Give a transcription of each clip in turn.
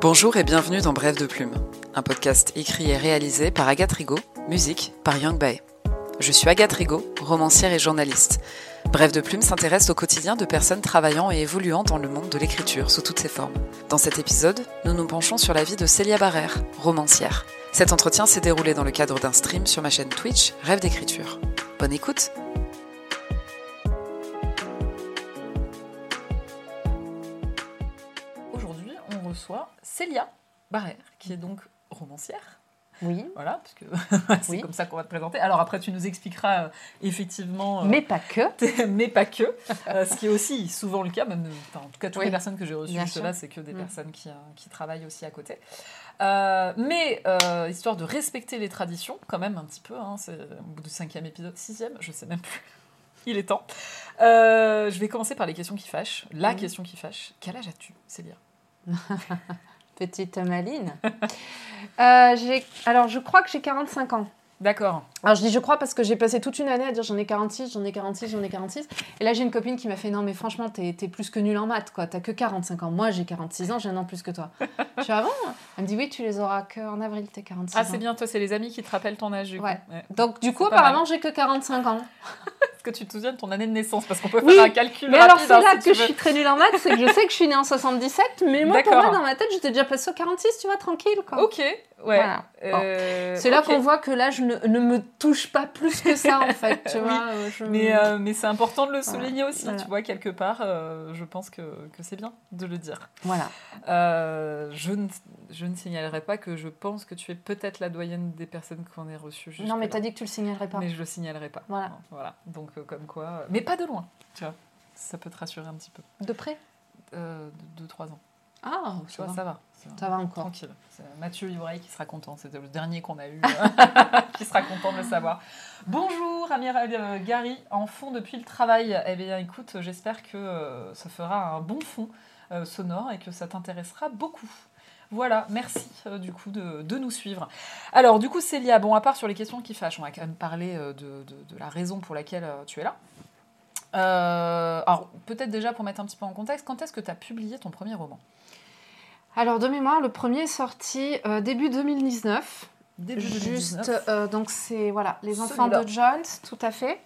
Bonjour et bienvenue dans Bref de Plume, un podcast écrit et réalisé par Agathe Rigaud, musique par Young Bae. Je suis Agathe Rigaud, romancière et journaliste. Bref de Plume s'intéresse au quotidien de personnes travaillant et évoluant dans le monde de l'écriture sous toutes ses formes. Dans cet épisode, nous nous penchons sur la vie de Célia Barrère, romancière. Cet entretien s'est déroulé dans le cadre d'un stream sur ma chaîne Twitch Rêve d'écriture. Bonne écoute Barrère, qui est donc romancière. Oui. Voilà, parce que c'est Oui. comme ça qu'on va te présenter. Alors après, tu nous expliqueras euh, effectivement, euh, Mais pas que. mais pas que, euh, ce qui est aussi souvent le cas, même, en tout cas, toutes Oui. les personnes que j'ai reçues jusque-là, c'est que des Mm. personnes qui, qui travaillent aussi à côté. Mais histoire de respecter les traditions, quand même un petit peu, hein, c'est au bout du cinquième épisode, sixième, je sais même plus. Il est temps. Je vais commencer par les questions qui fâchent. La question qui fâche. Quel âge as-tu, Célia? Petite maline. Euh, j'ai- alors, je crois que j'ai 45 ans. D'accord. Alors, je dis je crois parce que j'ai passé toute une année à dire j'en ai 46, j'en ai 46, j'en ai 46. Et là, j'ai une copine qui m'a fait non, mais franchement, t'es es plus que nul en maths, quoi. T'as que 45 ans. Moi, j'ai 46 ans, j'ai un an plus que toi. je suis avant. Elle me dit oui, tu les auras qu'en avril, tes 46 Ah, ans. c'est bien, toi, c'est les amis qui te rappellent ton âge, du coup. Ouais. Donc, du coup, apparemment, j'ai que 45 ans. Est-ce que tu te souviens de ton année de naissance Parce qu'on peut Oui, faire un calcul Mais rapide. alors, c'est hein, là si que je suis très nulle en maths, c'est que je sais que je suis née en 77, mais moi, pour moi, dans ma tête, j'étais déjà passée au 46, tu vois, tranquille, quoi. Ok, ouais. Voilà. Euh, C'est là qu'on voit que l'âge ne, ne me touche pas plus que ça, en fait. Tu Oui. vois, euh, je- Mais, euh, mais c'est important de le Voilà. souligner aussi, Voilà. tu vois, quelque part, euh, je pense que, que c'est bien de le dire. Voilà. Je, ne, je ne signalerai pas que je pense que tu es peut-être la doyenne des personnes qu'on ait reçues. Non, mais t'as dit que tu le signalerais pas. Mais je le signalerai pas. Voilà. Non, voilà. Donc, euh, comme quoi. euh, Mais pas de loin, tu vois. Ça peut te rassurer un petit peu. De près Euh, de 2-3 ans. Ah, Tu ça vois, va. ça va. Ça va. Encore. Tranquille. C'est Mathieu Ivray qui sera content. C'était le dernier qu'on a eu, euh, qui sera content de le savoir. Bonjour, Amiral euh, Gary, en fond depuis le travail. Eh bien, écoute, j'espère que euh, ça fera un bon fond euh, sonore et que ça t'intéressera beaucoup. Voilà, merci euh, du coup de, de nous suivre. Alors, du coup, Célia, bon, à part sur les questions qui fâchent, on va quand même parler euh, de, de- de la raison pour laquelle euh, tu es là. Alors, peut-être déjà pour mettre un petit peu en contexte, quand est-ce que tu as publié ton premier roman? Alors, de mémoire, le premier est sorti début 2019. Début Juste, 2019. donc c'est voilà, les enfants de Jones, tout à fait.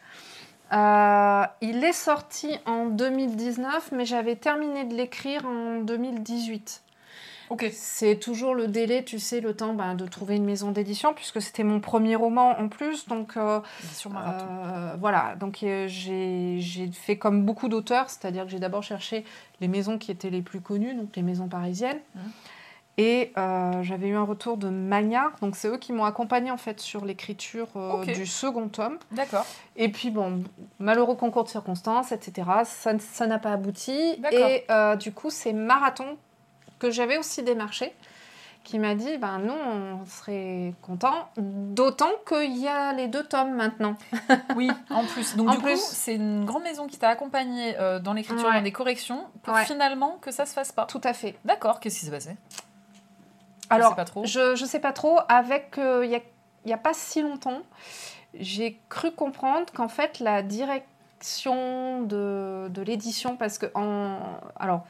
Euh, il est sorti en 2019, mais j'avais terminé de l'écrire en 2018. Ok. C'est toujours le délai, tu sais, le temps ben, de trouver une maison d'édition, puisque c'était mon premier roman en plus. Donc euh, euh, voilà, donc euh, j'ai fait comme beaucoup d'auteurs, c'est-à-dire que j'ai d'abord cherché les maisons qui étaient les plus connues, donc les maisons parisiennes. Mhm. Et euh, j'avais eu un retour de Magna, donc c'est eux qui m'ont accompagné en fait sur l'écriture euh, du second tome. D'accord. Et puis bon, malheureux concours de circonstances, etc. Ça n'a pas abouti. D'accord. Et euh, du coup, c'est Marathon que j'avais aussi démarché qui m'a dit ben nous on serait content d'autant qu'il y a les deux tomes maintenant Oui, en plus. Donc En du plus. coup, c'est une grande maison qui t'a accompagné euh, dans l'écriture Ouais. dans des corrections pour Ouais. finalement que ça se fasse pas. tout à fait D'accord. Qu'est-ce qui s'est passé? Je alors sais pas trop. Je sais pas trop. Avec, euh, il n'y a, y a pas si longtemps, j'ai cru comprendre qu'en fait, la direction de, de l'édition, parce que en, alors,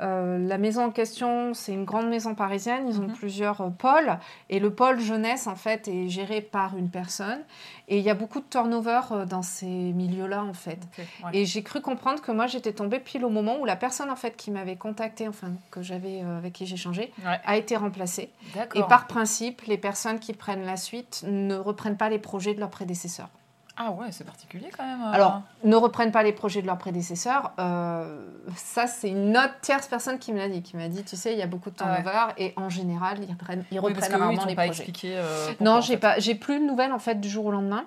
euh, la maison en question, c'est une grande maison parisienne, ils ont Mhm. plusieurs euh, pôles, et le pôle jeunesse, en fait, est géré par une personne, et il y a beaucoup de turnover euh, dans ces milieux-là, en fait. Ouais. Et j'ai cru comprendre que moi, j'étais tombée pile au moment où la personne, en fait, qui m'avait contactée, enfin, que j'avais, avec qui j'ai changé, Ouais. a été remplacée. Et par principe, les personnes qui prennent la suite ne reprennent pas les projets de leurs prédécesseurs. Ah ouais, c'est particulier quand même. euh. Alors, ne reprennent pas les projets de leurs prédécesseurs, euh, ça c'est une autre tierce personne qui me l'a dit, qui m'a dit, tu sais, il y a beaucoup de Ah ouais. turnover et en général, ils reprennent, ils oui, parce reprennent que eux, ils rarement les pas projets. expliqué. euh, Non, j'ai pas, j'ai plus de nouvelles en fait du jour au lendemain.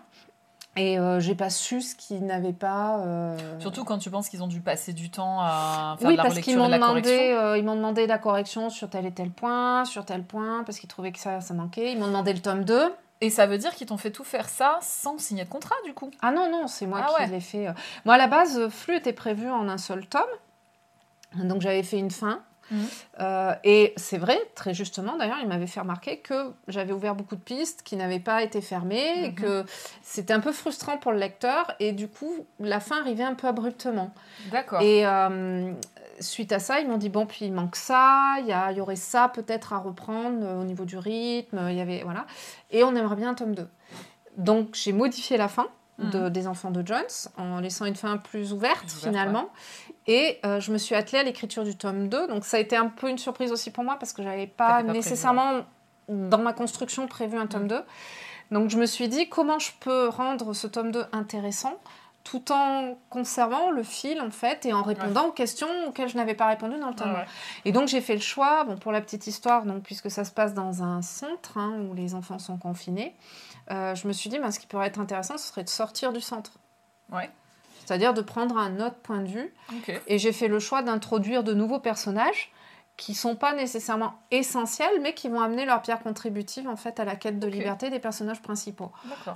Et euh, j'ai pas su ce qu'ils n'avaient pas. euh, Surtout quand tu penses qu'ils ont dû passer du temps à faire oui, de la parce qu'ils m'ont de demandé, euh, ils m'ont demandé la correction sur tel et tel point, sur tel point, parce qu'ils trouvaient que ça, ça manquait. Ils m'ont demandé le tome 2. Et ça veut dire qu'ils t'ont fait tout faire ça sans signer de contrat, du coup? Ah non, non, c'est moi Ah qui ouais. l'ai fait. euh. Moi, à la base, euh, Flux était prévu en un seul tome. Donc, j'avais fait une fin. Mhm. Euh, et c'est vrai, très justement, d'ailleurs, il m'avait fait remarquer que j'avais ouvert beaucoup de pistes qui n'avaient pas été fermées, et Mhm. que c'était un peu frustrant pour le lecteur, et du coup, la fin arrivait un peu abruptement. D'accord. Et euh, suite à ça, ils m'ont dit bon, puis il manque ça, il y, aurait ça peut-être à reprendre euh, au niveau du rythme, il y avait voilà, et on aimerait bien un tome 2. Donc j'ai modifié la fin de, Mhm. des enfants de Jones en laissant une fin plus ouverte Plus ouverte, finalement, et euh, je me suis attelée à l'écriture du tome 2. Donc ça a été un peu une surprise aussi pour moi parce que j'avais pas, pas prévu, nécessairement dans ma construction prévu un tome Mhm. 2. Donc je me suis dit comment je peux rendre ce tome 2 intéressant tout en conservant le fil en fait et en répondant aux questions auxquelles je n'avais pas répondu dans le tome Ah 1. ouais. Et donc j'ai fait le choix, bon, pour la petite histoire, donc, puisque ça se passe dans un centre hein, où les enfants sont confinés, euh, je me suis dit ben, ce qui pourrait être intéressant ce serait de sortir du centre. Ouais. C'est-à-dire de prendre un autre point de vue. Et j'ai fait le choix d'introduire de nouveaux personnages qui sont pas nécessairement essentiels, mais qui vont amener leur pierre contributive en fait à la quête de liberté des personnages principaux.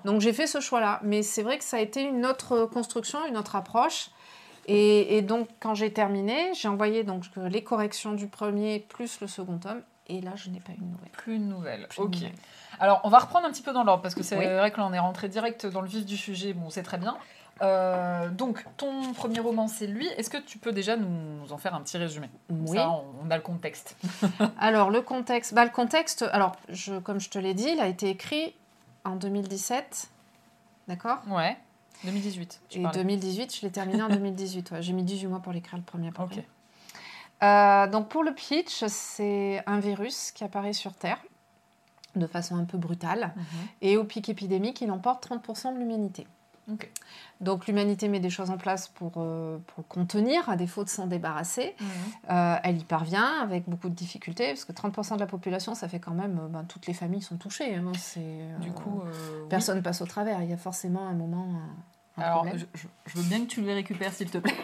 Donc j'ai fait ce choix-là, mais c'est vrai que ça a été une autre construction, une autre approche. Et, et donc quand j'ai terminé, j'ai envoyé donc les corrections du premier plus le second tome, et là je n'ai pas eu de nouvelles. Plus une nouvelle. Plus ok. nouvelle. Alors, on va reprendre un petit peu dans l'ordre parce que c'est Oui. vrai que là, on est rentré direct dans le vif du sujet. Bon, c'est très bien. Euh, donc, ton premier roman, c'est lui. Est-ce que tu peux déjà nous en faire un petit résumé Comme Oui. Ça, on, on a le contexte. Alors le contexte, bah, le contexte, alors je, comme je te l'ai dit, il a été écrit en 2017, d'accord? Ouais. 2018. Tu Et parlais. 2018, je l'ai terminé en 2018. ouais. J'ai mis 18 mois pour l'écrire le premier. à peu Ok. près. Euh, donc pour le pitch, c'est un virus qui apparaît sur Terre de façon un peu brutale. Mhm. Et au pic épidémique, il emporte 30% de l'humanité. Donc l'humanité met des choses en place pour, euh, pour le contenir, à défaut de s'en débarrasser. Mhm. Euh, elle y parvient avec beaucoup de difficultés, parce que 30% de la population, ça fait quand même... euh, ben, toutes les familles sont touchées. hein. Euh, Du coup, euh, oui. personne passe au travers. Il y a forcément un moment... un- Alors, je- je veux bien que tu les récupères, s'il te plaît.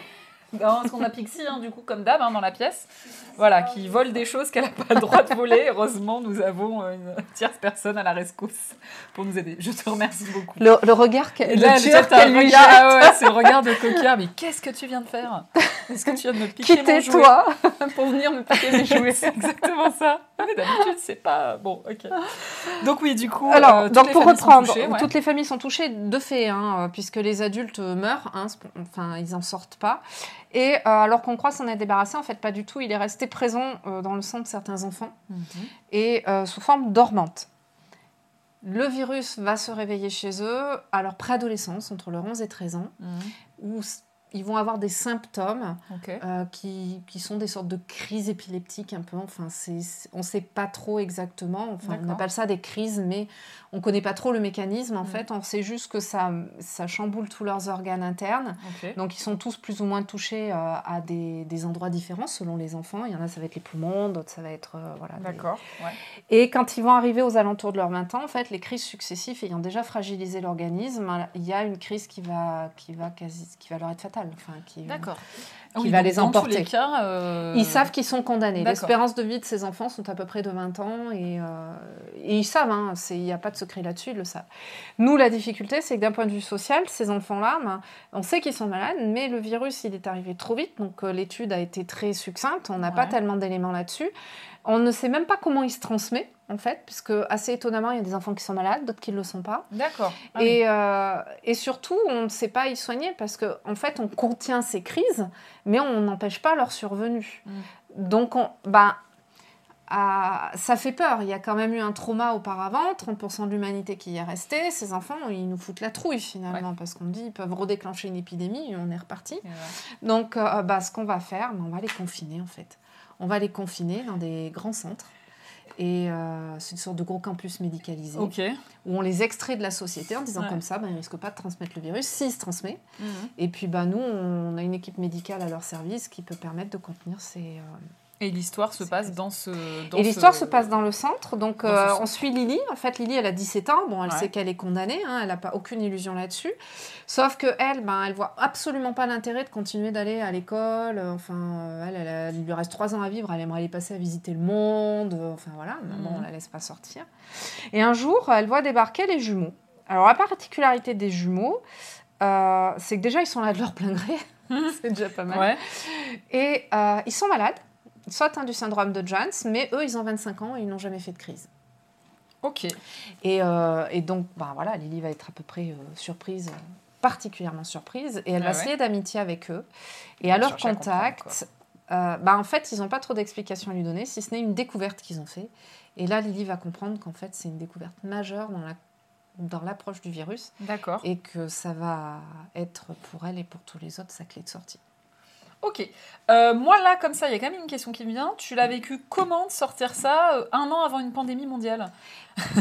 Non, parce qu'on a Pixie, hein, du coup, comme d'hab, hein, dans la pièce, voilà, qui vole des choses qu'elle n'a pas le droit de voler. Heureusement, nous avons une tierce personne à la rescousse pour nous aider. Je te remercie beaucoup. Le, le regard qu'elle qu'elle lui regard- jette. ah ouais, c'est le regard de coquin. Mais qu'est-ce que tu viens de faire? Est-ce que tu viens de me piquer mon jouet? Quittez-toi pour venir me piquer mes jouets. C'est exactement ça. Mais d'habitude, c'est pas... Bon, ok. Donc oui, du coup, Alors, euh, toutes donc les pour familles sont reprendre, touchées, ouais. toutes les familles sont touchées de fait, hein, puisque les adultes meurent, hein, enfin ils en sortent pas. Et euh, alors qu'on croit s'en être débarrassé, en fait pas du tout. Il est resté présent euh, dans le sang de certains enfants Mhm. et euh, sous forme dormante. Le virus va se réveiller chez eux à leur préadolescence, entre leurs 11 et 13 ans, Mhm. où ils vont avoir des symptômes euh, qui, qui sont des sortes de crises épileptiques un peu. Enfin, c'est, on ne sait pas trop exactement. Enfin, on appelle ça des crises, mais on ne connaît pas trop le mécanisme en Mhm. fait. On sait juste que ça, ça chamboule tous leurs organes internes. Donc, ils sont tous plus ou moins touchés euh, à des, des endroits différents selon les enfants. Il y en a, ça va être les poumons, d'autres, ça va être. euh, voilà, des- D'accord. Ouais. Et quand ils vont arriver aux alentours de leurs 20 ans, en fait, les crises successives ayant déjà fragilisé l'organisme, il y a une crise qui va, qui va, quasi, qui va leur être fatale. Enfin, qui, D'accord. Qui va les tous emporter. les cas, euh, Ils savent qu'ils sont condamnés. L'espérance de vie de ces enfants sont à peu près de 20 ans et, euh, et ils savent, hein, il n'y a pas de secret là-dessus, ils le savent. Nous, la difficulté, c'est que d'un point de vue social, ces enfants-là, ben, on sait qu'ils sont malades, mais le virus, il est arrivé trop vite, donc euh, l'étude a été très succincte, on n'a pas tellement d'éléments là-dessus. On ne sait même pas comment il se transmet, en fait, puisque assez étonnamment, il y a des enfants qui sont malades, d'autres qui ne le sont pas. D'accord. Ah oui. Et, euh, et surtout, on ne sait pas y soigner parce qu'en en fait, on contient ces crises, mais on n'empêche pas leur survenue. Mm. Donc, on, bah, ah, ça fait peur. Il y a quand même eu un trauma auparavant, 30% de l'humanité qui y est restée. Ces enfants, ils nous foutent la trouille finalement, parce qu'on dit ils peuvent redéclencher une épidémie et on est reparti. Ouais. Donc, euh, bah, ce qu'on va faire, bah, on va les confiner en fait. On va les confiner dans des grands centres. Et euh, c'est une sorte de gros campus médicalisé où on les extrait de la société en disant Ouais. comme ça, ben, ils ne risquent pas de transmettre le virus, s'il se transmet. Mhm. Et puis ben, nous, on a une équipe médicale à leur service qui peut permettre de contenir ces... euh, Et l'histoire se passe dans ce. dans Et l'histoire ce- se passe dans le centre. Donc euh, on suit Lily. En fait, Lily, elle a 17 ans. Bon, elle Ouais. sait qu'elle est condamnée. hein, elle n'a pas aucune illusion là-dessus. Sauf que elle, ben, elle voit absolument pas l'intérêt de continuer d'aller à l'école. Enfin, euh, elle, il lui reste 3 ans à vivre. Elle aimerait aller passer à visiter le monde. Enfin voilà, mais bon, Mhm. on la laisse pas sortir. Et un jour, elle voit débarquer les jumeaux. Alors la particularité des jumeaux, euh, c'est que déjà ils sont là de leur plein gré. c'est déjà pas mal. Ouais. Et euh, ils sont malades, soit atteints du syndrome de Jones, mais eux, ils ont 25 ans et ils n'ont jamais fait de crise. Ok. Et, euh, et donc, ben voilà, Lily va être à peu près euh, surprise, euh, particulièrement surprise, et elle Ah va ouais. se lier d'amitié avec eux. Et à leur à contact, Euh, bah, en fait, ils n'ont pas trop d'explications à lui donner, si ce n'est une découverte qu'ils ont fait. Et là, Lily va comprendre qu'en fait, c'est une découverte majeure dans la dans l'approche du virus D'accord. et que ça va être pour elle et pour tous les autres sa clé de sortie. Ok. Euh, moi, là, comme ça, il y a quand même une question qui me vient. Tu l'as vécu comment de sortir ça euh, un an avant une pandémie mondiale?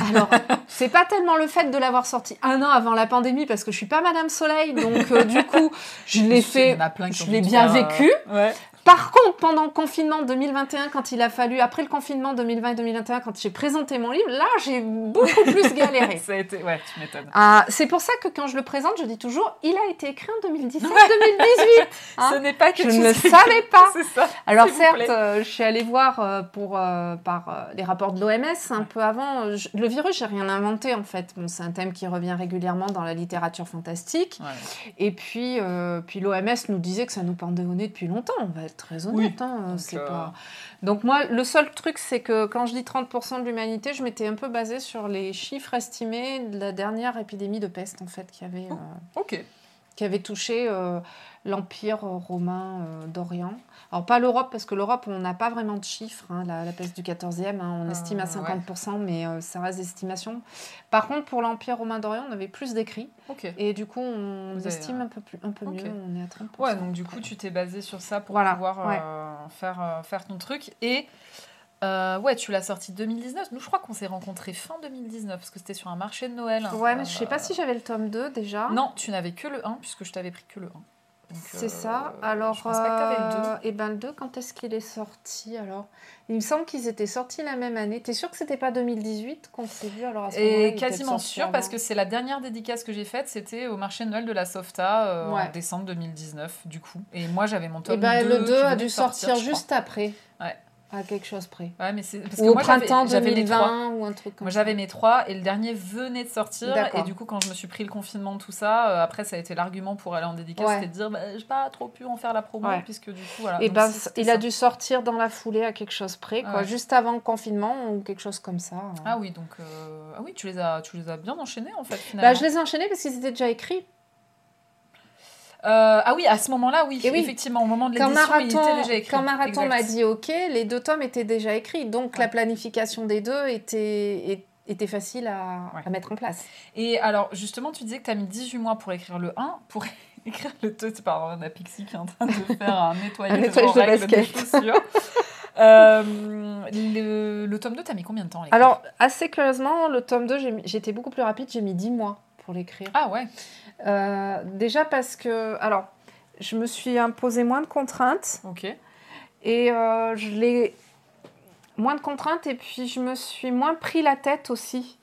Alors, c'est pas tellement le fait de l'avoir sorti un an avant la pandémie parce que je suis pas Madame Soleil, donc euh, du coup, je l'ai fait, je l'ai bien vécu. Ouais. Par contre, pendant le confinement 2021, quand il a fallu, après le confinement 2020 et 2021, quand j'ai présenté mon livre, là, j'ai beaucoup plus galéré. Ça a été... Ouais, tu m'étonnes. Ah, c'est pour ça que quand je le présente, je dis toujours, il a été écrit en 2017-2018. Hein Ce n'est pas Je quelque ne le savais pas. C'est ça. Alors certes, euh, je suis allée voir euh, pour, euh, par euh, les rapports de l'OMS un peu avant. Je- le virus, j'ai rien inventé en fait. Bon, c'est un thème qui revient régulièrement dans la littérature fantastique. Ouais. Et puis, puis l'OMS nous disait que ça nous pendait au nez depuis longtemps. Être très honnête. hein, Donc, euh, pas... Donc moi, le seul truc, c'est que quand je dis 30% de l'humanité, je m'étais un peu basée sur les chiffres estimés de la dernière épidémie de peste en fait qui avait, euh, Ok. Qui avait touché euh, l'Empire romain euh, d'Orient. Alors pas l'Europe, parce que l'Europe, on n'a pas vraiment de chiffres. hein, la, la peste du 14e, hein, on Euh, estime à ouais. 50%, mais euh, ça reste d'estimation. Par contre, pour l'Empire romain d'Orient, on avait plus d'écrits. Et du coup, on Vous estime euh, un peu, plus, un peu ok. mieux. On est à 30%. Ouais, donc du coup, tu t'es basé sur ça pour Voilà, pouvoir ouais. euh, faire, euh, faire ton truc. Et euh, ouais, tu l'as sorti 2019. Nous, je crois qu'on s'est rencontrés fin 2019 parce que c'était sur un marché de Noël. Ouais, mais je sais Euh, pas si j'avais le tome 2 déjà. Non, tu n'avais que le 1 puisque je t'avais pris que le 1. Donc, C'est euh, ça. Alors, je pense pas que t'avais le 2. euh, et ben le 2, quand est-ce qu'il est sorti alors? Il me semble qu'ils étaient sortis la même année. T'es sûr que c'était pas 2018 qu'on s'est vu alors à ce Et quasiment sûr parce que c'est la dernière dédicace que j'ai faite, c'était au marché de Noël de la Softa euh, Ouais. en décembre 2019 du coup. Et moi j'avais mon Et tome ben 2 le qui 2 a dû sortir, crois. juste après. Ouais. À quelque chose près. Ouais, mais c'est parce Ou que au moi printemps j'avais les trois. 2020 ou un truc comme Moi j'avais mes trois et le dernier venait de sortir et du coup quand je me suis pris le confinement tout ça euh, après ça a été l'argument pour aller en dédicace Ouais. c'était de dire bah, j'ai pas trop pu en faire la promo Ouais. puisque du coup voilà Et Donc, ben, il a dû sortir dans la foulée à quelque chose près, quoi, juste avant le confinement ou quelque chose comme ça. ah oui donc euh, ah oui tu les as tu les as bien enchaînés en fait finalement bah, je les ai enchaînés parce qu'ils étaient déjà écrits. Euh, ah oui à ce moment-là oui, effectivement au moment de l'édition il était déjà écrit quand Marathon m'a dit OK, les deux tomes étaient déjà écrits, donc Ouais. la planification des deux était, était facile à, Ouais. à mettre en place. Et alors, justement, tu disais que tu as mis 18 mois pour écrire le 1, pour écrire le 2. C'est pardon, on a Pixie qui est en train de faire un nettoyage, Un nettoyage de des basket. Euh, le, le tome 2, t'as mis combien de temps Alors, assez curieusement, le tome 2, j'ai mis- j'étais beaucoup plus rapide, j'ai mis 10 mois pour l'écrire. Ah ouais Euh, déjà parce que, alors, je me suis imposé moins de contraintes Ok. et euh, je l'ai moins de contraintes et puis je me suis moins pris la tête aussi.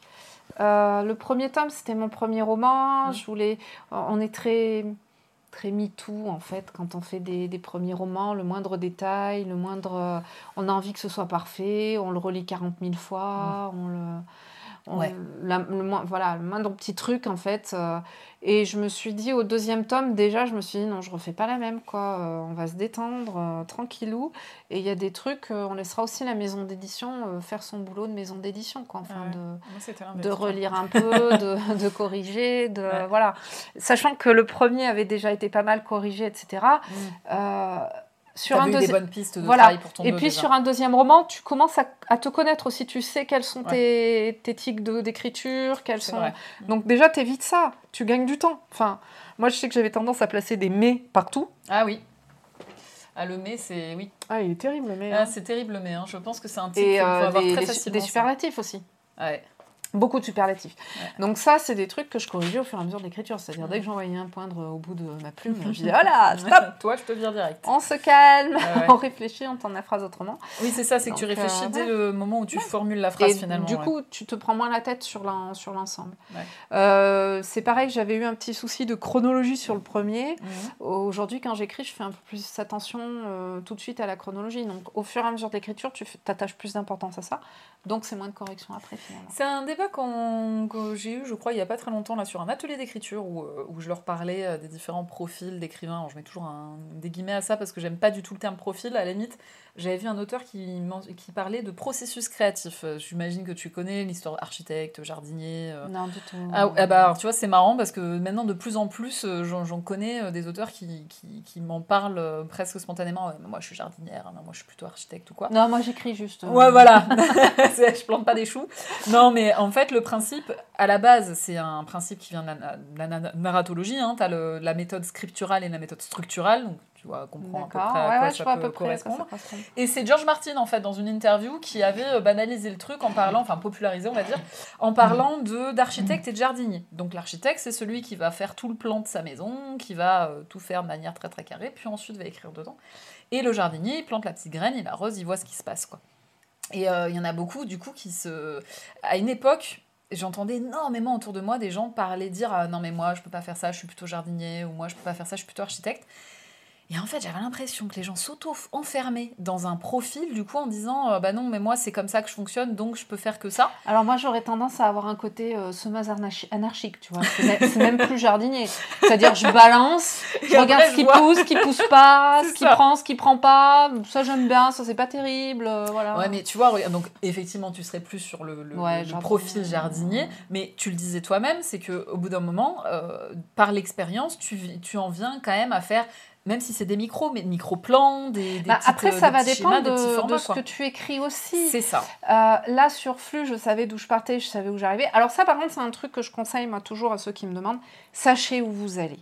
Euh, le premier tome, c'était mon premier roman. Je voulais, on est très très MeToo en fait quand on fait des, des premiers romans, le moindre détail, le moindre, on a envie que ce soit parfait, on le relit 40 000 fois, on le, Ouais. la- le, voilà, le moindre petit truc en fait. euh, et je me suis dit au deuxième tome déjà, je me suis dit non, je refais pas la même quoi, euh, on va se détendre euh, tranquillou. Et il y a des trucs, euh, on laissera aussi la maison d'édition euh, faire son boulot de maison d'édition quoi, enfin Ah ouais. de relire un peu, de, de corriger, de Ouais. voilà. Sachant que le premier avait déjà été pas mal corrigé, etc. Sur T'avais un eu des deuxi- bonnes pistes de Voilà. travail pour ton Et puis déjà. sur un deuxième roman, tu commences à, à te connaître aussi. Tu sais quels sont Ouais. tes, tes tics d'écriture, quels C'est sont. vrai. Donc déjà, t'évites ça. Tu gagnes du temps. Enfin, moi, je sais que j'avais tendance à placer des mais partout. Ah oui. Ah, le mais, c'est. Oui. Ah, il est terrible le mais. Ah, c'est terrible, le mais. hein. Je pense que c'est un qu'il faut euh, avoir des, très facilement. des ça. superlatifs aussi. Ouais. Beaucoup de superlatifs. Ouais. Donc ça, c'est des trucs que je corrigeais au fur et à mesure de l'écriture. C'est-à-dire, dès que j'envoyais un poindre au bout de ma plume, je disais, voilà, stop Toi, je te vire direct. On se calme, Ouais, on réfléchit, on tourne la phrase autrement. Oui, c'est ça, c'est que tu Donc, réfléchis euh, dès ouais. le moment où tu formules la phrase Et finalement. du coup, tu te prends moins la tête sur l'en- sur l'ensemble. Euh, c'est pareil, j'avais eu un petit souci de chronologie sur le premier. Mhm. Aujourd'hui, quand j'écris, je fais un peu plus attention euh, tout de suite à la chronologie. Donc, au fur et à mesure de l'écriture, tu t'attaches plus d'importance à ça. Donc, c'est moins de corrections après, finalement. C'est un débat débat qu'on- que j'ai eu, je crois, il n'y a pas très longtemps, là, sur un atelier d'écriture où, euh, où je leur parlais euh, des différents profils d'écrivains. Alors, Je mets toujours un, des guillemets à ça parce que j'aime pas du tout le terme profil. À la limite, j'avais vu un auteur qui, parlait de processus créatif. Euh, J'imagine que tu connais l'histoire architecte, jardinier. Non, du tout. ah, ah bah, alors, tu vois, c'est marrant parce que maintenant, de plus en plus, j'en j'en connais des auteurs qui, qui, qui m'en parlent presque spontanément. Ouais, moi, je suis jardinière, hein, moi, je suis plutôt architecte ou quoi. Non, moi j'écris juste. Ouais, voilà. Je plante pas des choux. Non, mais en fait, le principe, à la base, c'est un principe qui vient de la, de la na- narratologie. Hein. Tu as la méthode scripturale et la méthode structurale. Donc, tu vois, comprends à peu près à Ouais, quoi ouais, ça à peut près correspondre. ça. Et c'est George Martin, en fait, dans une interview, qui avait euh, banalisé le truc en parlant, enfin popularisé, on va dire, en parlant de d'architecte et de jardinier. Donc l'architecte, c'est celui qui va faire tout le plan de sa maison, qui va euh, tout faire de manière très très carrée, puis ensuite va écrire dedans. Et le jardinier, il plante la petite graine, il arrose, il voit ce qui se passe, quoi. Et euh, il y en a beaucoup, du coup, qui se... À une époque, j'entendais énormément autour de moi des gens parler, dire ah, non mais moi je peux pas faire ça, je suis plutôt jardinier, ou moi je peux pas faire ça, je suis plutôt architecte. Et en fait, j'avais l'impression que les gens s'auto-enfermaient dans un profil, du coup, en disant euh, bah non, mais moi c'est comme ça que je fonctionne, donc je peux faire que ça. Alors moi j'aurais tendance à avoir un côté euh, anarchi- anarchique, tu vois. C'est même- plus jardinier. C'est-à-dire je balance, je Et regarde après, ce qui pousse, ce qui pousse pas, ce qui ça. prend, ce qui prend pas. Ça j'aime bien, ça c'est pas terrible, euh, voilà. Ouais, mais tu vois, donc effectivement, tu serais plus sur le, le- Ouais, le jardinier. profil jardinier, mais tu le disais toi-même, c'est que au bout d'un moment, euh, par l'expérience, tu, tu en viens quand même à faire, même si c'est des micros, mais micro-plans, des, des Bah, petites, après euh, ça des va schémas, dépendre de, formats, de ce quoi. que tu écris aussi. C'est ça. Euh, là, sur Flux, je savais d'où je partais, je savais où j'arrivais. Alors ça, par contre, c'est un truc que je conseille, moi, toujours à ceux qui me demandent. Sachez où vous allez.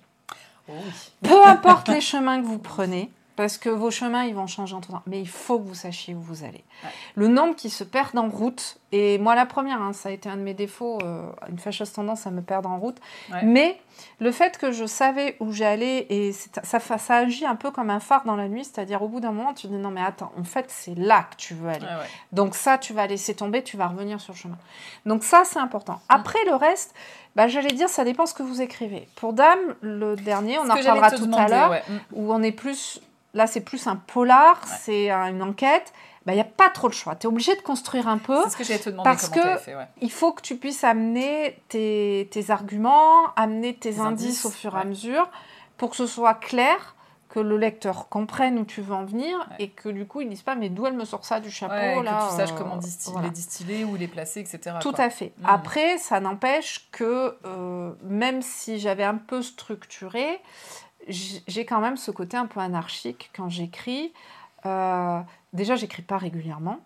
Oh oui. Peu importe les chemins que vous prenez, parce que vos chemins, ils vont changer en tout temps. Mais il faut que vous sachiez où vous allez. Ouais. Le nombre qui se perdent en route, et moi, la première, hein, ça a été un de mes défauts, euh, une fâcheuse tendance à me perdre en route. Ouais. Mais le fait que je savais où j'allais, et ça, ça agit un peu comme un phare dans la nuit, c'est-à-dire au bout d'un moment, tu dis non, mais attends, en fait, c'est là que tu veux aller. Ouais. Donc ça, tu vas laisser tomber, tu vas revenir sur le chemin. Donc ça, c'est important. Après, le reste, bah, j'allais dire, ça dépend ce que vous écrivez. Pour Dame, le dernier, on en reparlera te tout à l'heure. Mm. où on est plus... Là, c'est plus un polar, Ouais. c'est un- une enquête. Bah, Il n'y a pas trop de choix. Tu es obligé de construire un peu. C'est ce que j'allais te demander Parce comment que- t'avais fait, ouais. Il faut que tu puisses amener tes, tes arguments, amener tes indices, indices, au fur et à mesure, pour que ce soit clair, que le lecteur comprenne où tu veux en venir, Ouais. et que du coup, il ne dise pas, mais d'où elle me sort ça du chapeau Ouais, là que tu saches euh, comment distil- voilà. les distiller, où les placer, etc. Tout quoi. à fait. Mhm. Après, ça n'empêche que euh, même si j'avais un peu structuré, j'ai quand même ce côté un peu anarchique quand j'écris. Euh, déjà, j'écris pas régulièrement.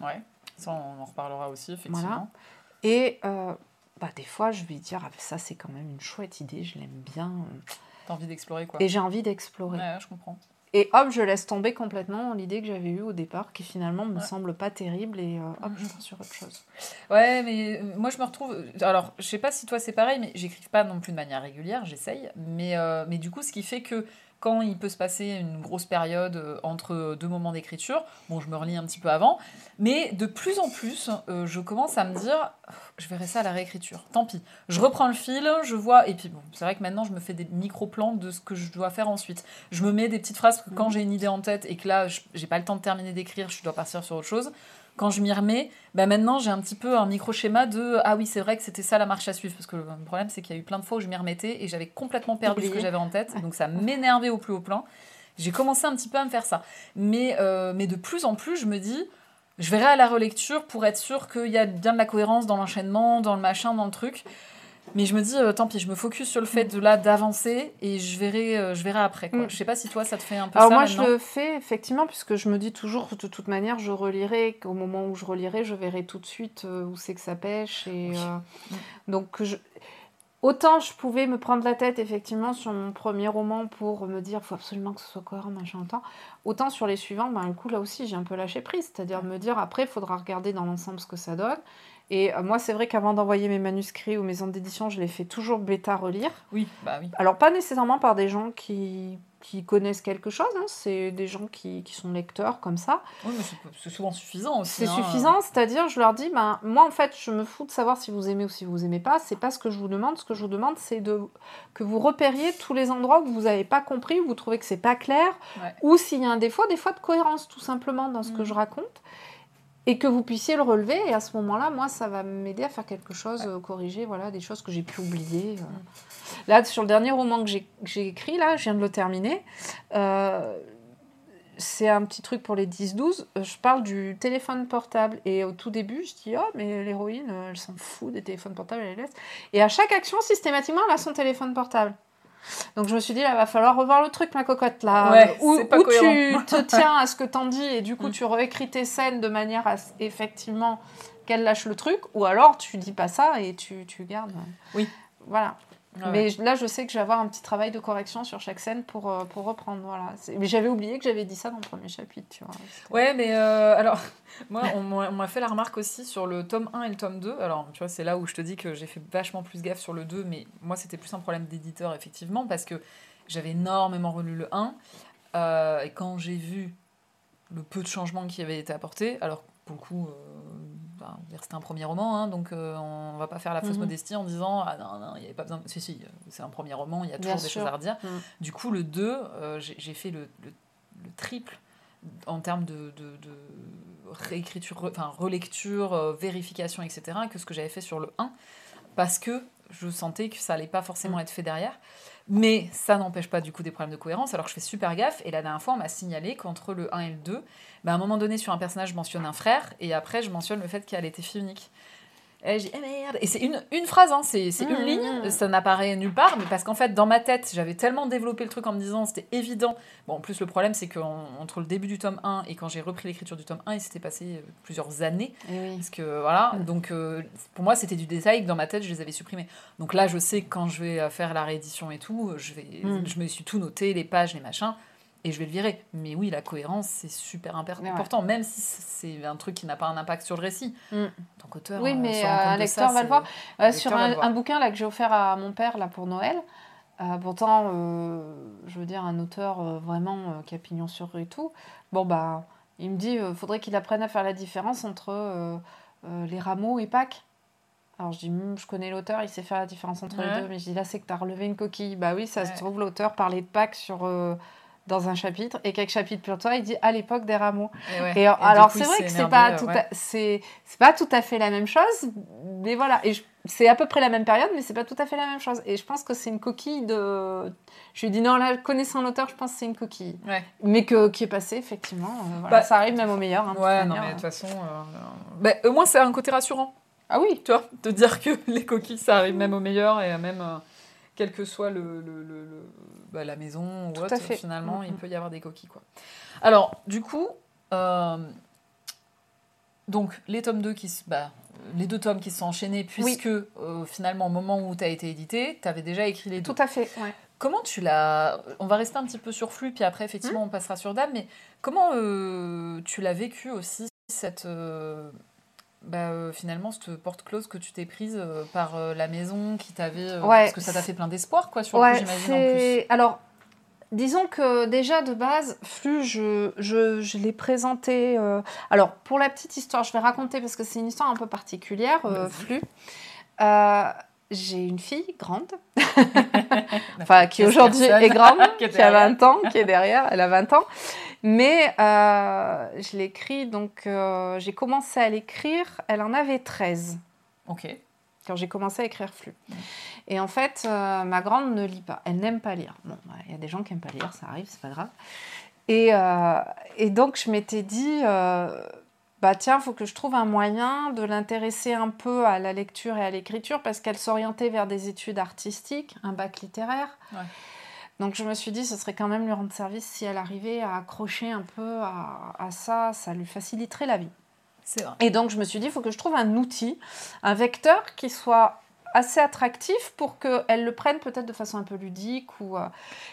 Ouais, ça on en reparlera aussi, effectivement. Voilà. Et euh, bah, des fois, je vais dire, ah, ça c'est quand même une chouette idée, je l'aime bien. T'as envie d'explorer quoi. Et j'ai envie d'explorer. Ouais, ouais, je comprends. Et hop, je laisse tomber complètement l'idée que j'avais eue au départ, qui finalement me Ouais. semble pas terrible, et euh, hop, Mhm. je pars sur autre chose. Ouais, mais euh, moi je me retrouve. Alors, je sais pas si toi c'est pareil, mais j'écris pas non plus de manière régulière, j'essaye. Mais, euh, mais du coup, ce qui fait que quand il peut se passer une grosse période euh, entre deux moments d'écriture, bon, je me relis un petit peu avant, mais de plus en plus, euh, je commence à me dire, je verrai ça à la réécriture. Tant pis. Je reprends le fil, je vois, et puis bon, c'est vrai que maintenant je me fais des micro-plans de ce que je dois faire ensuite. Je me mets des petites phrases que quand j'ai une idée en tête et que là, je- j'ai pas le temps de terminer d'écrire, je dois partir sur autre chose. Quand je m'y remets, bah maintenant j'ai un petit peu un micro-schéma de ah oui, c'est vrai que c'était ça la marche à suivre. Parce que le problème, c'est qu'il y a eu plein de fois où je m'y remettais et j'avais complètement perdu ce que j'avais en tête. Donc ça m'énervait au plus haut plan. J'ai commencé un petit peu à me faire ça. Mais, euh, mais de plus en plus, je me dis, je verrai à la relecture pour être sûr qu'il y a bien de la cohérence dans l'enchaînement, dans le machin, dans le truc. Mais je me dis, euh, tant pis, je me focus sur le fait de là d'avancer et je verrai, euh, je verrai après. Quoi. Mm. Je sais pas si toi ça te fait un peu Alors ça moi, maintenant. je le fais effectivement, puisque je me dis toujours, de toute manière, je relirai, qu'au moment où je relirai, je verrai tout de suite euh, où c'est que ça pêche. Et, Oui. euh, Mm. Donc, je... autant je pouvais me prendre la tête, effectivement, sur mon premier roman pour me dire, faut absolument que ce soit cohérent, machin, autant. Autant sur les suivants, ben, le coup, là aussi, j'ai un peu lâché prise. C'est-à-dire me dire, après, il faudra regarder dans l'ensemble ce que ça donne. Et euh, moi, c'est vrai qu'avant d'envoyer mes manuscrits ou maisons d'édition, je les fais toujours bêta relire. Oui, bah oui. Alors, pas nécessairement par des gens qui, qui connaissent quelque chose, hein, c'est des gens qui, qui sont lecteurs comme ça. Oui, mais c'est- souvent suffisant aussi. C'est hein. suffisant, c'est-à-dire, je leur dis, ben, moi en fait, je me fous de savoir si vous aimez ou si vous aimez pas, c'est pas ce que je vous demande. Ce que je vous demande, c'est de que vous repériez tous les endroits où vous n'avez pas compris, où vous trouvez que c'est pas clair, Ouais. ou s'il y a un défaut, des fois de cohérence tout simplement dans ce que Mhm. je raconte. Et que vous puissiez le relever. Et à ce moment-là, moi, ça va m'aider à faire quelque chose, euh, corriger voilà, des choses que j'ai pu oublier. euh. Là, sur le dernier roman que j'ai écrit, là, je viens de le terminer. euh, c'est un petit truc pour les 10-12. euh, Je parle du téléphone portable. Et au tout début, je dis Oh, mais l'héroïne, elle s'en fout des téléphones portables, elle les laisse. Et à chaque action, systématiquement, elle a son téléphone portable. Donc je me suis dit, là, va falloir revoir le truc, ma cocotte, là. Ouais, où pas où tu te tiens à ce que t'en dis et du coup Mm. tu réécris tes scènes de manière à effectivement qu'elle lâche le truc, ou alors tu dis pas ça et tu, tu gardes. Oui. Voilà. Ouais. Mais là, je sais que je vais avoir un petit travail de correction sur chaque scène pour, euh, pour reprendre. Voilà. Mais j'avais oublié que j'avais dit ça dans le premier chapitre, tu vois. Ouais, mais euh, alors, moi, on m'a on m'a fait la remarque aussi sur le tome 1 et le tome 2. Alors, tu vois, c'est là où je te dis que j'ai fait vachement plus gaffe sur le 2, mais moi, c'était plus un problème d'éditeur, effectivement, parce que j'avais énormément relu le 1. euh, et quand j'ai vu le peu de changements qui avaient été apportés, alors pour le coup, euh, dire, c'était un premier roman, hein, donc euh, on va pas faire la fausse Mhm. modestie en disant Ah non, non, il n'y avait pas besoin. Si, si, euh, c'est un premier roman, il y a Bien toujours des sûr. choses à redire. Mhm. Du coup, le 2, euh, j'ai fait le, le- le triple en termes de, de- de réécriture, re- enfin relecture, euh, vérification, etc., que ce que j'avais fait sur le 1, parce que je sentais que ça allait pas forcément être fait derrière. Mais ça n'empêche pas du coup des problèmes de cohérence, alors je fais super gaffe. Et la dernière fois, on m'a signalé qu'entre le 1 et le 2, bah, à un moment donné, sur un personnage, je mentionne un frère, et après, je mentionne le fait qu'elle était fille unique. Et j'ai dit, eh merde Et c'est une, une phrase, hein, c'est c'est Mmh, une ligne, mmh. ça n'apparaît nulle part, mais parce qu'en fait, dans ma tête, j'avais tellement développé le truc en me disant, c'était évident. Bon, en plus, le problème, c'est qu'entre le début du tome 1 et quand j'ai repris l'écriture du tome 1, il s'était passé euh, plusieurs années. Et oui. Parce que voilà, donc euh, pour moi c'était du détail que dans ma tête je les avais supprimés. Donc là je sais que quand je vais euh, faire la réédition et tout, je, vais, je me suis tout noté, les pages, les machins, et je vais le virer. Mais oui, la cohérence c'est super Ouais. important, même si c'est un truc qui n'a pas un impact sur le récit. Mm. En tant qu'auteur, Oui, euh, mais euh, un de lecteur ça, va le voir. Euh, sur un, le voir. un bouquin là, que j'ai offert à mon père là, pour Noël, euh, pourtant, euh, je veux dire, un auteur euh, vraiment euh, qui a pignon sur rue et tout, bon, bah, il me dit faudrait qu'il apprenne à faire la différence entre euh, euh, les rameaux et Pâques. Alors je dis, Hmm, je connais l'auteur, il sait faire la différence entre Ouais. les deux, mais je dis là, c'est que tu as relevé une coquille. Bah oui, ça Ouais. se trouve, l'auteur parlait de Pâques sur, euh, dans un chapitre, et quelques chapitres plus tard, il dit à l'époque des rameaux. Et ouais. Et Et alors, c'est vrai que c'est pas, euh, tout ouais. c'est, pas tout à fait la même chose, mais voilà. Et c'est à peu près la même période, mais c'est pas tout à fait la même chose. Et je pense que c'est une coquille de. Je lui ai dit non, là, connaissant l'auteur, je pense que c'est une coquille. Ouais. Mais que, qui est passée, effectivement. euh, voilà. Bah, ça arrive même au meilleur. hein, Ouais, non, manière. mais de toute façon, euh, euh, bah, au moins c'est un côté rassurant. Ah oui, tu vois, de dire que les coquilles, ça arrive même au meilleur et même euh, quel que soit le, le- le- le- bah, la maison ou Tout à autre, fait. finalement, il peut y avoir des coquilles. Quoi. Alors, du coup, euh, donc les tomes 2 qui se- bah, les deux tomes qui se sont enchaînés, puisque euh, finalement, au moment où tu as été édité, tu avais déjà écrit les deux. tout à fait. ouais. Comment tu l'as. On va rester un petit peu sur flux, puis après, effectivement, on passera sur Dame, mais comment euh, tu l'as vécu aussi, cette. euh, bah, euh, finalement, cette porte close que tu t'es prise euh, par euh, la maison qui t'avait. Ouais, parce que ça t'a fait plein d'espoir, quoi, sur Ouais, coup, j'imagine, en plus. Alors, disons que déjà de base, Flux, je, je, je l'ai présenté. Alors, pour la petite histoire, je vais raconter parce que c'est une histoire un peu particulière. Euh, j'ai une fille grande, enfin qui aujourd'hui est grande, Qui a derrière. 20 ans, qui est derrière, elle a 20 ans. Mais euh, je l'écris, donc euh, j'ai commencé à l'écrire, elle en avait 13 Ok. quand j'ai commencé à écrire Flux. Et en fait, euh, ma grande ne lit pas. Elle n'aime pas lire. Bon, ouais, il y a des gens qui n'aiment pas lire, ça arrive, c'est pas grave. Et, euh, et donc, je m'étais dit, bah tiens, il faut que je trouve un moyen de l'intéresser un peu à la lecture et à l'écriture parce qu'elle s'orientait vers des études artistiques, un bac littéraire. Ouais. Donc je me suis dit, ce serait quand même lui rendre service si elle arrivait à accrocher un peu à, à ça, ça lui faciliterait la vie. C'est vrai. Et donc, je me suis dit, il faut que je trouve un outil, un vecteur qui soit assez attractif pour qu'elle le prenne peut-être de façon un peu ludique. Ou, euh,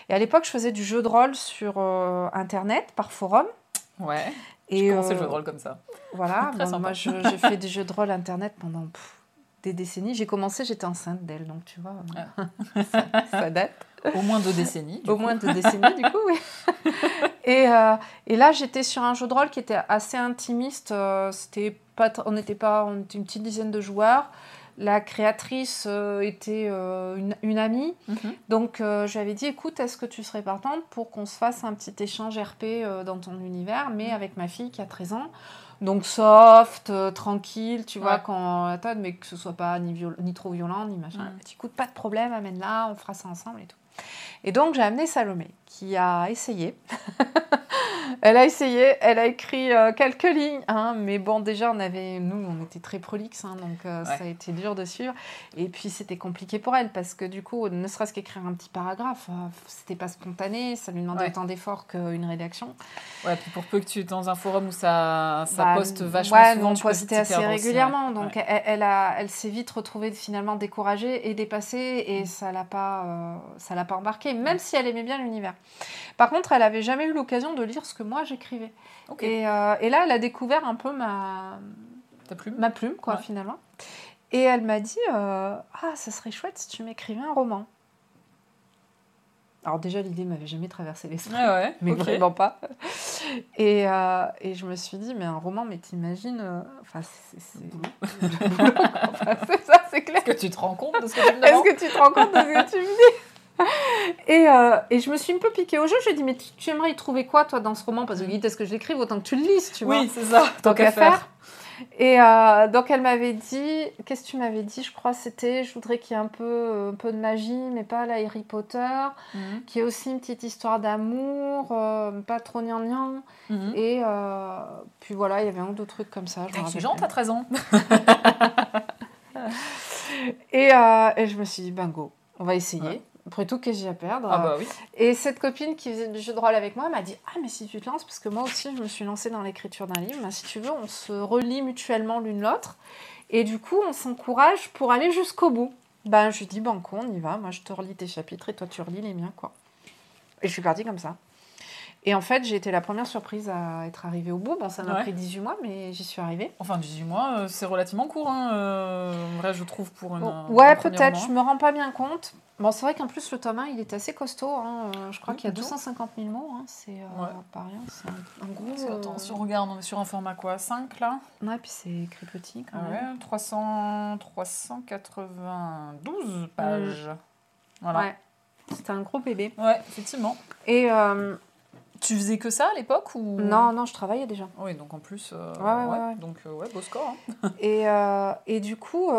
Et à l'époque, je faisais du jeu de rôle sur euh, Internet, par forum. Ouais. Et J'ai commencé euh, le jeu de rôle comme ça. Voilà, bon, moi je- j'ai fait des jeux de rôle Internet pendant pff, des décennies. J'ai commencé, j'étais enceinte d'elle, donc tu vois, ça, ça date. Au moins deux décennies. du Au coup. moins deux décennies, du coup, oui. et, euh, et là, j'étais sur un jeu de rôle qui était assez intimiste. euh, C'était pas, on n'était pas, on était une petite dizaine de joueurs. La créatrice euh, était euh, une, une amie. Mhm. Donc, euh, je lui avais dit écoute, est-ce que tu serais partante pour qu'on se fasse un petit échange RP dans ton univers, mais avec ma fille qui a 13 ans donc soft, euh, tranquille, tu vois, Ouais. quand mais que ce soit pas ni, viol- ni trop violent, ni machin. M'a dit, écoute, pas de problème, amène-la, on fera ça ensemble et tout. Et donc j'ai amené Salomé, qui a essayé. elle a essayé, elle a écrit euh, quelques lignes, hein, mais bon, déjà, on avait, nous, on était très prolixe, hein, donc euh, Ouais. ça a été dur de suivre. Et puis c'était compliqué pour elle, parce que du coup, ne serait-ce qu'écrire un petit paragraphe, euh, c'était pas spontané, ça lui demandait Ouais. autant d'efforts qu'une rédaction. Ouais, puis pour peu que tu es dans un forum où ça, ça Bah, poste vachement ouais, souvent, on postait assez aussi, régulièrement. ouais. Donc, elle, elle a, elle s'est vite retrouvée finalement découragée et dépassée, et ça l'a pas, euh, ça l'a pas embarquée, même si elle aimait bien l'univers. Par contre, elle avait jamais eu l'occasion de lire ce que moi j'écrivais. Ok. Et, euh, et là, elle a découvert un peu ma, plus ma plume, quoi, Ouais. finalement. Et elle m'a dit euh, Ah, ça serait chouette si tu m'écrivais un roman. Alors, déjà, l'idée m'avait jamais traversé l'esprit Ouais, ouais. mais ok. vraiment pas. Et, euh, et je me suis dit, mais un roman, mais t'imagines, enfin, c'est. Enfin, ça, c'est clair. Est-ce que tu te rends compte de ce que tu me Est-ce que tu te rends compte de ce que tu me dis? et, euh, et je me suis un peu piquée au jeu. Je lui ai dit, mais tu, tu aimerais y trouver quoi, toi, dans ce roman? Parce que quitte à ce que je l'écrive, autant que tu le lises, tu vois. Oui, c'est ça. Tant Tant qu'à faire. Et euh, donc elle m'avait dit, qu'est-ce que tu m'avais dit? Je crois c'était, je voudrais qu'il y ait un peu, un peu de magie, mais pas la Harry Potter, Mhm. qu'il y ait aussi une petite histoire d'amour, euh, pas trop gnangnan. Mhm. Et puis voilà, il y avait un ou deux trucs comme ça. exigeante à rappelle 13 ans. Et, et je me suis dit, bingo, on va essayer. Ouais. Après tout, qu'est-ce que j'ai à perdre Ah bah oui. Et cette copine qui faisait du jeu de rôle avec moi m'a dit Ah, mais si tu te lances, parce que moi aussi je me suis lancée dans l'écriture d'un livre, ben, si tu veux, on se relie mutuellement l'une l'autre. Et du coup, on s'encourage pour aller jusqu'au bout. Ben, je lui dis Banco, on y va. Moi, je te relis tes chapitres et toi, tu relis les miens, quoi. Et je suis partie comme ça. Et en fait, j'ai été la première surprise à être arrivée au bout. Bon, ça m'a Ouais. pris 18 mois, mais j'y suis arrivée. Enfin, 18 mois, euh, c'est relativement court, hein, euh, en vrai, je trouve, pour une. Bon, ouais, peut-être, je me rends pas bien compte. Bon, c'est vrai qu'en plus, le tome 1, il est assez costaud. hein. Euh, Je crois Oui, qu'il y a plutôt. 250 000 mots. hein. C'est euh, Ouais. pas rien. C'est un, un gros. Parce que, attends, si on regarde, on est sur un format quoi 5 là? Ouais, puis c'est écrit petit quand Ah même. ouais, 300, 392 pages. Voilà. Ouais. C'était un gros bébé. Ouais, effectivement. Et euh, Tu faisais que ça à l'époque ou? Non, non, je travaillais déjà. Oui, donc en plus. euh, Ouais, ouais, ouais. Donc, euh, ouais, beau score. hein. Et, euh, et du coup,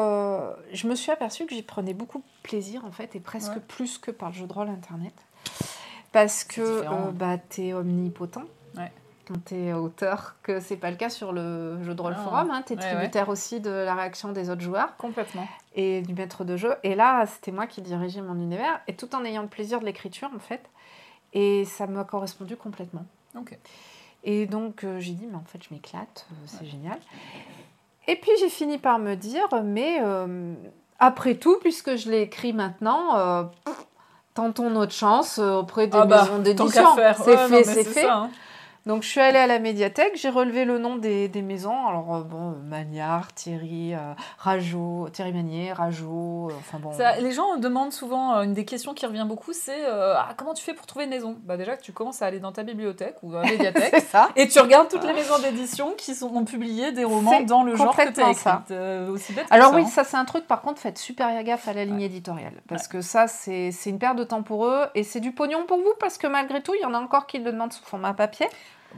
je me suis aperçue que j'y prenais beaucoup de plaisir en fait, et presque plus que par le jeu de rôle internet. Parce que bah, t'es omnipotent. Quand t'es auteur, que c'est pas le cas sur le jeu de rôle Ah. forum, hein, t'es tributaire aussi de la réaction des autres joueurs Complètement. et du maître de jeu. Et là, c'était moi qui dirigeais mon univers, et tout en ayant le plaisir de l'écriture en fait. Et ça m'a correspondu complètement. Et donc euh, j'ai dit, mais en fait je m'éclate, euh, c'est génial. Et puis j'ai fini par me dire, mais euh, après tout, puisque je l'ai écrit maintenant, euh, pff, tentons notre chance auprès des Ah bah, maisons d'édition. C'est Ouais, fait, c'est fait. ça, hein. Donc je suis allée à la médiathèque, j'ai relevé le nom des, des maisons. Alors euh, bon, Magnard, Thierry, euh, Rajo, Thierry Magnier, Rajo, euh, enfin bon. Ça, les gens demandent souvent, euh, une des questions qui revient beaucoup, c'est euh, ah, comment tu fais pour trouver une maison? Bah Déjà que tu commences à aller dans ta bibliothèque ou dans la médiathèque ça. et tu regardes toutes les maisons d'édition qui sont, ont publié des romans dans le genre que tu as complètement écrit. ça. Aussi bête que Alors ça, oui, hein. ça c'est un truc, par contre, faites super gaffe à la ligne éditoriale. Parce que ça, c'est c'est une perte de temps pour eux et c'est du pognon pour vous parce que malgré tout, il y en a encore qui le demandent sous format papier.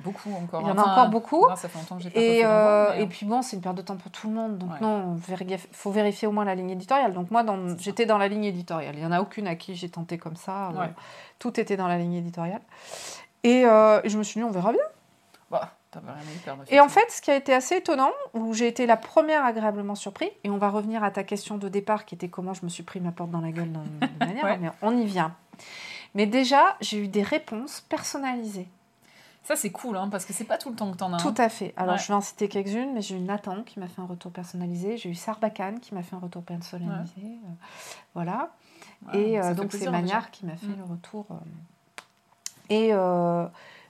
Beaucoup encore. Il y en a Enfin, encore beaucoup. ça fait longtemps que j'ai Et, euh, et puis bon, c'est une perte de temps pour tout le monde. Donc Ouais. non, il faut vérifier au moins la ligne éditoriale. Donc moi, j'étais dans la ligne éditoriale. Il n'y en a aucune à qui j'ai tenté comme ça. Euh, Ouais. tout était dans la ligne éditoriale. Et, euh, je me suis dit, on verra bien. Bah, perdre. Et en fait, ce qui a été assez étonnant, où j'ai été la première agréablement surpris, et on va revenir à ta question de départ qui était comment je me suis pris ma porte dans la gueule dans, de manière, Ouais. mais on y vient. Mais déjà, j'ai eu des réponses personnalisées. Ça, c'est cool, hein, parce que c'est pas tout le temps que t'en as. Tout hein. à fait. Alors, Ouais. je vais en citer quelques-unes, mais j'ai eu Nathan qui m'a fait un retour personnalisé. J'ai eu Sarbacane qui m'a fait un retour personnalisé. Euh, voilà. Ouais, et euh, donc, c'est Magnard qui m'a fait Mm. le retour. euh. Et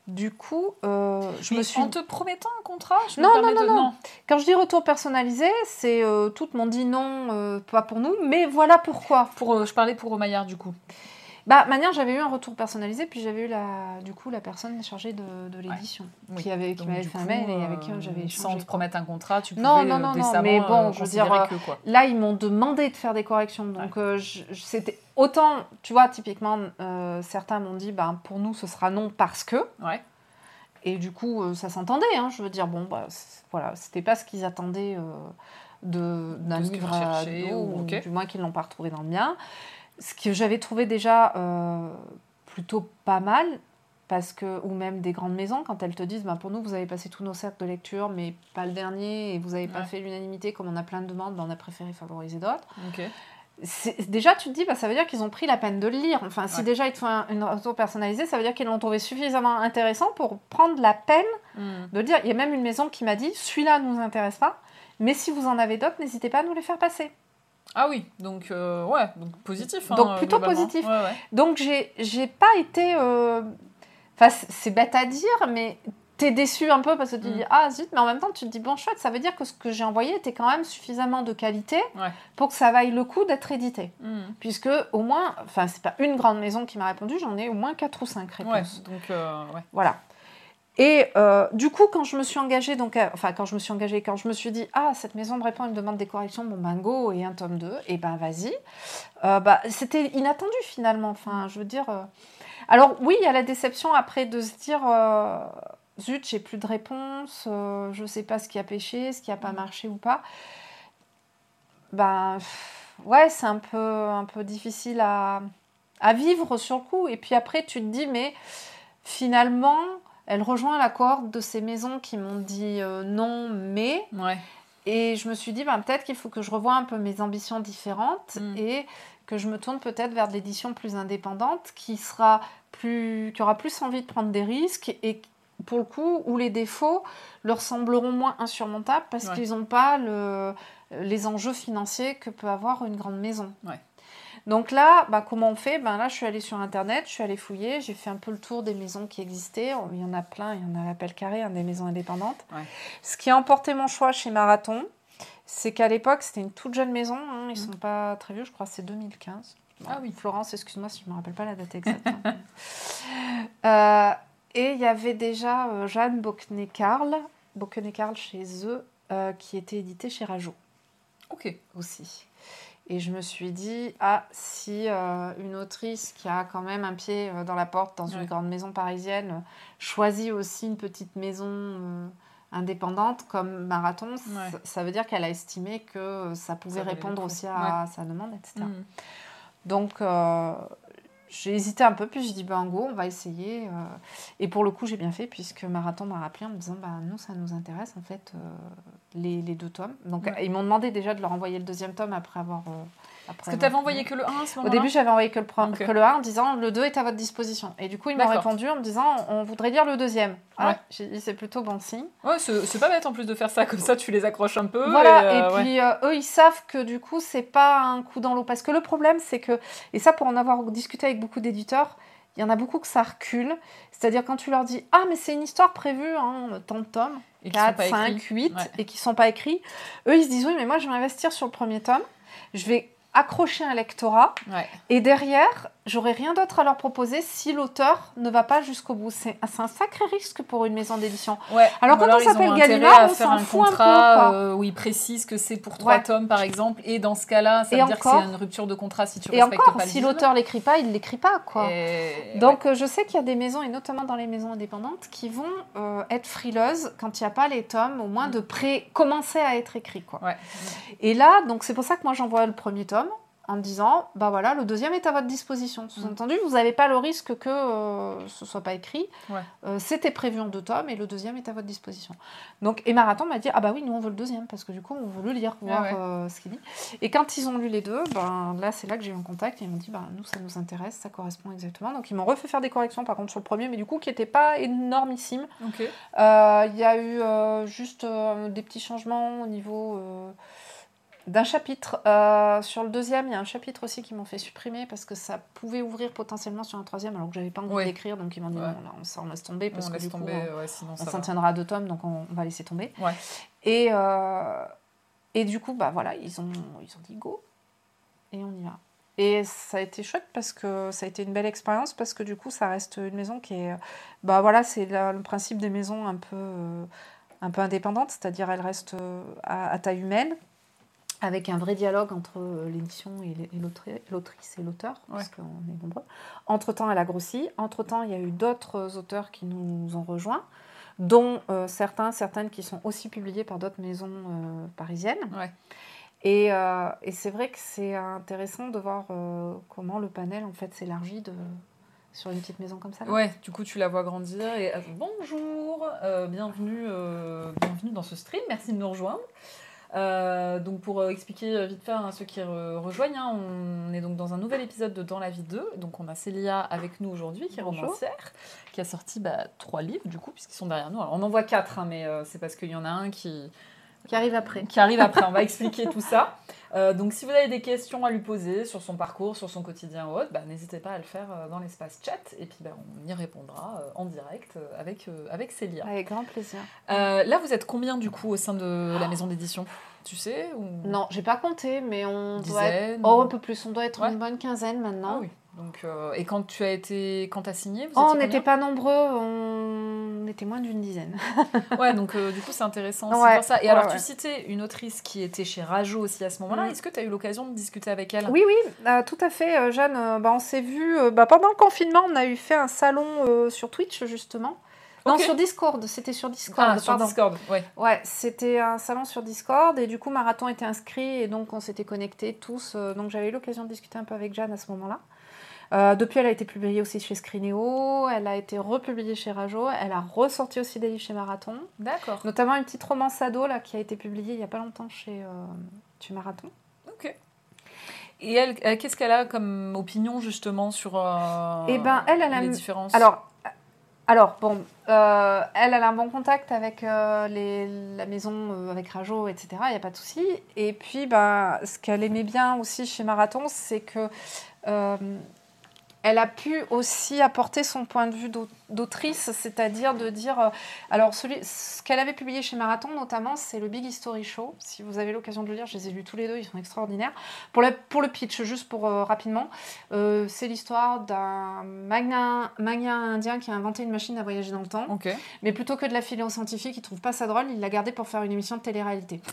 du coup, euh, je Mais me suis. En te promettant un contrat je me Non, non, de- non, Quand je dis retour personnalisé, c'est euh, toutes m'ont dit non, euh, pas pour nous, mais voilà pourquoi. Pour, je parlais pour Maillard, du coup. Bah, manière, j'avais eu un retour personnalisé, puis j'avais eu la, du coup la personne chargée de, de l'édition qui avait qui m'avait fait un mail et avec euh, qui j'avais Sans échangé. te promettre un contrat, tu pouvais Non, non, euh, non, non, décemment, mais bon, euh, je veux dire, que, quoi. Là, ils m'ont demandé de faire des corrections. Donc, euh, je- je- c'était autant, tu vois, typiquement, euh, certains m'ont dit, ben, pour nous, ce sera non parce que. Ouais. Et du coup, euh, ça s'entendait. hein. je veux dire, bon, bah, voilà, c'était pas ce qu'ils attendaient euh, de- d'un De livre à ou- du moins qu'ils l'ont pas retrouvé dans le mien. Ce que j'avais trouvé déjà euh, plutôt pas mal. Parce que, ou même des grandes maisons, quand elles te disent, ben, pour nous, vous avez passé tous nos cercles de lecture, mais pas le dernier, et vous n'avez pas fait l'unanimité, comme on a plein de demandes, ben, on a préféré favoriser d'autres déjà tu te dis bah, ça veut dire qu'ils ont pris la peine de le lire enfin si Ouais. déjà ils te font un- une retour personnalisée ça veut dire qu'ils l'ont trouvé suffisamment intéressant pour prendre la peine Hmm. de le dire il y a même une maison qui m'a dit celui-là ne nous intéresse pas mais si vous en avez d'autres n'hésitez pas à nous les faire passer Ah oui, donc euh, ouais, donc positif. hein, Donc, plutôt positif. Ouais, ouais. donc j'ai pas été euh, enfin c'est bête à dire mais t'es déçu un peu parce que tu Mm. dis ah zut mais en même temps tu te dis bon chouette ça veut dire que ce que j'ai envoyé était quand même suffisamment de qualité Ouais. pour que ça vaille le coup d'être édité Hmm. puisque au moins, enfin c'est pas une grande maison qui m'a répondu, j'en ai au moins quatre ou cinq Ouais, réponses. donc euh, ouais. Voilà. Et euh, du coup, quand je me suis engagée, donc, euh, enfin quand je me suis engagée, quand je me suis dit ah cette maison me répond, elle me demande des corrections, bon ben go et un tome 2, et ben vas-y. Euh, bah, c'était inattendu finalement. Enfin, je veux dire. Alors oui, il y a la déception après de se dire zut, j'ai plus de réponse, je sais pas ce qui a pêché, ce qui a pas marché ou pas. Ben ouais, c'est un peu un peu difficile à à vivre sur le coup. Et puis après, tu te dis mais finalement, elle rejoint la cohorte de ces maisons qui m'ont dit euh, non, mais. Ouais. Et je me suis dit, ben, peut-être qu'il faut que je revoie un peu mes ambitions différentes Mm. et que je me tourne peut-être vers de l'édition plus indépendante qui sera plus, qui aura plus envie de prendre des risques et pour le coup où les défauts leur sembleront moins insurmontables parce Ouais. qu'ils n'ont pas le, les enjeux financiers que peut avoir une grande maison. Ouais. Donc là, bah, comment on fait? Ben Là, je suis allée sur Internet, je suis allée fouiller, j'ai fait un peu le tour des maisons qui existaient. Il y en a plein, il y en a à l'appel carré, hein, des maisons indépendantes. Ouais. Ce qui a emporté mon choix chez Marathon, c'est qu'à l'époque, c'était une toute jeune maison. hein, ils Mhm. sont pas très vieux, je crois c'est 2015. Ah oui. Florence, excuse-moi si je ne me rappelle pas la date exacte. hein. Euh, et il y avait déjà euh, Jeanne Bocquenet-Carl, Bocquenet-Carl chez eux, euh, qui était édité chez Rajo Ok. aussi. Et je me suis dit, ah, si euh, une autrice qui a quand même un pied euh, dans la porte dans Ouais. une grande maison parisienne euh, choisit aussi une petite maison indépendante comme Marathon, ça- Ouais. ça veut dire qu'elle a estimé que ça pouvait répondre aussi à sa demande, etc. Hmm. Donc, j'ai hésité un peu, puis j'ai dit, ben go, on va essayer. euh. Et pour le coup, j'ai bien fait, puisque Marathon m'a rappelé en me disant, bah, nous, ça nous intéresse, en fait, euh, les, les deux tomes. Donc, Ouais. ils m'ont demandé déjà de leur envoyer le deuxième tome après avoir... euh, après Parce que tu avais envoyé que le 1 à ce Au début, j'avais envoyé que le, pro- Ok. que le 1 en disant le 2 est à votre disposition. Et du coup, ils m'ont répondu en me disant on voudrait lire le deuxième. Ah, Ouais. J'ai dit c'est plutôt bon signe. Ouais, c'est pas bête en plus de faire ça, comme ça tu les accroches un peu. Voilà, et, euh, ouais. puis euh, eux, ils savent que du coup, c'est pas un coup dans l'eau. Parce que le problème, c'est que, et ça pour en avoir discuté avec beaucoup d'éditeurs, il y en a beaucoup que ça recule. C'est-à-dire quand tu leur dis Ah, mais c'est une histoire prévue, hein, tant de tomes, Et qui sont 4, pas 5, écrits. 8, Ouais. et qui sont pas écrits, eux, ils se disent Oui, mais moi, je vais investir sur le premier tome, je vais accrocher un lectorat, Ouais. et derrière, j'aurai rien d'autre à leur proposer si l'auteur ne va pas jusqu'au bout. C'est un sacré risque pour une maison d'édition. Ouais. Alors, quand on ils s'appelle Gallimard, on faire s'en un fout un peu, contrat euh, où ils précisent que c'est pour trois tomes par exemple, et dans ce cas-là, ça Et veut dire que c'est une rupture de contrat si tu Et respectes encore, pas le si l'auteur l'écrit pas, il l'écrit pas, quoi. Et- Donc, euh, je sais qu'il y a des maisons, et notamment dans les maisons indépendantes, qui vont euh, être frileuses quand il n'y a pas les tomes, au moins Mm. de pré commencer à être écrits. Quoi. Et là, donc c'est pour ça que moi j'envoie le premier tome en me disant, bah voilà, le deuxième est à votre disposition. Sous-entendu, vous n'avez pas le risque que euh, ce soit pas écrit. Ouais. Euh, C'était prévu en deux tomes et le deuxième est à votre disposition. Donc, et Marathon m'a dit, ah bah oui, nous on veut le deuxième parce que du coup on veut le lire, voir ouais. euh, ce qu'il dit. Et quand ils ont lu les deux, ben là c'est là que j'ai eu un contact et ils m'ont dit, bah nous ça nous intéresse, ça correspond exactement. Donc ils m'ont refait faire des corrections par contre sur le premier, mais du coup qui n'étaient pas énormissimes. Ok. Euh, Il y a eu juste des petits changements au niveau d'un chapitre. Euh, sur le deuxième, il y a un chapitre aussi qui m'ont fait supprimer parce que ça pouvait ouvrir potentiellement sur un troisième alors que j'avais pas envie Ouais. d'écrire. Donc ils m'ont dit Ouais. non, là, on, ça, on laisse tomber parce on que du coup, tomber, on, ouais, sinon on ça s'en tiendra à deux tomes, donc on, on va laisser tomber. Et, euh, et du coup, bah voilà, ils ont, ils ont dit go et on y va. Et ça a été chouette parce que ça a été une belle expérience parce que du coup, ça reste une maison qui est. Bah voilà, c'est le principe des maisons un peu, euh, un peu indépendantes, c'est-à-dire elles restent euh, à, à taille humaine, avec un vrai dialogue entre euh, l'édition et l'autrice et l'auteur, parce qu'on est nombreux. Entre-temps, elle a grossi. Entre-temps, il y a eu d'autres auteurs qui nous ont rejoints, dont euh, certains, certaines qui sont aussi publiés par d'autres maisons euh, parisiennes. Ouais. Et, euh, et c'est vrai que c'est intéressant de voir euh, comment le panel en fait s'élargit de, sur une petite maison comme ça. là. Ouais, du coup, tu la vois grandir. Et euh, bonjour, euh, bienvenue, euh, bienvenue dans ce stream. Merci de nous rejoindre. Euh, donc, pour euh, expliquer euh, vite fait à ceux qui re- rejoignent, hein, on est donc dans un nouvel épisode de Dans la vie 2. Donc, on a Célia avec nous aujourd'hui, qui est Bonjour. romancière, qui a sorti bah, trois livres, du coup, puisqu'ils sont derrière nous. Alors, on en voit quatre, hein, mais euh, c'est parce qu'il y en a un qui, Qui arrive après. qui arrive après. On va expliquer tout ça. Euh, donc, si vous avez des questions à lui poser sur son parcours, sur son quotidien ou autre, bah, n'hésitez pas à le faire euh, dans l'espace chat. Et puis, bah, on y répondra euh, en direct avec, avec Célia. Avec grand plaisir. Euh, là, vous êtes combien du coup au sein de la maison d'édition? Tu sais ou... Non, j'ai pas compté, mais on doit être... Oh, un peu plus, on doit être Ouais. une bonne quinzaine maintenant. Ah oui. Donc, euh, et quand tu as été, quand as signé, vous Oh, on n'était pas nombreux, on était moins d'une dizaine. Ouais, donc euh, du coup c'est intéressant aussi Ouais, pour ça. Et ouais, alors ouais. tu citais une autrice qui était chez Rajo aussi à ce moment-là. Mm. Est-ce que tu as eu l'occasion de discuter avec elle? Oui, oui, euh, tout à fait, Jeanne. bah, on s'est vu bah, pendant le confinement, on a eu fait un salon sur Twitch, justement. Non, sur Discord, c'était sur Discord, Ah, sur. Discord. Ouais. Ouais, c'était un salon sur Discord et du coup Marathon était inscrit et donc on s'était connectés tous. euh, donc j'avais eu l'occasion de discuter un peu avec Jeanne à ce moment-là. Euh, depuis, elle a été publiée aussi chez Screenéo, elle a été republiée chez Rajo, elle a ressorti aussi des livres chez Marathon, D'accord. notamment une petite romance ado là, qui a été publiée il n'y a pas longtemps chez, euh, chez Marathon. Ok. Et elle, elle, qu'est-ce qu'elle a comme opinion justement sur euh, Eh ben, elle, elle les aime- différences? Alors, alors bon, euh, elle, a un bon contact avec euh, la maison, euh, avec Rajo, etc. Il n'y a pas de souci. Et puis, ben, ce qu'elle aimait bien aussi chez Marathon, c'est que elle a pu aussi apporter son point de vue d'au- d'autrice, c'est-à-dire de dire. euh, alors, celui, ce qu'elle avait publié chez Marathon, notamment, c'est le Big History Show. Si vous avez l'occasion de le lire, je les ai lus tous les deux, ils sont extraordinaires. Pour, le pitch, juste pour euh, rapidement, euh, c'est l'histoire d'un magna, magna indien qui a inventé une machine à voyager dans le temps. Mais plutôt que de la filer aux scientifiques, il trouve pas ça drôle, il l'a gardé pour faire une émission de télé-réalité.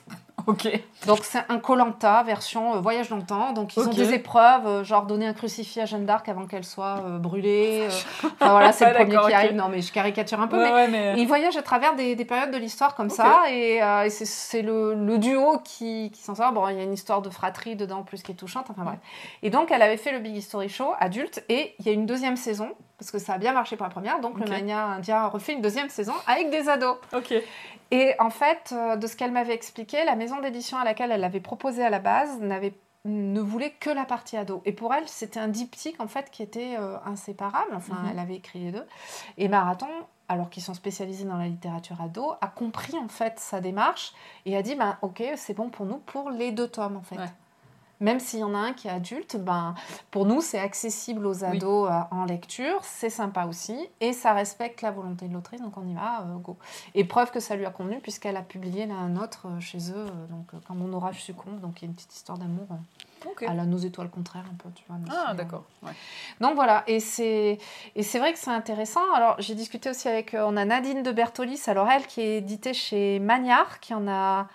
Ok. Donc c'est un Colanta version euh, voyage dans le temps. Donc ils ont des épreuves, genre donner un crucifix à Jeanne d'Arc avant qu'elle soit euh, brûlée. euh. Enfin voilà, c'est Ouais, le premier d'accord, qui arrive. Non mais je caricature un peu, Ouais, mais ouais, mais... ils voyagent à travers des, des périodes de l'histoire comme ça, et, euh, et c'est- le, le duo qui, qui s'en sort. Bon, il y a une histoire de fratrie dedans en plus qui est touchante, enfin bref. Et donc, elle avait fait le Big History Show adulte, et il y a une deuxième saison, parce que ça a bien marché pour la première, donc le Mania Indien refait une deuxième saison avec des ados. Ok. Et en fait, euh, de ce qu'elle m'avait expliqué, la maison d'édition à laquelle elle avait proposé à la base n'avait ne voulait que la partie ado. Et pour elle, c'était un diptyque en fait qui était euh, inséparable. Enfin, Mhm. elle avait écrit les deux. Et Marathon, alors qu'ils sont spécialisés dans la littérature ado, a compris en fait sa démarche et a dit ben ok, c'est bon pour nous pour les deux tomes en fait. Ouais. Même s'il y en a un qui est adulte, ben, pour nous, c'est accessible aux ados euh, en lecture, c'est sympa aussi, et ça respecte la volonté de l'autrice, donc on y va, euh, go. Et preuve que ça lui a convenu, puisqu'elle a publié là, un autre euh, chez eux, donc Quand mon orage succombe, donc il y a une petite histoire d'amour euh, Ok. à la nos étoiles contraires, un peu, tu vois. Ah, d'accord. Ouais. donc voilà, et c'est et c'est vrai que c'est intéressant. Alors j'ai discuté aussi avec, on a Nadine de Bertolis, alors elle qui est éditée chez Magnard, qui en a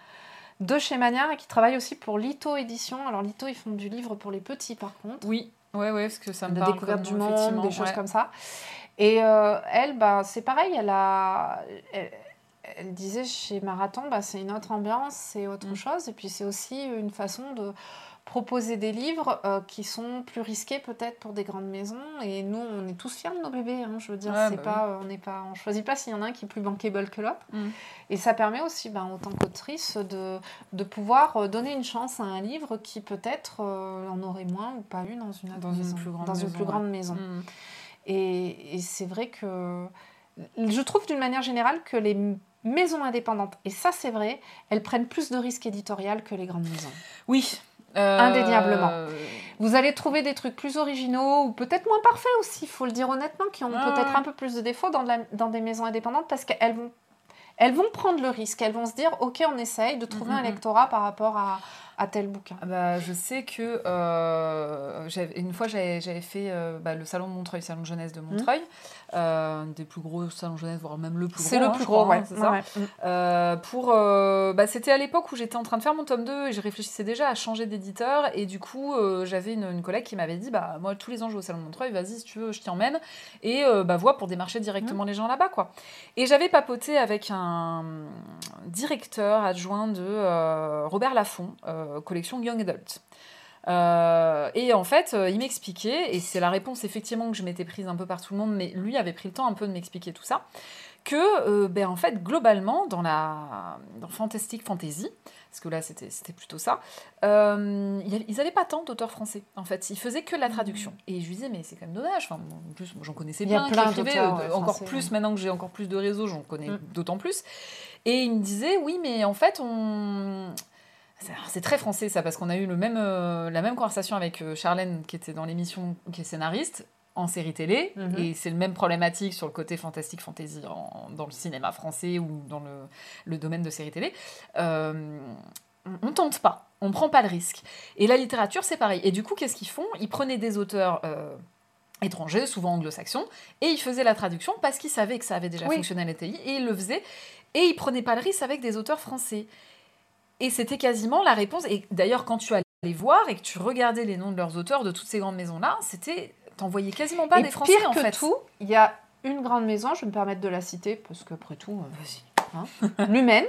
deux chez Magnard et qui travaille aussi pour Lito Édition. Alors Lito, ils font du livre pour les petits par contre, Oui. Ouais, ouais, parce que ça me de parle. découverte du monde, des choses ouais. comme ça. Et euh, elle, bah, c'est pareil, elle a... Elle, elle disait chez Marathon, bah, c'est une autre ambiance, c'est autre Mm. chose. Et puis c'est aussi une façon de proposer des livres euh, qui sont plus risqués peut-être pour des grandes maisons. Et nous, on est tous fiers de nos bébés. hein, je veux dire, Ouais, c'est bah pas, on n'est pas, on choisit pas s'il y en a un qui est plus bankable que l'autre. Mm. Et ça permet aussi, ben, en tant qu'autrice, de, de pouvoir euh, donner une chance à un livre qui peut-être euh, en aurait moins ou pas eu dans une Dans une plus grande dans une maison, ouais. Mm. Et, et c'est vrai que je trouve d'une manière générale que les maisons indépendantes, et ça c'est vrai, elles prennent plus de risques éditoriaux que les grandes maisons. Oui. Euh, Indéniablement. Vous allez trouver des trucs plus originaux ou peut-être moins parfaits aussi, il faut le dire honnêtement, qui ont Ah peut-être ouais. un peu plus de défauts dans, de la- dans des maisons indépendantes parce qu'elles vont, elles vont prendre le risque, elles vont se dire ok on essaye de trouver Mhm, un mhm. lectorat par rapport à, à tel bouquin Ah bah, je sais que euh, une fois j'avais fait euh, bah, le salon de Montreuil, salon de jeunesse de Montreuil, euh, des plus gros salons jeunesse, voire même le plus gros. C'est le hein, plus gros, crois, hein, ouais. c'est ça. ouais. Euh, pour, euh, bah, c'était à l'époque où j'étais en train de faire mon tome 2 et je réfléchissais déjà à changer d'éditeur. Et du coup, euh, j'avais une, une collègue qui m'avait dit Bah, moi, tous les ans, je vais au Salon de Montreuil, vas-y, si tu veux, je t'y emmène. Et bah, vois pour démarcher Mmh. directement les gens là-bas, quoi. Et j'avais papoté avec un directeur adjoint de Robert Laffont, collection Young Adult. Euh, et en fait, euh, il m'expliquait, et c'est la réponse effectivement que je m'étais prise un peu par tout le monde, mais lui avait pris le temps un peu de m'expliquer tout ça, que euh, ben, en fait, globalement, dans la dans Fantastic Fantasy, parce que là c'était c'était plutôt ça, ils n'avaient pas tant d'auteurs français, en fait, ils faisaient que la traduction. Et je lui disais, mais c'est quand même dommage, enfin, en plus, j'en connaissais a plein, d'auteurs, ouais, encore français, plus, ouais. maintenant que j'ai encore plus de réseaux, j'en connais Mm. d'autant plus. Et il me disait, oui, mais en fait, on... C'est alors, c'est très français ça, parce qu'on a eu le même, euh, la même conversation avec euh, Charlène, qui était dans l'émission, qui est scénariste, en série télé, Mhm. et c'est le même problématique sur le côté fantastique fantasy en- dans le cinéma français ou dans le, le domaine de série télé. Euh, on- tente pas, on prend pas le risque. Et la littérature, c'est pareil. Et du coup, qu'est-ce qu'ils font? Ils prenaient des auteurs euh, étrangers, souvent anglo-saxons, et ils faisaient la traduction parce qu'ils savaient que ça avait déjà Oui. fonctionné à l'ETI, et ils le faisaient. Et ils prenaient pas le risque avec des auteurs français. Et c'était quasiment la réponse. Et d'ailleurs, quand tu allais voir et que tu regardais les noms de leurs auteurs de toutes ces grandes maisons-là, c'était. T'envoyais quasiment pas Et des Français pire en que fait. tout, il y a une grande maison, je vais me permettre de la citer, parce qu'après tout, euh, Vas-y. Lumen.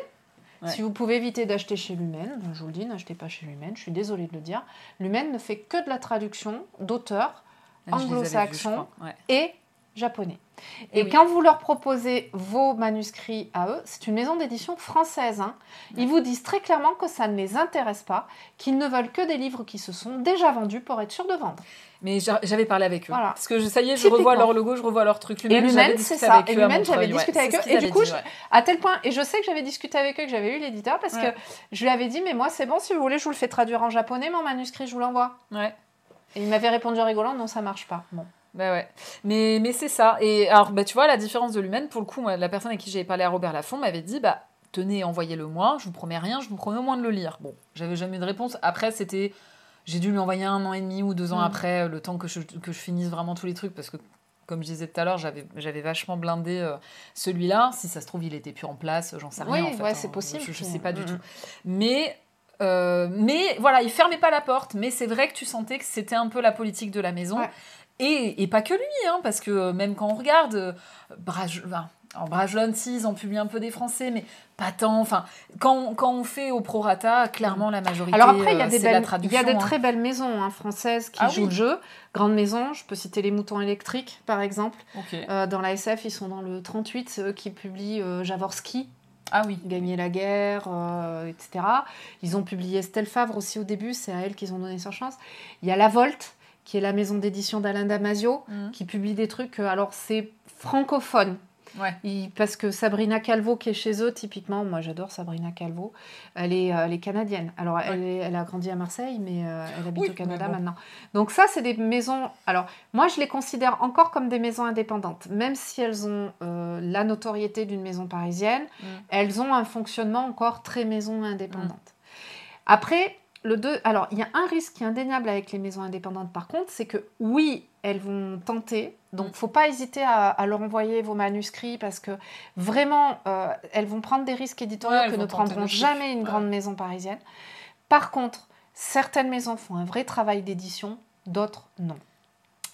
Ouais. Si vous pouvez éviter d'acheter chez Lumen, je vous le dis, n'achetez pas chez Lumen, je suis désolée de le dire. Lumen ne fait que de la traduction d'auteurs Ah, les anglo-saxons. Ouais. et japonais. Eh Et oui. quand vous leur proposez vos manuscrits à eux, c'est une maison d'édition française. hein. Ils vous disent très clairement que ça ne les intéresse pas, qu'ils ne veulent que des livres qui se sont déjà vendus pour être sûrs de vendre. Mais j'a- j'avais parlé avec eux. Voilà. Parce que je- ça y est, je revois leur logo, je revois leur truc. J'avais c'est ça. Et Lumen, j'avais discuté avec eux. Et du coup, dit, je- ouais. À tel point, et je sais que j'avais discuté avec eux, que j'avais eu l'éditeur, parce Ouais. que je lui avais dit, mais moi c'est bon, si vous voulez, je vous le fais traduire en japonais, mon manuscrit, je vous l'envoie. Ouais. Et il m'avait répondu rigolant, non, ça marche pas. Bon. Bah ouais. Mais, mais c'est ça. Et alors, bah, tu vois, la différence de l'humaine, pour le coup, moi, la personne avec qui j'avais parlé à Robert Laffont m'avait dit, bah, tenez, envoyez-le moi, je vous promets rien, je vous promets au moins de le lire. Bon, j'avais jamais eu de réponse. Après, c'était. J'ai dû lui envoyer un an et demi ou deux ans Mm. après, le temps que je, que je finisse vraiment tous les trucs, parce que, comme je disais tout à l'heure, j'avais vachement blindé euh, celui-là. Si ça se trouve, il était plus en place, j'en sais Oui, rien. en fait, ouais, hein. c'est possible. Je, puis, sais pas du mm, tout. mm. Mais. euh, mais voilà, il fermait pas la porte, mais c'est vrai que tu sentais que c'était un peu la politique de la maison. Ouais. Et, et pas que lui, hein, parce que même quand on regarde, euh, Braj, Brajlon, si, ils ont publié un peu des Français, mais pas tant. Enfin, quand, quand on fait au prorata, clairement, la majorité, Alors après, il y a euh, des, belles, il y a des hein. très belles maisons hein, françaises qui Ah jouent oui. le jeu. Grandes maisons, je peux citer les moutons électriques, par exemple. Euh, dans la SF, ils sont dans le 38, c'est eux qui publient euh, Javorski, Ah oui. Gagner la guerre, euh, etc. Ils ont publié Estelle Favre aussi au début, c'est à elle qu'ils ont donné sa chance. Il y a La Volte, qui est la maison d'édition d'Alain Damasio, Mhm. qui publie des trucs, euh, alors c'est francophone. Ouais. Il- parce que Sabrina Calvo, qui est chez eux, typiquement, moi j'adore Sabrina Calvo, elle est, euh, elle est canadienne. Alors elle, est- elle a grandi à Marseille, mais euh, elle habite Oui, au Canada bon. maintenant. Donc ça, c'est des maisons... Alors moi, je les considère encore comme des maisons indépendantes, même si elles ont euh, la notoriété d'une maison parisienne, Mm. elles ont un fonctionnement encore très maison indépendante. Mm. Après, le deux, alors il y a un risque qui est indéniable avec les maisons indépendantes par contre, c'est que oui, elles vont tenter, donc Mm. faut pas hésiter à, à leur envoyer vos manuscrits parce que vraiment, euh, elles vont prendre des risques éditoriaux Ouais, que ne prendront jamais une Ouais. grande maison parisienne. Par contre, certaines maisons font un vrai travail d'édition, d'autres non.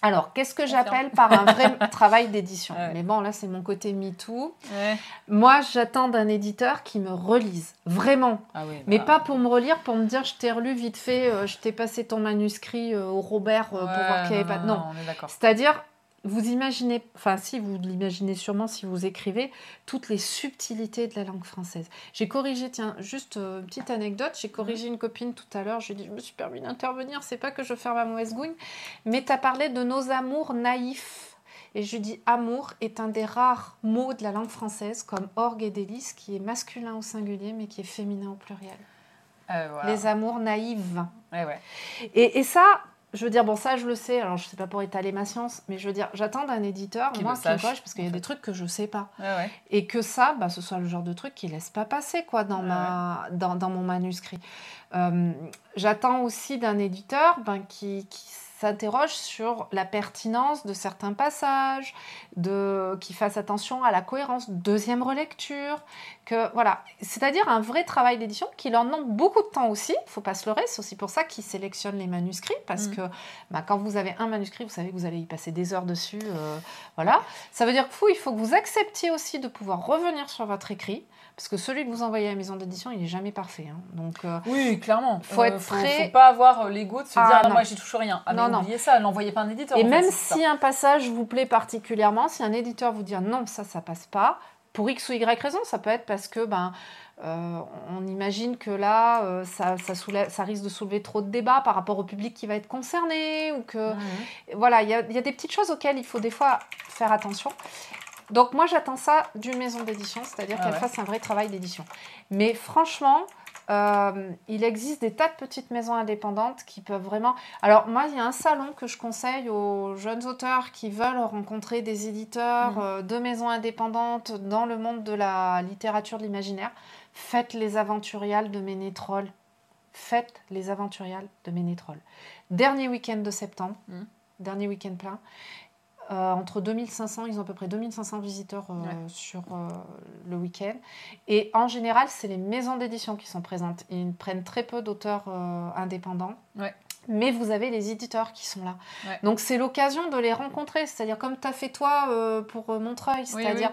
Alors, qu'est-ce que j'appelle par un vrai travail d'édition Ouais. Mais bon, là, c'est mon côté MeToo. Ouais. Moi, j'attends d'un éditeur qui me relise, vraiment. Ah oui, Mais bah, pas pour me relire, pour me dire je t'ai relu vite fait, euh, je t'ai passé ton manuscrit euh, au Robert euh, pour voir qu'il n'y avait pas. Non. on est d'accord. C'est-à-dire, vous imaginez, enfin si vous l'imaginez sûrement si vous écrivez, toutes les subtilités de la langue française. J'ai corrigé, tiens, juste euh, une petite anecdote, j'ai corrigé une copine tout à l'heure, je lui ai dit, je me suis permis d'intervenir, c'est pas que je ferme ma mauvaise gougne, mais tu as parlé de nos amours naïfs. Et je lui dis, amour est un des rares mots de la langue française, comme orgue et délice, qui est masculin au singulier, mais qui est féminin au pluriel. Euh, voilà. Les amours naïves. Ouais, ouais. Et, et ça, je veux dire, bon, ça, je le sais, alors je sais pas pour étaler ma science, mais je veux dire, j'attends d'un éditeur, Qui moi, qui sache, coche, parce qu'il y a des trucs que je sais pas. Ouais, ouais. Et que ça, bah, ce soit le genre de truc qui laisse pas passer, quoi, dans, Ouais, ma, dans, dans mon manuscrit. Euh, j'attends aussi d'un éditeur ben, qui, qui s'interroge sur la pertinence de certains passages, de, qui fasse attention à la cohérence, deuxième relecture, que voilà, c'est-à-dire un vrai travail d'édition qui leur demande beaucoup de temps aussi. Il faut pas se leurrer, c'est aussi pour ça qu'ils sélectionnent les manuscrits parce Mm. que bah, quand vous avez un manuscrit, vous savez que vous allez y passer des heures dessus, euh, voilà. Ça veut dire que vous, il faut que vous acceptiez aussi de pouvoir revenir sur votre écrit. Parce que celui que vous envoyez à la maison d'édition, il n'est jamais parfait. hein. Donc, euh, Oui, clairement. Faut être faut, très- faut pas avoir euh, l'ego de se Ah, dire ah, non. moi j'y touche rien. Ah, mais Non, non. oubliez ça, n'envoyez pas un éditeur. Et fait, même ça. si un passage vous plaît particulièrement, si un éditeur vous dit non, ça, ça passe pas, pour X ou Y raison, ça peut être parce que ben, euh, on imagine que là, euh, ça, ça, soulève- ça risque de soulever trop de débats par rapport au public qui va être concerné, ou que voilà, il y, a- il y a des petites choses auxquelles il faut des fois faire attention. Donc moi, j'attends ça d'une maison d'édition, c'est-à-dire Ah qu'elle ouais. fasse un vrai travail d'édition. Mais franchement, euh, il existe des tas de petites maisons indépendantes qui peuvent vraiment... Alors moi, il y a un salon que je conseille aux jeunes auteurs qui veulent rencontrer des éditeurs Mhm. euh, de maisons indépendantes dans le monde de la littérature de l'imaginaire. Faites les aventuriales de Ménétrol. Faites les aventuriales de Ménétrol. Dernier week-end de septembre, Mhm. dernier week-end plein. Euh, entre 2500, ils ont à peu près 2500 visiteurs euh, Ouais. sur euh, le week-end. Et en général, c'est les maisons d'édition qui sont présentes. Ils prennent très peu d'auteurs euh, indépendants. Ouais. Mais vous avez les éditeurs qui sont là. Ouais. Donc c'est l'occasion de les rencontrer. C'est-à-dire comme tu as fait toi euh, pour Montreuil. Oui, C'est-à-dire...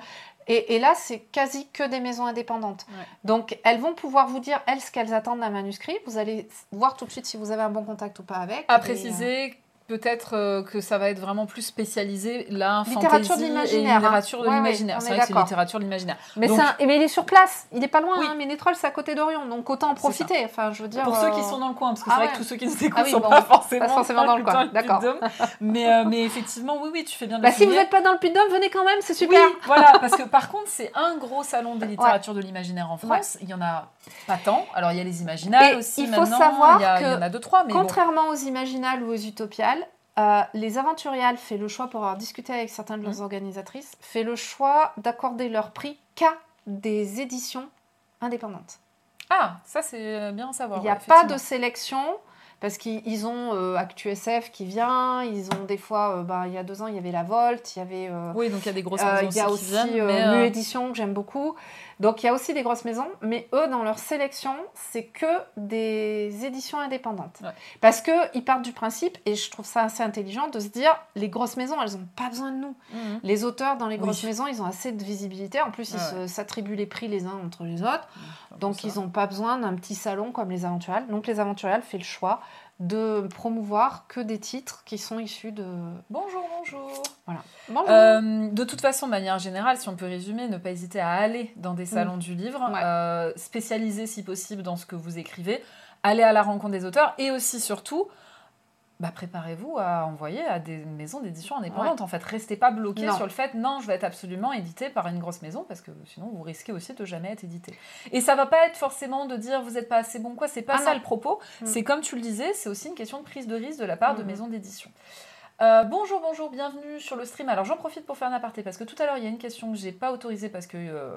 Et, et là, c'est quasi que des maisons indépendantes. Ouais. Donc, elles vont pouvoir vous dire, elles, ce qu'elles attendent d'un manuscrit. Vous allez voir tout de suite si vous avez un bon contact ou pas avec. À euh, préciser peut-être euh, que ça va être vraiment plus spécialisé la Littérature fantasy de et l'imaginaire, hein. de Ouais, ouais, c'est est vrai que c'est littérature de l'imaginaire. Mais, Donc- c'est un- mais il est sur place, il est pas loin. Oui. Hein. Ménétrol, c'est à côté d'Orion, donc autant en profiter. Enfin, je veux dire. Pour ceux euh, qui sont dans le coin, parce que ah c'est vrai ouais. que tous ceux qui nous écoutent Ah oui, sont bon, pas forcément, pas forcément dans le coin, d'accord. Mais, euh, mais effectivement, oui, oui, tu fais bien de le Bah, si vous n'êtes pas dans le Puy-de-Dôme, venez quand même, c'est super. Oui, voilà, parce que par contre, c'est un gros salon de littérature de l'imaginaire en France. Il y en a pas tant. Alors, il y a les imaginales aussi il faut savoir il y, que en a deux, bon. Contrairement aux Imaginales ou aux Utopiales, euh, les Aventuriales fait le choix, pour avoir discuté avec certaines de leurs organisatrices, fait le choix d'accorder leur prix qu'à des éditions indépendantes. Ah, ça, c'est bien à savoir. Il n'y a ouais, pas de sélection parce qu'ils ils ont euh, ActuSF qui vient, ils ont des fois, euh, bah, il y a deux ans, il y avait La Volte, il y avait... euh, Oui, donc il y a des grosses euh, maisons il y a aussi euh, Mu Édition que j'aime beaucoup. Donc il y a aussi des grosses maisons, mais eux, dans leur sélection, c'est que des éditions indépendantes. Ouais. Parce qu'ils partent du principe, et je trouve ça assez intelligent, de se dire, les grosses maisons, elles n'ont pas besoin de nous. mhm. Les auteurs dans les Oui. grosses maisons, ils ont assez de visibilité. En plus, ils Ouais, s'attribuent les prix les uns entre les autres. Donc ils n'ont pas besoin d'un petit salon comme les Aventuriales. Donc les Aventuriales fait le choix de promouvoir que des titres qui sont issus de... Bonjour, bonjour. Bonjour. Euh, de toute façon, de manière générale, si on peut résumer, ne pas hésiter à aller dans des salons du livre, Ouais. euh, spécialiser si possible dans ce que vous écrivez, aller à la rencontre des auteurs et aussi surtout. Bah, préparez-vous à envoyer à des maisons d'édition indépendantes. En fait, restez pas bloqué sur le fait non, je vais être absolument édité par une grosse maison parce que sinon vous risquez aussi de jamais être édité. Et ça va pas être forcément de dire vous n'êtes pas assez bon quoi. C'est pas Ah ça non. le propos. Mm. C'est comme tu le disais, c'est aussi une question de prise de risque de la part de Mhm. maisons d'édition. Euh, bonjour, bonjour, bienvenue sur le stream. Alors j'en profite pour faire un aparté parce que tout à l'heure il y a une question que j'ai pas autorisée parce que. euh,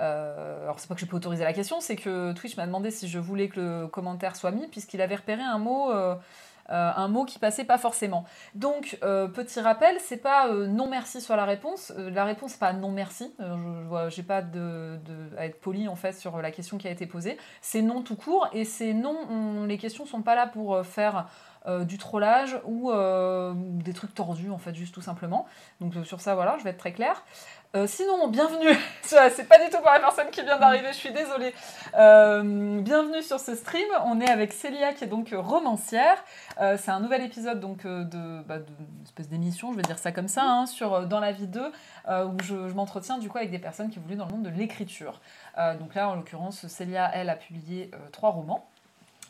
euh, alors c'est pas que j'ai pas autorisé la question, c'est que Twitch m'a demandé si je voulais que le commentaire soit mis puisqu'il avait repéré un mot. Euh, un mot qui passait pas forcément. Donc, euh, petit rappel, c'est pas euh, non merci sur la réponse. La réponse, c'est pas non merci. Je, j'ai pas à être poli en fait sur la question qui a été posée. C'est non tout court et c'est non. on- les questions sont pas là pour faire euh, du trollage ou euh, des trucs tordus en fait, juste tout simplement. Donc euh, sur ça, voilà, je vais être très claire. Sinon, bienvenue. C'est pas du tout pour la personne qui vient d'arriver. Je suis désolée. Bienvenue sur ce stream. On est avec Célia qui est donc romancière. C'est un nouvel épisode donc de, bah, espèce d'émission, je vais dire ça comme ça, hein, sur dans la vie 2, euh, où je, m'entretiens du coup avec des personnes qui évoluent dans le monde de l'écriture. Donc là, en l'occurrence, Célia, elle a publié trois romans.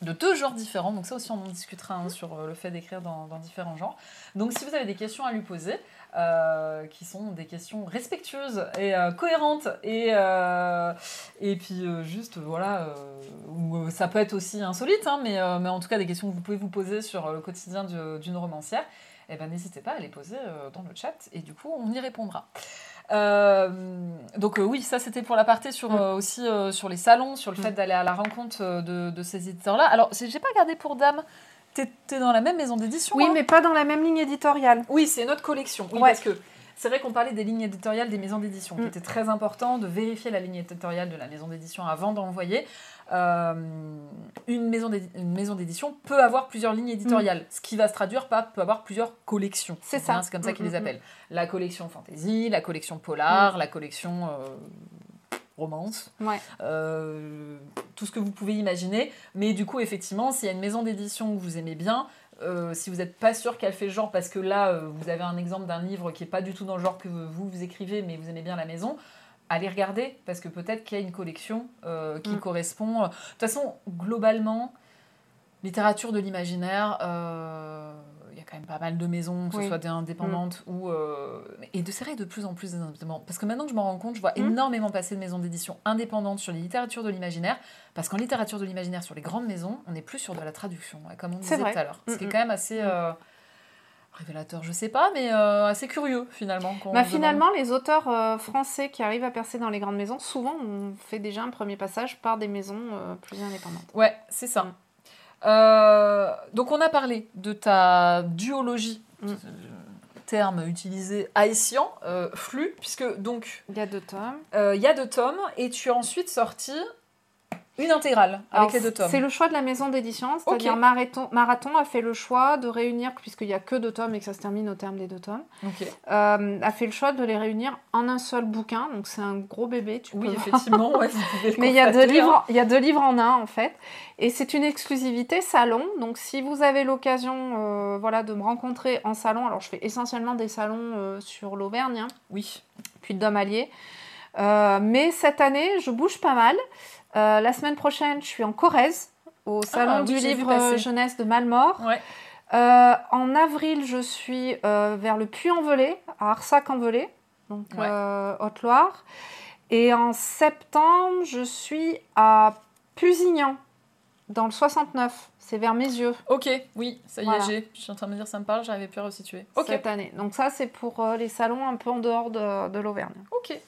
De deux genres différents. Donc ça aussi, on en discutera hein, sur euh, le fait d'écrire dans, différents genres. Donc si vous avez des questions à lui poser, euh, qui sont des questions respectueuses et euh, cohérentes et, puis juste voilà euh, ça peut être aussi insolite hein, mais, en tout cas des questions que vous pouvez vous poser sur le quotidien du- d'une romancière et ben n'hésitez pas à les poser dans le chat et du coup on y répondra donc euh, oui ça c'était pour la partie sur euh, aussi euh, sur les salons sur le fait Mm. d'aller à la rencontre euh, de, de ces éditeurs là alors j'ai pas regardé pour Dame t'es dans la même maison d'édition Oui, hein mais pas dans la même ligne éditoriale. oui, c'est notre collection. Oui, Ouais. parce que c'est vrai qu'on parlait des lignes éditoriales des maisons d'édition, qui Mm. était très important de vérifier la ligne éditoriale de la maison d'édition avant d'envoyer. Euh, une maison d'édition peut avoir plusieurs lignes éditoriales, ce qui va se traduire par peut avoir plusieurs collections. C'est ça. Hein, C'est comme ça Mm, qu'ils les mm, appellent. La collection fantasy, la collection polar, la collection euh, romance Ouais. euh, tout ce que vous pouvez imaginer. Mais du coup, effectivement, s'il y a une maison d'édition que vous aimez bien, euh, si vous n'êtes pas sûr qu'elle fait le genre, parce que là, euh, vous avez un exemple d'un livre qui n'est pas du tout dans le genre que vous, vous écrivez, mais vous aimez bien la maison, allez regarder, parce que peut-être qu'il y a une collection euh, qui Mm. correspond. De toute façon, globalement, littérature de l'imaginaire, euh, il y a quand même pas mal de maisons, que ce Oui. soit des indépendantes ou... euh, et de serrer de plus en plus des indépendantes. Parce que maintenant que je m'en rends compte, je vois Mm. énormément passer de maisons d'édition indépendantes sur les littératures de l'imaginaire, parce qu'en littérature de l'imaginaire, sur les grandes maisons, on n'est plus sur de la traduction, ouais, comme on disait vrai. tout à l'heure. Ce qui est Mm, quand même assez... Révélateur, je sais pas, mais euh, assez curieux finalement. Bah, demande. finalement, les auteurs euh, français qui arrivent à percer dans les grandes maisons, souvent on fait déjà un premier passage par des maisons euh, plus indépendantes. Ouais, c'est ça. Mm. Donc on a parlé de ta duologie, Mm. terme utilisé haïtien, flux, puisque donc Il y a deux tomes. il y a deux tomes et tu as ensuite sorti une intégrale avec Alors, les deux tomes. C'est le choix de la maison d'édition, c'est-à-dire Ok. Marathon, Marathon a fait le choix de réunir, puisqu'il n'y a que deux tomes et que ça se termine au terme des deux tomes, Ok. euh, a fait le choix de les réunir en un seul bouquin, donc c'est un gros bébé, tu Oui, peux effectivement, ouais, Mais il y, a deux constater, livres, hein. il y a deux livres en un, en fait. Et c'est une exclusivité salon. Donc, si vous avez l'occasion euh, voilà, de me rencontrer en salon, alors je fais essentiellement des salons euh, sur l'Auvergne, hein, Oui. puis de Allier. Euh, mais cette année, je bouge pas mal. Euh, la semaine prochaine, je suis en Corrèze, au salon Ah, du livre jeunesse de Malmort. Ouais. Euh, en avril, je suis euh, vers le Puy-en-Velay, à Arsac-en-Velay, donc Ouais. Haute-Loire. Et en septembre, je suis à Pusignan, dans le 69. C'est vers mes yeux Ok, oui, ça y Voilà. est, j'ai. Je suis en train de me dire, ça me parle, j'arrivais plus à resituer. Ok. cette année. Donc ça, c'est pour euh, les salons un peu en dehors de, de l'Auvergne. Ok.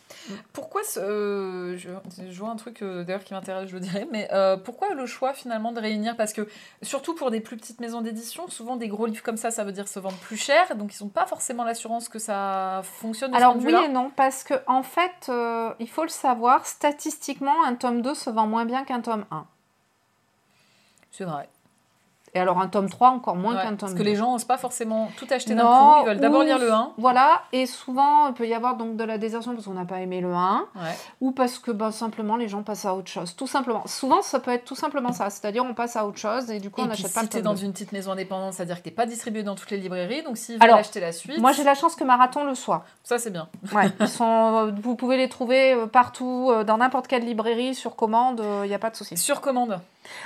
Pourquoi ce, euh, je, je vois un truc euh, d'ailleurs qui m'intéresse, je le dirais, mais pourquoi le choix finalement de réunir? Parce que surtout pour des plus petites maisons d'édition, souvent des gros livres comme ça, ça veut dire se vendre plus cher, donc ils n'ont pas forcément l'assurance que ça fonctionne. de Alors oui et non, parce que en fait, il faut le savoir, statistiquement, un tome 2 se vend moins bien qu'un tome 1. C'est vrai. Et alors un tome 3 encore moins Ouais, qu'un tome parce 2. que les gens n'osent pas forcément tout acheter d'un coup, ils veulent d'abord lire le 1. Voilà, et souvent il peut y avoir donc de la désertion parce qu'on n'a pas aimé le 1, Ouais. ou parce que bah, simplement les gens passent à autre chose. Tout simplement. Souvent ça peut être tout simplement ça, c'est-à-dire on passe à autre chose et du coup Et on n'achète pas si le tu es tome dans 2. une petite maison indépendante, c'est-à-dire que tu n'es pas distribué dans toutes les librairies, donc s'ils veulent Alors, acheter la suite, Moi j'ai la chance que Marathon le soit. ça c'est bien. Ouais, ils sont, euh, vous pouvez les trouver euh, partout, euh, dans n'importe quelle librairie, sur commande, il n'y a pas de souci. Sur commande.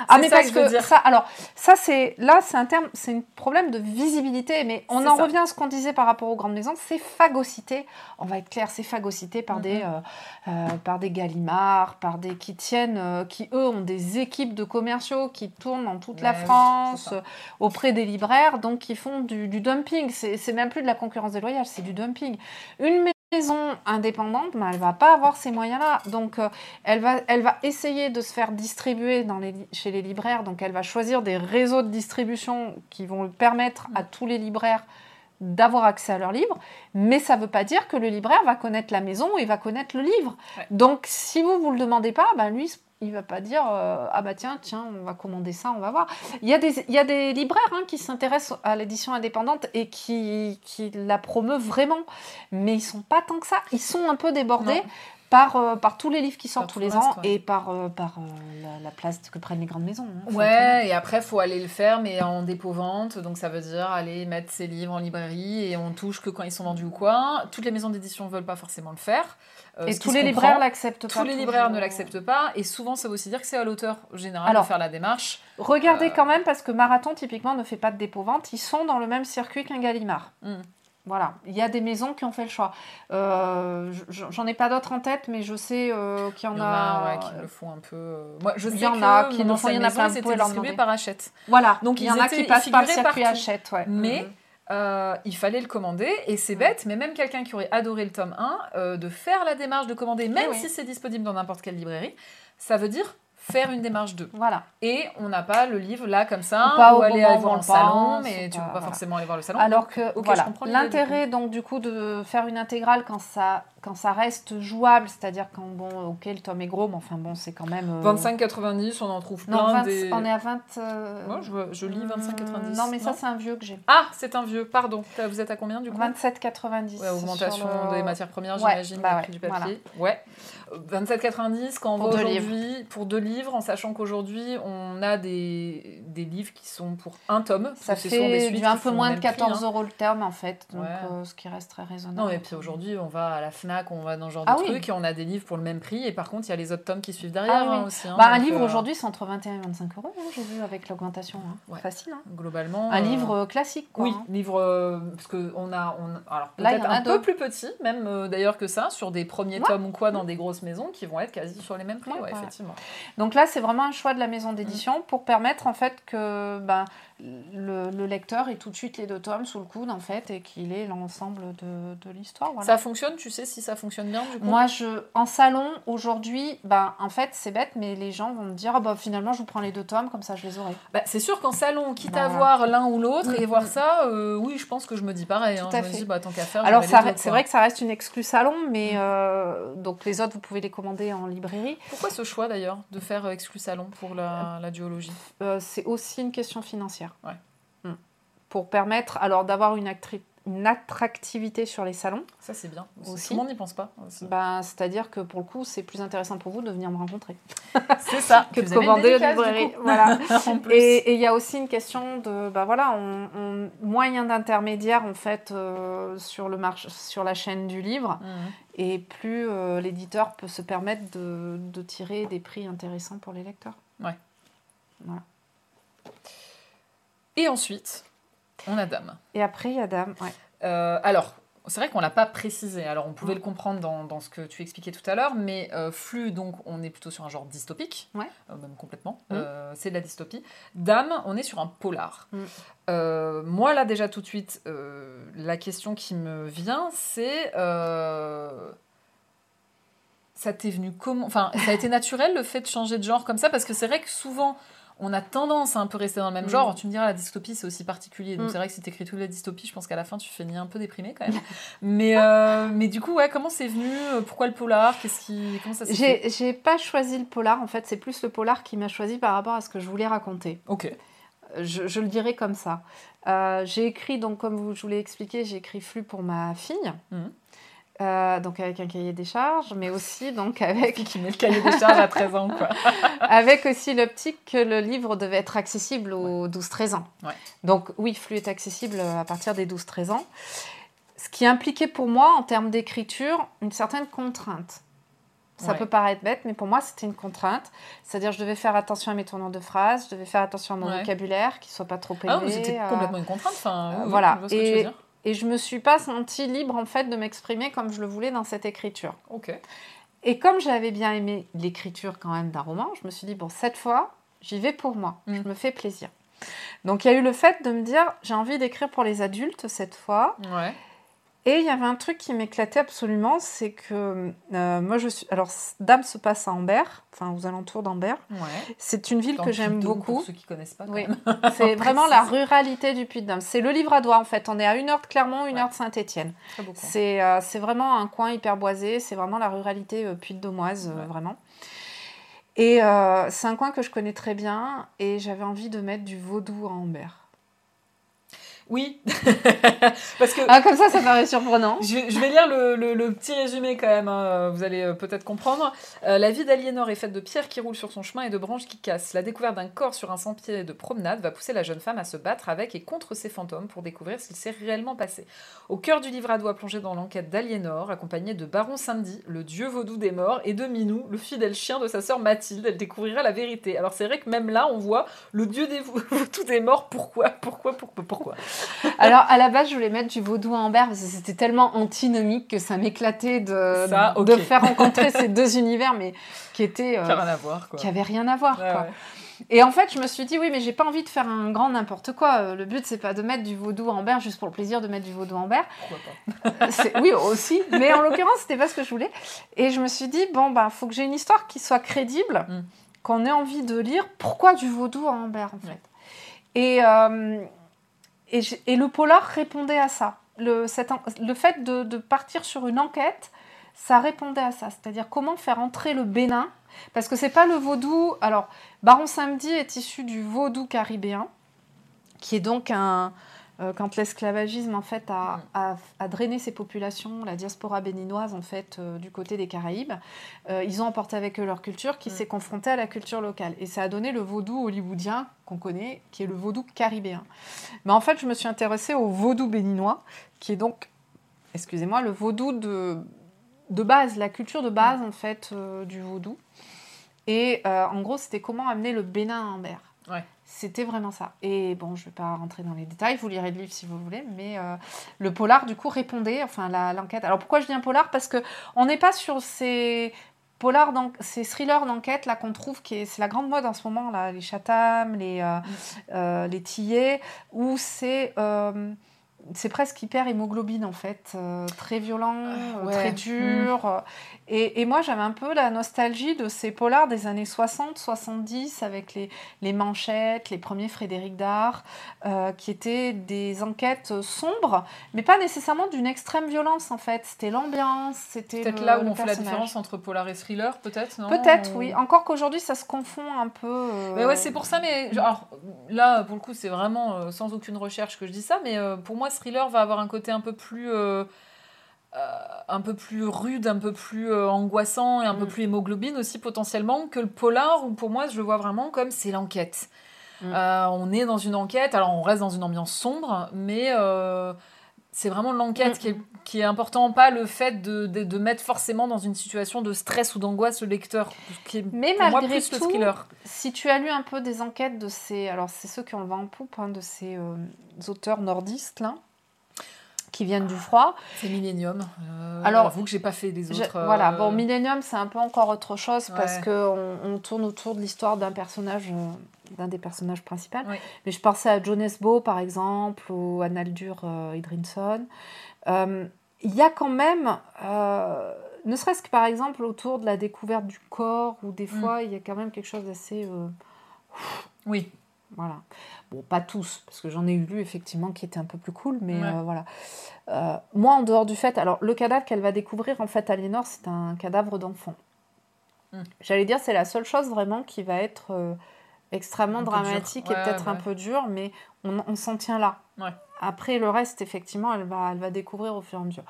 Ah mais parce que ça, alors ça c'est là c'est un terme, c'est un problème de visibilité, mais on en ça. revient à ce qu'on disait par rapport aux grandes maisons, c'est phagocyté. On va être clair, c'est phagocyté par des Mhm. euh, euh, par des Gallimard, par des qui tiennent, euh, qui eux ont des équipes de commerciaux qui tournent dans toute la France auprès des libraires, donc qui font du, du dumping. C'est c'est même plus de la concurrence déloyale, c'est du dumping. Une maison indépendante, elle va pas avoir ces moyens-là. Donc, euh, elle, va, elle va essayer de se faire distribuer dans les, chez les libraires. Donc, elle va choisir des réseaux de distribution qui vont permettre à tous les libraires d'avoir accès à leurs livres, mais ça ne veut pas dire que le libraire va connaître la maison et va connaître le livre. Ouais. Donc, si vous vous le demandez pas, ben lui, il va pas dire euh, ah bah tiens tiens on va commander ça on va voir il y a des il y a des libraires hein, qui s'intéressent à l'édition indépendante et qui qui la promeuvent vraiment mais ils sont pas tant que ça ils sont un peu débordés Non. par, euh, par tous les livres qui sortent Par tous les le ans ouais. et par, euh, par euh, la, la place que prennent les grandes maisons. hein. Ouais, et après, faut aller le faire, mais en dépôt-vente. Donc, ça veut dire aller mettre ses livres en librairie et on touche que quand ils sont vendus ou quoi. Toutes les maisons d'édition veulent pas forcément le faire. Euh, Et tous les libraires l'acceptent pas. Tous les libraires ne toujours. l'acceptent pas. Et souvent, ça veut aussi dire que c'est à l'auteur général Alors, de faire la démarche. Regardez Euh, quand même parce que Marathon typiquement ne fait pas de dépôt-vente. Ils sont dans le même circuit qu'un Gallimard. Mm. Voilà, il y a des maisons qui ont fait le choix. Euh, J'en ai pas d'autres en tête, mais je sais euh, qu'il y en Il y en a. a ouais, qui le font un peu. euh, Moi, je sais Il y en a qui le font, c'était distribué par Hachette. Voilà, Donc, il y en a qui passent par le circuit. Hachette, ouais. Mais Mhm. Euh, il fallait le commander et c'est bête, mais même quelqu'un qui aurait adoré le tome 1, euh, de faire la démarche de commander, même oui. si c'est disponible dans n'importe quelle librairie, ça veut dire faire une démarche 2. Voilà. Et on n'a pas le livre là comme ça, Ou pas ou aller voir le salon, mais tu pas- peux pas voilà. forcément aller voir le salon. Alors que voilà, l'intérêt donc du coup de faire une intégrale quand ça quand ça reste jouable, c'est-à-dire quand bon ok le tome est gros, mais enfin bon c'est quand même. euh, 25,90, on en trouve plein Non, 20 des... on est à 20. euh, Moi, je, vois- je lis 25,90. Non mais ça c'est un vieux que j'ai. Ah, c'est un vieux, pardon. Vous êtes à combien du coup? 27,90. Ouais, augmentation le- des matières premières, Ouais, j'imagine, bah ouais, du papier. Ouais. Euh, 27,90 quand on Pour va aujourd'hui pour deux livres, en sachant qu'aujourd'hui on a des, des livres qui sont pour un tome. Ça que ce sont des fait du qui un peu moins de même prix, 14 hein. euros le terme en fait, donc euh, ce qui reste très raisonnable. Non, et puis aujourd'hui, on va à la Fnac, on va dans ce genre de Ah oui. trucs et on a des livres pour le même prix. Et par contre, il y a les autres tomes qui suivent derrière Ah oui. hein, aussi. hein. Bah, un livre euh, aujourd'hui c'est entre 21 et 25 euros, hein, j'ai vu avec l'augmentation. Ouais. Facile. Globalement. Un euh, livre euh, classique quoi. Oui, livre parce que on a, on, alors peut-être un peu plus petit, même d'ailleurs que ça, sur des premiers Ouais. tomes ou quoi dans des grosses maisons qui vont être quasi sur les mêmes prix, Ouais, effectivement. Donc là, c'est vraiment un choix de la maison Mm. d'édition pour permettre en fait que ben, le, le lecteur ait tout de suite les deux tomes sous le coude en fait et qu'il ait l'ensemble de, de l'histoire. voilà. Ça fonctionne, tu sais si ça fonctionne bien du coup? Moi, je, en salon, aujourd'hui, ben, en fait, c'est bête, mais les gens vont me dire Ah, bah, finalement, je vous prends les deux tomes, comme ça, je les aurai. Bah, c'est sûr qu'en salon, quitte à voir l'un ou l'autre et Mm, voir mm. ça, euh, oui, je pense que je me dis pareil. hein. Je me dis, bah, tant qu'à faire. Alors, c'est vrai que ça reste une exclue salon, mais Mm. euh, donc les autres, vous pouvez les commander en librairie. Pourquoi ce choix d'ailleurs de faire euh, exclu salon pour la, la duologie? Euh, c'est aussi une question financière. Ouais. Mm. Pour permettre alors d'avoir une, une attractivité sur les salons. Ça, c'est bien. Aussi. Tout le monde n'y pense pas. Ben, C'est-à-dire que pour le coup, c'est plus intéressant pour vous de venir me rencontrer c'est ça. que de une commander du librairie. Voilà. Et il y a aussi une question de ben voilà, on, on- moyen d'intermédiaire en fait euh, sur, le sur la chaîne du livre. Mhm. Et plus euh, l'éditeur peut se permettre de, de tirer des prix intéressants pour les lecteurs. Et ensuite, on a Dame. Et après, il y a Dame. Ouais. Euh, alors, c'est vrai qu'on l'a pas précisé. Alors, on pouvait le comprendre dans, dans ce que tu expliquais tout à l'heure, mais euh, Flux, donc, on est plutôt sur un genre dystopique, Ouais. euh, même complètement. Euh, c'est de la dystopie. Dame, on est sur un polar. Euh, moi, là, déjà tout de suite, la question qui me vient, c'est ça t'est venu comment Enfin, ça a été naturel le fait de changer de genre comme ça, parce que c'est vrai que souvent. On a tendance à un peu rester dans le même Mm. genre. Tu me diras, la dystopie, c'est aussi particulier. Donc, Mm. c'est vrai que si tu écris toute la dystopie, je pense qu'à la fin, tu finis un peu déprimé quand même. mais, euh, mais du coup, ouais, comment c'est venu? Euh, Pourquoi le polar? Qu'est-ce qui... Comment ça s'est J'ai pas choisi le polar, en fait, c'est plus le polar qui m'a choisi par rapport à ce que je voulais raconter. Ok. Je, je le dirais comme ça. Euh, j'ai écrit, donc comme vous- je vous l'ai expliqué, j'ai écrit Flux pour ma fille, Mhm. Euh, donc avec un cahier des charges, mais aussi donc avec, Qui met le cahier des charges à 13 ans, quoi. avec aussi l'optique que le livre devait être accessible aux 12-13 ans. Ouais. Donc oui, Flux est accessible à partir des 12-13 ans. Ce qui impliquait pour moi, en termes d'écriture, une certaine contrainte. Ça Ouais. peut paraître bête, mais pour moi, c'était une contrainte. C'est-à-dire, je devais faire attention à mes tournants de phrases, je devais faire attention à mon Ouais. vocabulaire, qui soit pas trop élevé. Ah, c'était euh, complètement une contrainte. Enfin, oui, voilà. Et-. Et je me suis pas sentie libre, en fait, de m'exprimer comme je le voulais dans cette écriture. Ok. Et comme j'avais bien aimé l'écriture quand même d'un roman, je me suis dit, bon, cette fois, j'y vais pour moi. Mm. Je me fais plaisir. Donc, il y a eu le fait de me dire, j'ai envie d'écrire pour les adultes cette fois. Ouais. Et il y avait un truc qui m'éclatait absolument, c'est que euh, moi, je suis. Alors, Dame se passe à Ambert, enfin aux alentours d'Ambert. Ouais. C'est une ville Dans que j'aime beaucoup. Pour ceux qui connaissent pas, Oui. C'est vraiment la ruralité du Puy-de-Dôme. C'est le livre à doigt, en fait. On est à une heure de Clermont, une Ouais. heure de Saint-Étienne. C'est euh, vraiment un coin hyper boisé, c'est vraiment la ruralité euh, puy-de-dômoise, euh, Ouais. vraiment. Et c'est un coin que je connais très bien et j'avais envie de mettre du vaudou à Ambert. Oui, parce que Ah, comme ça, ça paraît surprenant. je, vais- je vais lire le, le- le petit résumé quand même, hein, vous allez euh, peut-être comprendre. Euh, la vie d'Aliénor est faite de pierres qui roulent sur son chemin et de branches qui cassent. La découverte d'un corps sur un sentier de promenade va pousser la jeune femme à se battre avec et contre ces fantômes pour découvrir ce qu'il s'est réellement passé. Au cœur du livre à doigt plongé dans l'enquête d'Aliénor, accompagnée de Baron Samedi, le dieu vaudou des morts, et de Minou, le fidèle chien de sa sœur Mathilde, elle découvrira la vérité. Alors c'est vrai que même là, on voit le dieu des vaudous des morts. Pourquoi? Pourquoi? Pourquoi? Pourquoi? Alors, à la base, je voulais mettre du vaudou à Amber parce que c'était tellement antinomique que ça m'éclatait de, Ça, de faire rencontrer ces deux univers, mais qui étaient. euh, rien à voir, quoi. qui avaient rien à voir. Ouais, quoi. ouais. Et en fait, je me suis dit, oui, mais j'ai pas envie de faire un grand n'importe quoi. Le but, c'est pas de mettre du vaudou à Amber juste pour le plaisir de mettre du vaudou à Amber. Pourquoi pas Oui, aussi. Mais en l'occurrence, c'était pas ce que je voulais. Et je me suis dit, bon, bah, faut que j'ai une histoire qui soit crédible, Mm. qu'on ait envie de lire. Pourquoi du vaudou à Amber, en fait et, euh, et, le polar répondait à ça. Le, fait de, de partir sur une enquête, ça répondait à ça. C'est-à-dire comment faire entrer le Bénin? Parce que c'est pas le vaudou. Alors, Baron Samedi est issu du vaudou caribéen, qui est donc un. Euh, quand l'esclavagisme en fait a, a- a drainé ces populations, la diaspora béninoise en fait euh, du côté des Caraïbes, euh, ils ont emporté avec eux leur culture qui Mm. s'est confrontée à la culture locale et ça a donné le vaudou hollywoodien qu'on connaît, qui est le vaudou caribéen. Mais en fait, je me suis intéressée au vaudou béninois, qui est donc, excusez-moi, le vaudou de, de base, la culture de base en fait euh, du vaudou. Et en gros, c'était comment amener le Bénin Amber. Ouais. C'était vraiment ça. Et bon, je ne vais pas rentrer dans les détails, vous lirez le livre si vous voulez, mais euh, le polar, du coup, répondait, enfin, l'enquête. Alors pourquoi je dis un polar? Parce que on n'est pas sur ces polars, ces thrillers d'enquête là qu'on trouve, qui est, c'est la grande mode en ce moment, là, les Chatham, les, euh, euh, les Tillets, où c'est. C'est presque hyper hémoglobine en fait, euh, très violent, Ah, euh, ouais. très dur. euh, Et, et moi j'avais un peu la nostalgie de ces polars des années 60-70 avec les, les manchettes, les premiers Frédéric Dard, euh, qui étaient des enquêtes sombres, mais pas nécessairement d'une extrême violence en fait. C'était l'ambiance, c'était Peut-être là où le on fait la différence entre polar et thriller, peut-être, non Peut-être, Ou- oui. Encore qu'aujourd'hui ça se confond un peu. euh, Mais ouais, c'est pour ça, mais alors, là, pour le coup, c'est vraiment sans aucune recherche que je dis ça, mais pour moi, thriller va avoir un côté un peu plus. euh, euh, un peu plus rude, un peu plus euh, angoissant et un peu Mm. plus hémoglobine aussi potentiellement que le polar où pour moi je le vois vraiment comme c'est l'enquête. Mm. On est dans une enquête, alors on reste dans une ambiance sombre, mais c'est vraiment l'enquête Mm. qui, est, qui est important, pas le fait de, de, de mettre forcément dans une situation de stress ou d'angoisse le lecteur, qui est Mais pour moi malgré plus le thriller. Si tu as lu un peu des enquêtes de ces, alors c'est ceux qui ont le vent en poupe, hein, de ces euh, auteurs nordistes là, qui viennent du froid. C'est Millennium. Euh, Alors, j'avoue que j'ai pas fait des autres. euh, Voilà, bon, Millennium c'est un peu encore autre chose parce que on, on tourne autour de l'histoire d'un personnage, euh, d'un des personnages principaux. Oui. Mais je pensais à John Esbo par exemple ou à Naldur euh, Idrinson. Euh, Il y a quand même, euh, ne serait-ce que par exemple autour de la découverte du corps ou des Mm. fois il y a quand même quelque chose d'assez euh, Oui. Voilà. Bon, pas tous, parce que j'en ai eu lu effectivement qui était un peu plus cool, mais Ouais. euh, voilà. Euh, moi, en dehors du fait, alors le cadavre qu'elle va découvrir, en fait, Aliénor, c'est un cadavre d'enfant. Mm. J'allais dire, c'est la seule chose vraiment qui va être euh, extrêmement Un dramatique et peut-être un peu dur, mais on, on s'en tient là. Après, le reste, effectivement, elle va, elle va découvrir au fur et à mesure.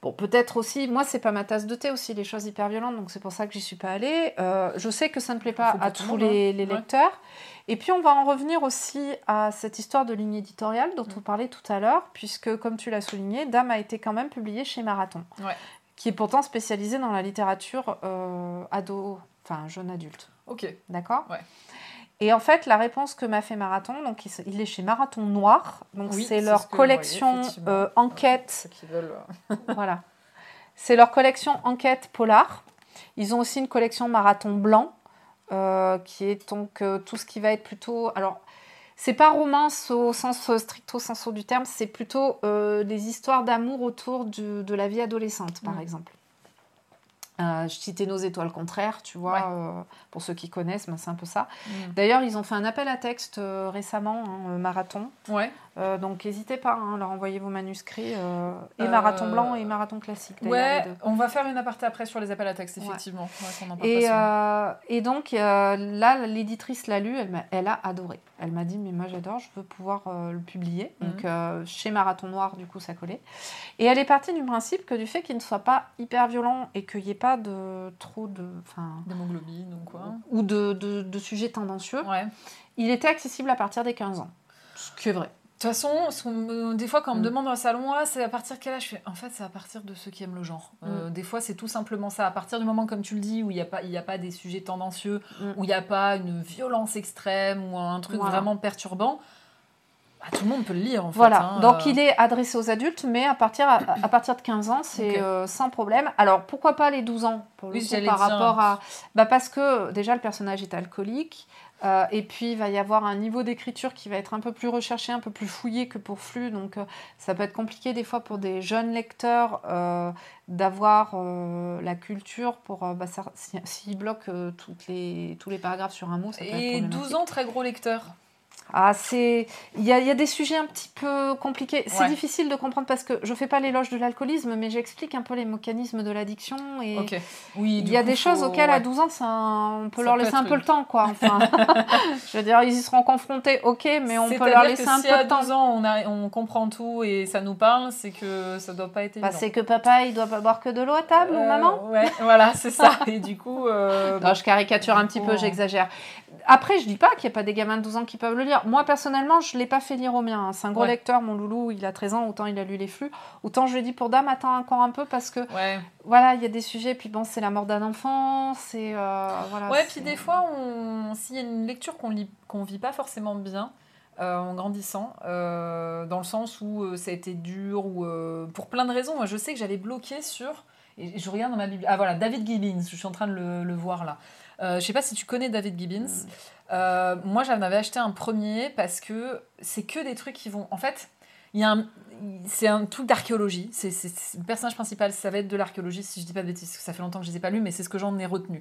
Bon, peut-être aussi, moi, c'est pas ma tasse de thé aussi, les choses hyper violentes, donc c'est pour ça que j'y suis pas allée. Euh, je sais que ça ne plaît pas à tous les, hein. les Ouais. Et puis, on va en revenir aussi à cette histoire de ligne éditoriale dont Mm. on parlait tout à l'heure, puisque, comme tu l'as souligné, Dame a été quand même publiée chez Marathon, Ouais. qui est pourtant spécialisée dans la littérature euh, ado, enfin jeune adulte. Ok. D'accord? Ouais. Et en fait, la réponse que m'a fait Marathon, donc il est chez Marathon Noir, donc Oui, c'est leur ce collection euh, enquête Ceux qui veulent. euh, voilà. C'est leur collection Enquête Polar. Ils ont aussi une collection Marathon Blanc, qui est donc euh, tout ce qui va être plutôt. Alors, c'est pas romance au sens euh, stricto sensu du terme, c'est plutôt euh, des histoires d'amour autour du- de la vie adolescente, par Mm. exemple. Euh, je citais nos étoiles contraires, tu vois, Ouais. euh, pour ceux qui connaissent, ben, c'est un peu ça. Mm. D'ailleurs, ils ont fait un appel à texte euh, récemment, hein, euh, marathon. Ouais. Euh, donc, n'hésitez pas hein, à leur envoyer vos manuscrits. euh, et Euh, marathon blanc et marathon classique. Ouais, on va faire une aparté après sur les appels à texte, effectivement. Ouais, en Et, donc, là, l'éditrice l'a lu, elle, a adoré. Elle m'a dit, mais moi j'adore, je veux pouvoir le publier. Mhm. Donc, chez Marathon Noir, du coup, ça collait. Et elle est partie du principe que du fait qu'il ne soit pas hyper violent et qu'il n'y ait pas de trop de... D'hémoglobine ou quoi. ou de, de, de sujets tendancieux, Ouais. De il était accessible à partir des 15 ans. Ce qui est vrai. Toute façon, des fois, quand on me Mm. demande dans le salon, ah, c'est à partir de quel âge? Je fais, en fait, c'est à partir de ceux qui aiment le genre. Euh, Des fois, c'est tout simplement ça. À partir du moment, comme tu le dis, où il n'y a, pas- y a pas des sujets tendancieux, Mm. où il n'y a pas une violence extrême ou un truc Voilà. vraiment perturbant, bah, tout le monde peut le lire, en fait. Voilà, hein, donc euh. il est adressé aux adultes, mais à partir, à, à partir de 15 ans, c'est euh, sans problème. Alors pourquoi pas les 12 ans pour le Oui, coup, par dire. rapport à. Bah, parce que déjà le personnage est alcoolique, euh, et puis il va y avoir un niveau d'écriture qui va être un peu plus recherché, un peu plus fouillé que pour Flux, donc euh, ça peut être compliqué des fois pour des jeunes lecteurs euh, d'avoir la culture pour. bah, S'ils bloquent toutes les, tous les paragraphes sur un mot, ça peut être Et 12 problématique. ans, très gros lecteur. Ah, c'est. Il y y a des sujets un petit peu compliqués. C'est Ouais. difficile de comprendre parce que je fais pas l'éloge de l'alcoolisme, mais j'explique un peu les mécanismes de l'addiction. Et. Oui, il y a coup, des choses auxquelles à ouais. 12 ans, ça, on peut Ça leur peut laisser un peu le temps, quoi. Enfin, je veux dire, ils y seront confrontés, ok, mais on peut leur que laisser si un peu à de temps. 12 ans, on, a- on comprend tout et ça nous parle, c'est que ça doit pas être Bah, c'est que papa, il doit pas boire que de l'eau à table, ou Euh, maman? Ouais, voilà, c'est ça. Et du coup, euh, Non, je caricature un petit coup, peu, j'exagère. Après, je dis pas qu'il n'y a pas des gamins de 12 ans qui peuvent le lire. Moi, personnellement, je ne l'ai pas fait lire au mien. hein. C'est un gros Ouais. lecteur, mon loulou, il a 13 ans, autant il a lu les flux. Autant je lui ai dit pour dame, attends encore un peu parce que ouais. voilà, il y a des sujets, puis bon, c'est la mort d'un enfant, c'est. euh, voilà, Ouais, puis des fois, on... s'il y a une lecture qu'on lit, qu'on vit pas forcément bien euh, en grandissant, euh, dans le sens où euh, ça a été dur ou pour plein de raisons. Moi, je sais que j'avais bloqué sur et je regarde dans ma bibliothèque. Ah voilà, David Gibbons. Je suis en train de le, le voir là. Euh, je sais pas si tu connais David Gibbons. Euh, moi, j'en avais acheté un premier parce que c'est que des trucs qui vont. En fait, il y a un. C'est un truc d'archéologie. C'est, c'est- c'est- le personnage principal, ça va être de l'archéologie, si je dis pas de bêtises, parce que ça fait longtemps que je les ai pas lus, mais c'est ce que j'en ai retenu.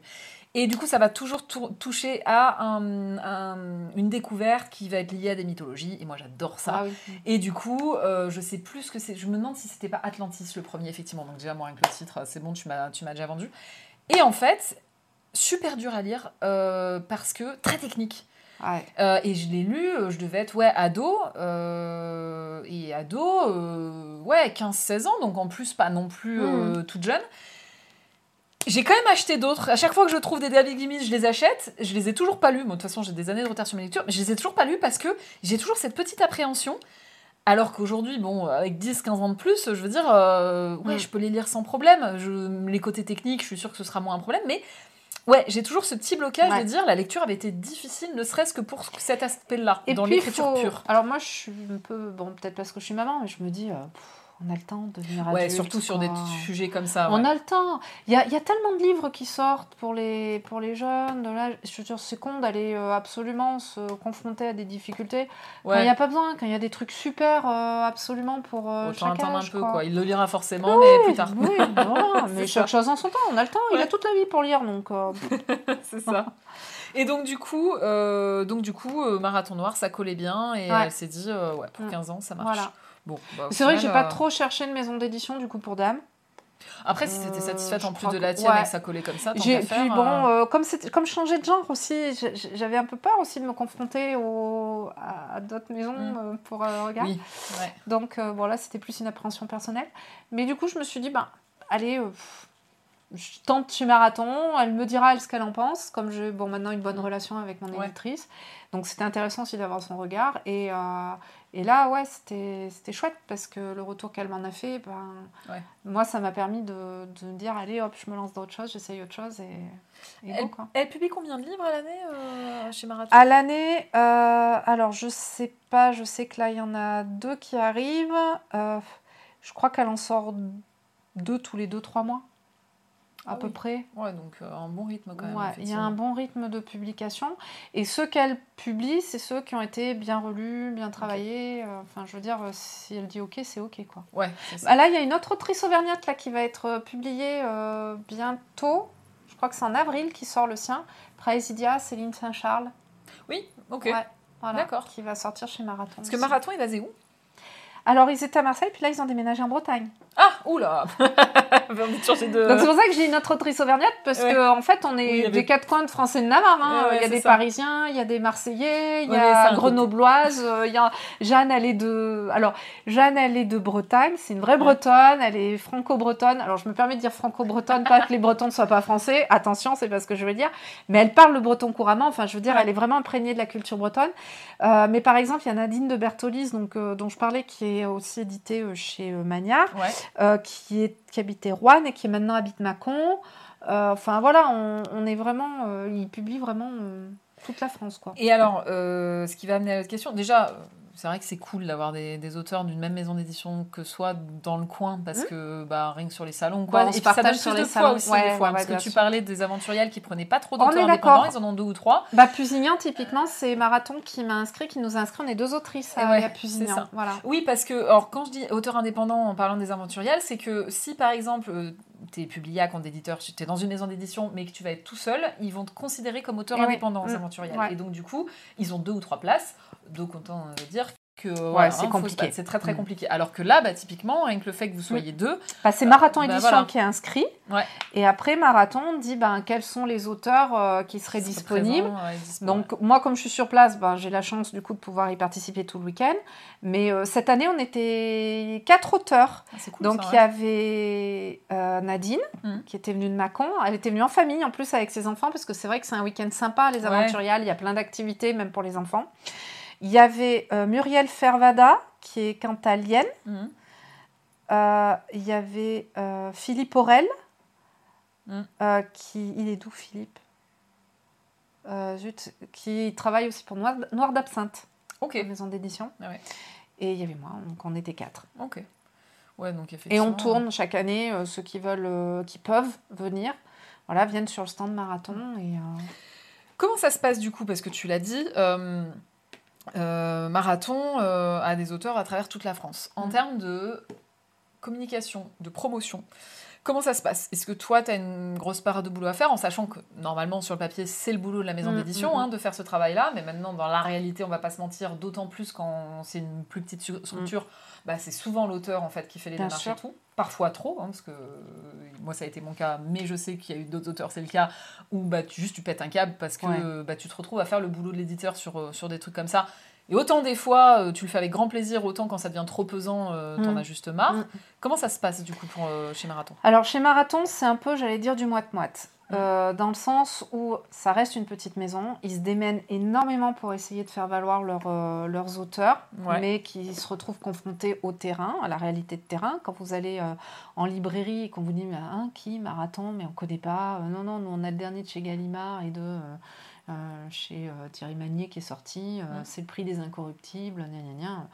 Et du coup, ça va toujours tou- toucher à un- un- une découverte qui va être liée à des mythologies. Et moi, j'adore ça. Ah oui. Et du coup, euh, je sais plus ce que c'est. Je me demande si c'était pas Atlantis le premier, effectivement. Donc déjà, moi, avec le titre, c'est bon, tu m'as, tu m'as déjà vendu. Et en fait, super dur à lire euh, parce que très technique. Ouais. Euh, et je l'ai lu, euh, je devais être ouais, ado. euh, et ado, ouais, 15-16 ans, donc en plus pas non plus euh, toute jeune. J'ai quand même acheté d'autres. À chaque fois que je trouve des David Gibbons, je les achète. Je les ai toujours pas lus. Moi, de toute façon, j'ai des années de retard sur mes lectures. Mais je les ai toujours pas lus parce que j'ai toujours cette petite appréhension. Alors qu'aujourd'hui, bon, avec 10-15 ans de plus, je veux dire, euh, ouais, Mm. je peux les lire sans problème. Je, les côtés techniques, je suis sûre que ce sera moins un problème. Mais ouais, j'ai toujours ce petit blocage Ouais. de dire la lecture avait été difficile, ne serait-ce que pour cet aspect-là, dans l'écriture faut- pure. Alors moi, je suis un peu. Bon, peut-être parce que je suis maman, mais je me dis, euh, pff, on a le temps de devenir Ouais, adulte. surtout sur des sujets comme ça. On ouais. a le temps. Il y a, y a tellement de livres qui sortent pour les, pour les jeunes. De là, je dire, c'est con d'aller euh, absolument se confronter à des difficultés. Il Ouais. n'y a pas besoin, quand il y a des trucs super euh, absolument pour euh, Autant attendre un peu, quoi. quoi. Il le lira forcément, mais plus tard. Oui, voilà, mais chaque chose en son temps. On a le temps. Il Ouais. a toute la vie pour lire, donc. euh, c'est ça. Et donc du coup, donc du coup, Marathon Noir, ça collait bien et Ouais. elle s'est dit, ouais, pour Mm. 15 ans, ça marche. voilà. Bon, bah, C'est vrai que j'ai pas euh, trop cherché une maison d'édition du coup pour Dame. Après, si t'étais Euh, satisfaite en plus de la tienne ouais. et que ça collait comme ça, tant faire, puis bon, euh, euh, comme c'était comme je changeais de genre aussi, j'avais un peu peur aussi de me confronter au, à, d'autres maisons Mm. euh, pour euh, regard. oui, ouais. Donc voilà, c'était plus une appréhension personnelle. Mais du coup, je me suis dit, ben, allez, je tente chez Marathon, elle me dira elle ce qu'elle en pense, comme j'ai bon, maintenant une bonne relation avec mon Ouais. éditrice. Donc c'était intéressant aussi d'avoir son regard. Et, et là, ouais, c'était chouette parce que le retour qu'elle m'en a fait, ben, Ouais. moi, ça m'a permis de, de me dire, allez, hop, je me lance dans autre chose, j'essaye autre chose. Et, et go, quoi. Elle publie combien de livres à l'année euh, chez Marathon? À l'année, euh, alors je sais pas, je sais que là il y en a deux qui arrivent. Euh, je crois qu'elle en sort deux tous les deux, trois mois. À Ah peu oui. près. Ouais, donc euh, un bon rythme quand même. Ouais, il y a un bon rythme de publication. Et ceux qu'elle publie, c'est ceux qui ont été bien relus, bien travaillés. Euh, Enfin, je veux dire, euh, si elle dit OK, c'est OK, quoi. Ouais, c'est ça. Ah, là, il y a une autre autrice auvergnate là, qui va être publiée euh, bientôt. Je crois que c'est en avril qui sort le sien. Praesidia, Céline Saint-Charles. Oui, ok. Ouais, voilà, D'accord. Qui va sortir chez Marathon. Parce que. Marathon, il basé où? Alors, ils étaient à Marseille, puis là, ils ont déménagé en Bretagne. Ah, oula de changer de... Donc, c'est pour ça que j'ai une autre autrice auvergnate, parce Ouais. qu'en en fait, on est Oui, avait- des quatre coins de France et de Navarre. hein. Ouais, ouais, il y a des ça. Parisiens, il y a des Marseillais, il y a Grenobloise, euh, il y a Jeanne, elle est de. Alors, Jeanne, elle est de Bretagne, c'est une vraie Bretonne, elle est franco-bretonne. Alors, je me permets de dire franco-bretonne, pas que les Bretons ne soient pas français, attention, c'est pas ce que je veux dire, mais elle parle le breton couramment, enfin, je veux dire, elle est vraiment imprégnée de la culture bretonne. Euh, mais par exemple, il y a Nadine de Bertolis, donc, euh, dont je parlais, qui est aussi éditée euh, chez euh, Magnard Ouais. euh, qui, est, qui habitait Rouen et qui maintenant habite Mâcon. Enfin voilà, on, on est vraiment, il publie vraiment toute la France quoi. Et alors, ce qui va amener à l'autre question, déjà, c'est vrai que c'est cool d'avoir des, des auteurs d'une même maison d'édition que soit dans le coin, parce que bah, rien que sur les salons, quoi. Mmh. on et se partage sur les salons. aussi, Ouais, des fois, ouais, parce ouais, que tu parlais des aventuriales qui prenaient pas trop d'auteurs d'accord. indépendants, ils en ont deux ou trois. Bah Pusignan typiquement, c'est Marathon qui m'a inscrit, qui nous a inscrit. On est deux autrices à, ouais, à Pusignan. ça. Voilà. Oui, parce que, alors, quand je dis auteur indépendant en parlant des aventuriales, c'est que si par exemple, tu es publié à compte d'éditeur, tu es dans une maison d'édition, mais que tu vas être tout seul, ils vont te considérer comme auteur Eh oui. indépendant aux Mm. aventuriales. Ouais. Et donc, du coup, ils ont deux ou trois places. Donc, autant euh, dire que c'est hein, compliqué. C'est très, très Mm. compliqué. Alors que là, bah, typiquement, rien que le fait que vous soyez deux, Bah, c'est Marathon Édition voilà. qui est inscrit. Ouais. Et après Marathon dit ben, quels sont les auteurs euh, qui seraient disponibles. présent, ouais, dispo, Donc moi, comme je suis sur place, ben, j'ai la chance du coup de pouvoir y participer tout le week-end. Mais euh, cette année, on était quatre auteurs. Ah, cool, Donc il y avait euh, Nadine Mhm. qui était venue de Mâcon. Elle était venue en famille en plus avec ses enfants parce que c'est vrai que c'est un week-end sympa les aventuriales. Il y a plein d'activités même pour les enfants. Il y avait euh, Muriel Fervada qui est cantalienne. Mhm. Euh, il y avait euh, Philippe Aurel Mhm. qui il est d'où Philippe? Zut, qui travaille aussi pour Noir, Noir d'Absinthe, maison d'édition. Ah ouais. Et il y avait moi, donc on était quatre. ok. Ouais, donc Et on tourne chaque année, ceux qui veulent, qui peuvent venir, voilà, viennent sur le stand marathon. Et, Comment ça se passe du coup? Parce que tu l'as dit, euh, Marathon euh, a des auteurs à travers toute la France. En Mm. termes de communication, de promotion, comment ça se passe? Est-ce que toi, tu as une grosse part de boulot à faire en sachant que normalement sur le papier, c'est le boulot de la maison Mm, d'édition mm, hein, de faire ce travail-là, mais maintenant dans la réalité, on va pas se mentir, d'autant plus quand c'est une plus petite structure, bah, c'est souvent l'auteur en fait qui fait les Mm. Bien démarches sûr. et tout. Parfois trop, hein, parce que euh, moi ça a été mon cas, mais je sais qu'il y a eu d'autres auteurs, c'est le cas, où bah, tu, juste tu pètes un câble parce que Ouais. bah, tu te retrouves à faire le boulot de l'éditeur sur, euh, sur des trucs comme ça. Et autant des fois, euh, tu le fais avec grand plaisir, autant quand ça devient trop pesant, euh, t'en Mm. as juste marre. Mm. Comment ça se passe du coup pour, euh, chez Marathon? Alors chez Marathon, c'est un peu, j'allais dire, du moite-moite. Mm. Euh, dans le sens où ça reste une petite maison, ils se démènent énormément pour essayer de faire valoir leur, leurs auteurs, Ouais. mais qui se retrouvent confrontés au terrain, à la réalité de terrain. Quand vous allez en librairie et qu'on vous dit mais, hein, qui Marathon, mais on connaît pas. Non, non, nous on a le dernier de chez Gallimard et de chez euh, Thierry Magnier qui est sorti. euh. C'est le prix des incorruptibles. Gna, gna, gna.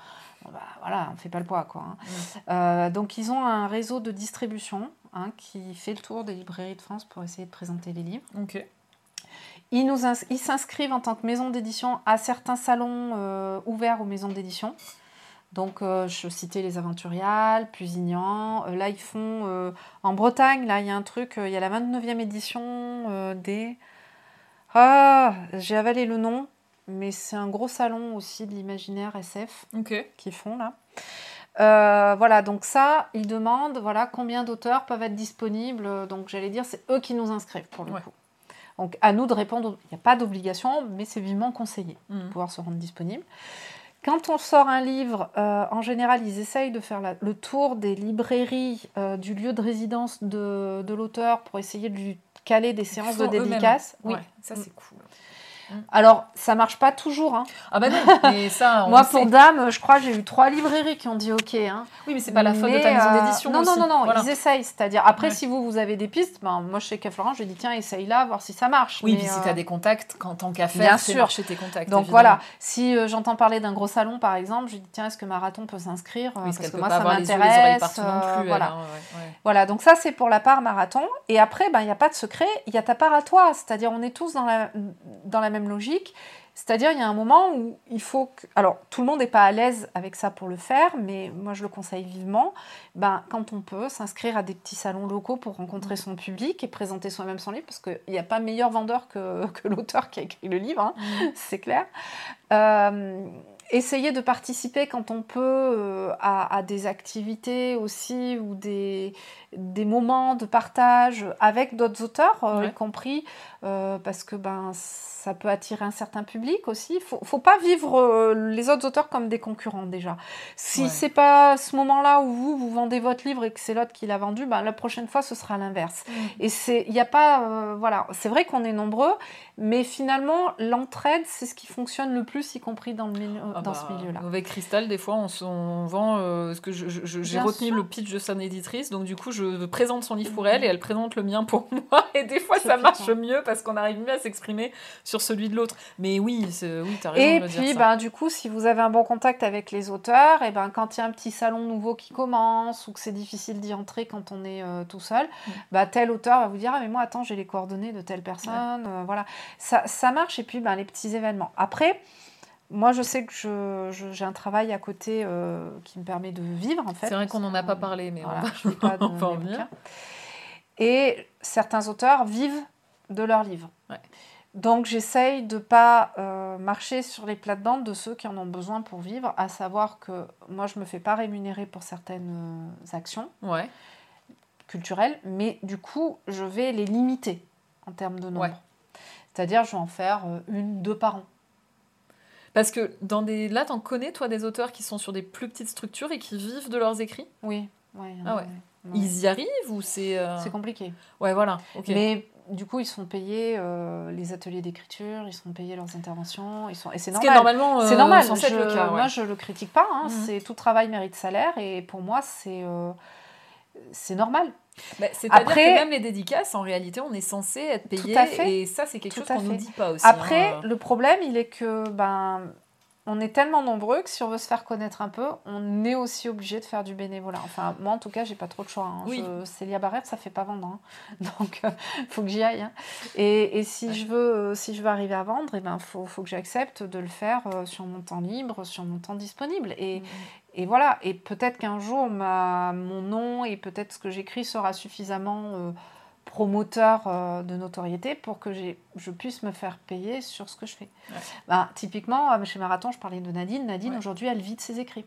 Bon, bah, voilà, on fait pas le poids quoi. hein. Euh, donc ils ont un réseau de distribution hein, qui fait le tour des librairies de France pour essayer de présenter les livres. Ok. Ils nous ils s'inscrivent en tant que maison d'édition à certains salons euh, ouverts aux maisons d'édition. Donc euh, je citais les Aventuriales, Pusignan. Euh, là ils font euh, en Bretagne, là il y a un truc, euh, il y a la 29e édition euh, des... Ah, j'ai avalé le nom, mais c'est un gros salon aussi de l'imaginaire SF qu'ils font là. Euh, voilà, donc ça, ils demandent voilà, combien d'auteurs peuvent être disponibles. Donc j'allais dire, c'est eux qui nous inscrivent pour le Ouais. coup. Donc à nous de répondre, il n'y a pas d'obligation, mais c'est vivement conseillé Mhm. de pouvoir se rendre disponible. Quand on sort un livre, euh, en général, ils essayent de faire la- le tour des librairies euh, du lieu de résidence de, de l'auteur pour essayer de lui caler des séances de dédicaces. Oui. Ouais, ça c'est cool. Alors, ça marche pas toujours. Hein. Ah bah non, mais ça, on Moi, pour. Dame, je crois j'ai eu trois librairies qui ont dit OK. Hein. Oui, mais c'est pas la faute de ta maison euh, d'édition. Non, non, non, non, Voilà. ils essayent. C'est-à-dire, après, Ouais. si vous, vous avez des pistes, ben, moi, je sais qu'à Florent, je dis, tiens, essaye-la, voir si ça marche. Oui, Mais, puis si euh, tu as des contacts, quand tant qu'à bien faire, c'est sûr. marcher tes contacts. Donc évidemment. voilà, si euh, j'entends parler d'un gros salon, par exemple, je dis, tiens, est-ce que Marathon peut s'inscrire Oui, parce Parce que peut moi, pas ça m'intéresse. voilà. hein. Voilà, donc ça c'est pour la part marathon. Et après, ben, il n'y a pas de secret, il y a ta part à toi. C'est-à-dire, on est tous dans la, dans la même logique. C'est-à-dire, il y a un moment où il faut que... Alors, tout le monde n'est pas à l'aise avec ça pour le faire, mais moi, je le conseille vivement. Ben, quand on peut, s'inscrire à des petits salons locaux pour rencontrer son public et présenter soi-même son livre, parce qu'il n'y a pas meilleur vendeur que, que l'auteur qui a écrit le livre, hein, c'est clair. Euh, essayer de participer quand on peut euh, à, à des activités aussi ou des, des moments de partage avec d'autres auteurs, euh, Ouais. y compris euh, parce que ben, ça peut attirer un certain public aussi. Il faut, faut pas vivre les autres auteurs comme des concurrents déjà. Si Ouais. c'est pas ce moment-là où vous, vous vendez votre livre et que c'est l'autre qui l'a vendu, ben, la prochaine fois ce sera l'inverse. Et c'est, il y a pas, voilà, c'est vrai qu'on est nombreux, mais finalement l'entraide c'est ce qui fonctionne le plus, y compris dans, le milieu, Ah dans bah, ce milieu-là. Avec Cristal, des fois, on, vend. euh, ce que j'ai retenu sûr. le pitch de son éditrice, donc du coup, je présente son livre pour elle et elle présente le mien pour moi. Et des fois, ça marche mieux parce qu'on arrive mieux à s'exprimer sur celui de l'autre. Mais oui, c'est- oui, t'as raison Et de puis, dire. ça. ben, du coup, si vous avez un bon contact avec les auteurs, et ben, quand il y a un petit salon nouveau qui commence ou que c'est difficile d'y entrer quand on est euh, tout seul, Mm. bah, tel auteur va vous dire Ah, mais moi, attends, j'ai les coordonnées de telle personne. euh, voilà. Ça, ça marche. Et puis, ben, les petits événements. Après, moi, je sais que je- je- j'ai un travail à côté euh, qui me permet de vivre, en fait. C'est vrai qu'on n'en a pas parlé, mais on voilà, va- lis pas on va en venir. Et certains auteurs vivent de leurs livres. Ouais. Donc j'essaye de pas euh, marcher sur les plates-bandes de ceux qui en ont besoin pour vivre, à savoir que moi je me fais pas rémunérer pour certaines euh, actions Ouais. culturelles, mais du coup je vais les limiter en termes de nombre. Ouais. C'est-à-dire je vais en faire une, deux par an. Parce que dans des... là, t'en connais, toi, des auteurs qui sont sur des plus petites structures et qui vivent de leurs écrits? Oui. ouais, Ah ouais. ouais. Ils y arrivent ou c'est. euh, C'est compliqué. Ouais, voilà. Mais du coup, ils sont payés euh, les ateliers d'écriture, ils sont payés leurs interventions, ils sont... et c'est Ce normal. normalement. euh, C'est normal. Je- le cas. ouais. Moi, je le critique pas. hein. Mhm. C'est tout travail mérite salaire, et pour moi, c'est euh, c'est normal. Bah, C'est-à-dire que même les dédicaces, en réalité, on est censé être payé. à fait. Et ça, c'est quelque Tout chose qu'on fait. dit pas aussi. Après, hein. le problème, il est que ben on est tellement nombreux que si on veut se faire connaître un peu, on est aussi obligé de faire du bénévolat. Enfin, moi, en tout cas, j'ai pas trop de choix. hein. Oui. Je- Célia Barrette, ça fait pas vendre. hein. Donc, il faut que j'y aille. hein. Et, et si, Ouais. je veux, euh, si je veux arriver à vendre, il ben, faut, faut que j'accepte de le faire euh, sur mon temps libre, sur mon temps disponible. Et, Mhm. Et voilà. Et peut-être qu'un jour, ma, mon nom et peut-être ce que j'écris sera suffisamment euh, promoteur euh, de notoriété pour que je puisse me faire payer sur ce que je fais. Ouais. Bah, typiquement, euh, chez Marathon, je parlais de Nadine. Nadine, Ouais. aujourd'hui, elle vit de ses écrits.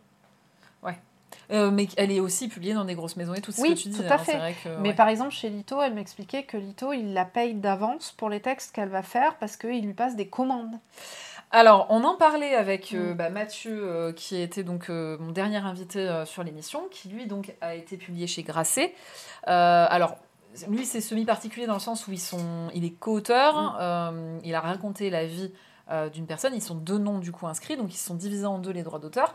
Euh, mais elle est aussi publiée dans des grosses maisons et tout ce Oui, que tu dis. tout à hein, fait. vrai que, Mais ouais. par exemple, chez Lito, elle m'expliquait que Lito, il la paye d'avance pour les textes qu'elle va faire parce qu'il lui passe des commandes. Alors, on en parlait avec euh, Mm. bah, Mathieu, euh, qui était donc euh, mon dernier invité sur l'émission, qui lui donc a été publié chez Grasset. Alors, lui, c'est semi-particulier dans le sens où ils sont, il est co-auteur, Mm. il a raconté la vie d'une personne, ils sont deux noms du coup inscrits, donc ils sont divisés en deux les droits d'auteur.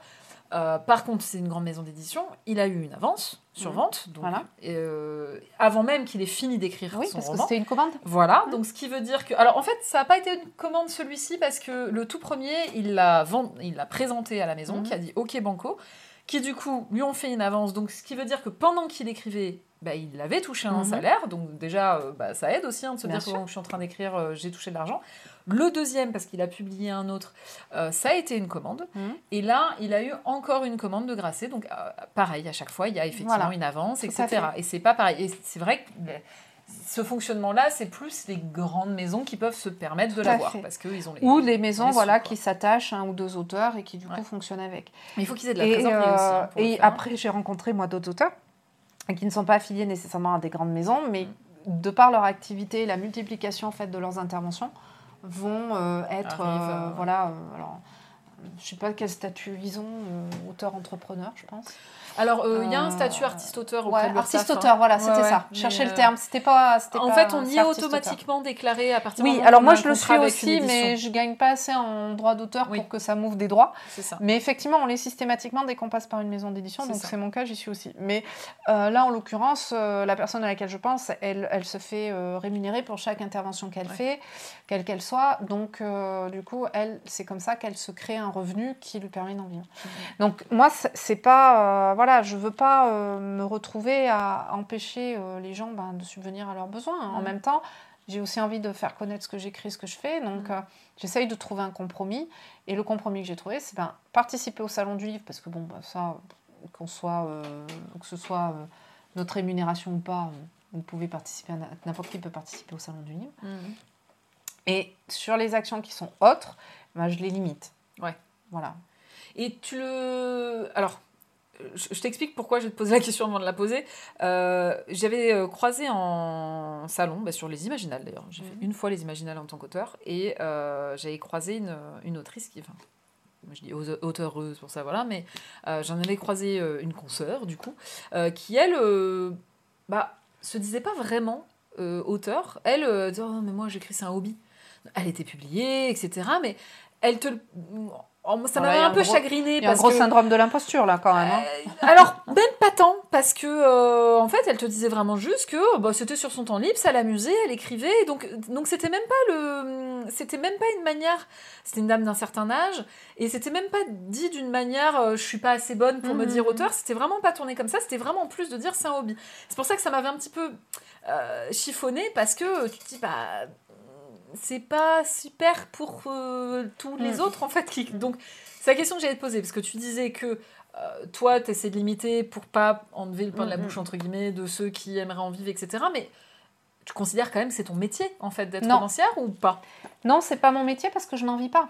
Euh, par contre, c'est une grande maison d'édition. Il a eu une avance sur Mhm. vente, donc, Voilà. euh, avant même qu'il ait fini d'écrire Oui, son parce que roman. c'était une commande. Voilà, donc ce qui veut dire que... Alors en fait, ça n'a pas été une commande celui-ci parce que le tout premier, il l'a vend- il l'a présenté à la maison, Mhm. qui a dit OK Banco, qui du coup lui ont fait une avance. Donc ce qui veut dire que pendant qu'il écrivait, bah, il avait touché un Mhm. salaire. Donc déjà, euh, bah, ça aide aussi hein, de se Bien dire que bon, je suis en train d'écrire, euh, j'ai touché de l'argent. Le deuxième, parce qu'il a publié un autre, euh, ça a été une commande. Mhm. Et là, il a eu encore une commande de Grasset. Donc pareil, à chaque fois, il y a effectivement Voilà. une avance, Tout etc. Et c'est pas pareil. Et c'est vrai que ce fonctionnement-là, c'est plus les grandes maisons qui peuvent se permettre de Tout l'avoir parce qu'ils ont les. Ou les maisons les voilà, qui s'attachent à un ou deux auteurs et qui du Ouais. coup fonctionnent avec. Mais il faut qu'ils aient de la Et, trésorerie euh, aussi. hein, et hein. après, j'ai rencontré moi d'autres auteurs qui ne sont pas affiliés nécessairement à des grandes maisons, mais de par leur activité et la multiplication en fait, de leurs interventions, vont euh, être. Euh, euh, voilà, alors, je sais pas quel statut ils ont, auteur-entrepreneur, je pense. Alors, euh, il y a un Euh, statut artiste-auteur Ouais, artiste-auteur, hein. voilà, Ouais, c'était ouais. ça. Euh, le terme. C'était pas. En pas- fait, on y est automatiquement déclaré à partir Oui, alors moi je le suis aussi, mais je gagne pas assez en droit d'auteur Oui. pour que ça m'ouvre des droits. C'est ça. Mais effectivement, on l'est systématiquement dès qu'on passe par une maison d'édition, donc c'est mon cas, j'y suis aussi. Mais euh, là, en l'occurrence, euh, la personne à laquelle je pense, elle, elle se fait rémunérer pour chaque intervention qu'elle Ouais. fait, quelle qu'elle soit. Donc, du coup, elle, c'est comme ça qu'elle se crée un revenu qui lui permet d'en vivre. Mhm. Donc, moi, c'est pas. Voilà, je veux pas euh, me retrouver à empêcher euh, les gens ben, de subvenir à leurs besoins. En Mhm. même temps, j'ai aussi envie de faire connaître ce que j'écris, ce que je fais. Donc, Mhm. euh, j'essaye de trouver un compromis. Et le compromis que j'ai trouvé, c'est ben, participer au salon du livre, parce que bon, bah, ça, qu'on soit, que ce soit notre rémunération ou pas, vous pouvez participer, n'importe qui peut participer au salon du livre. Mhm. Et sur les actions qui sont autres, ben, je les limite. Ouais. Voilà. Et tu le. Alors, je, t'explique pourquoi je vais te poser la question avant de la poser. Euh, J'avais euh, croisé en salon, bah, sur les Imaginales d'ailleurs. J'ai fait Mhm. une fois les Imaginales en tant qu'auteur. Et euh, j'avais croisé une, une autrice qui. Enfin, je dis au- auteureuse pour ça, voilà, mais euh, j'en avais croisé une consoeur, du coup, qui, elle, bah, se disait pas vraiment auteur. Elle disait, Oh, mais moi, j'écris, c'est un hobby. Elle était publiée, etc. Mais elle te. Oh, ça Voilà, m'avait il y a un peu gros- chagrinée. Il y a un gros que- syndrome de l'imposture là quand même. hein. euh, alors, même pas tant, parce que, euh, en fait, elle te disait vraiment juste que bah, c'était sur son temps libre, ça l'amusait, elle écrivait, donc donc c'était même pas le. C'était même pas une manière. C'était une dame d'un certain âge, et c'était même pas dit d'une manière euh, je suis pas assez bonne pour me Mhm. dire auteur, c'était vraiment pas tourné comme ça, c'était vraiment plus de dire c'est un hobby. C'est pour ça que ça m'avait un petit peu euh, chiffonné, parce que tu te dis, bah. C'est pas super pour euh, tous les Mhm. autres en fait. Qui... Donc c'est la question que j'allais te poser parce que tu disais que euh, toi, tu essaies de limiter pour pas enlever le pain de la Mhm. bouche, entre guillemets, de ceux qui aimeraient en vivre, etc. Mais tu considères quand même que c'est ton métier, en fait, d'être romancière ou pas? Non, c'est pas mon métier parce que je n'en vis pas.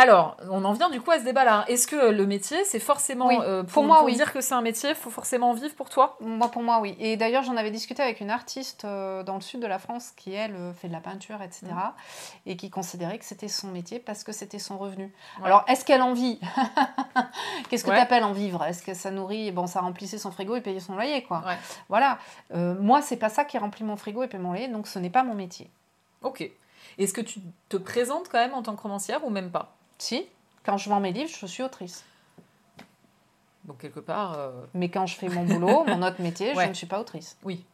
Alors, on en vient du coup à ce débat-là. Est-ce que le métier, c'est forcément. Oui. euh, Pour moi, oui. dire que c'est un métier, il faut forcément vivre pour toi? Moi, pour moi, oui. Et d'ailleurs, j'en avais discuté avec une artiste euh, dans le sud de la France qui, elle, euh, fait de la peinture, etc. Et qui considérait que c'était son métier parce que c'était son revenu. Ouais. Alors, est-ce qu'elle en vit? Qu'est-ce que Ouais. tu appelles en vivre? Est-ce que ça nourrit Bon, ça remplissait son frigo et payait son loyer, quoi? Ouais. Voilà. Euh, moi, c'est pas ça qui remplit mon frigo et paye mon loyer, donc ce n'est pas mon métier. Ok. Est-ce que tu te présentes quand même en tant que romancière ou même pas? Si, quand je vends mes livres, je suis autrice. Donc, quelque part. euh, Mais quand je fais mon boulot, mon autre métier, Ouais. je ne suis pas autrice. Oui.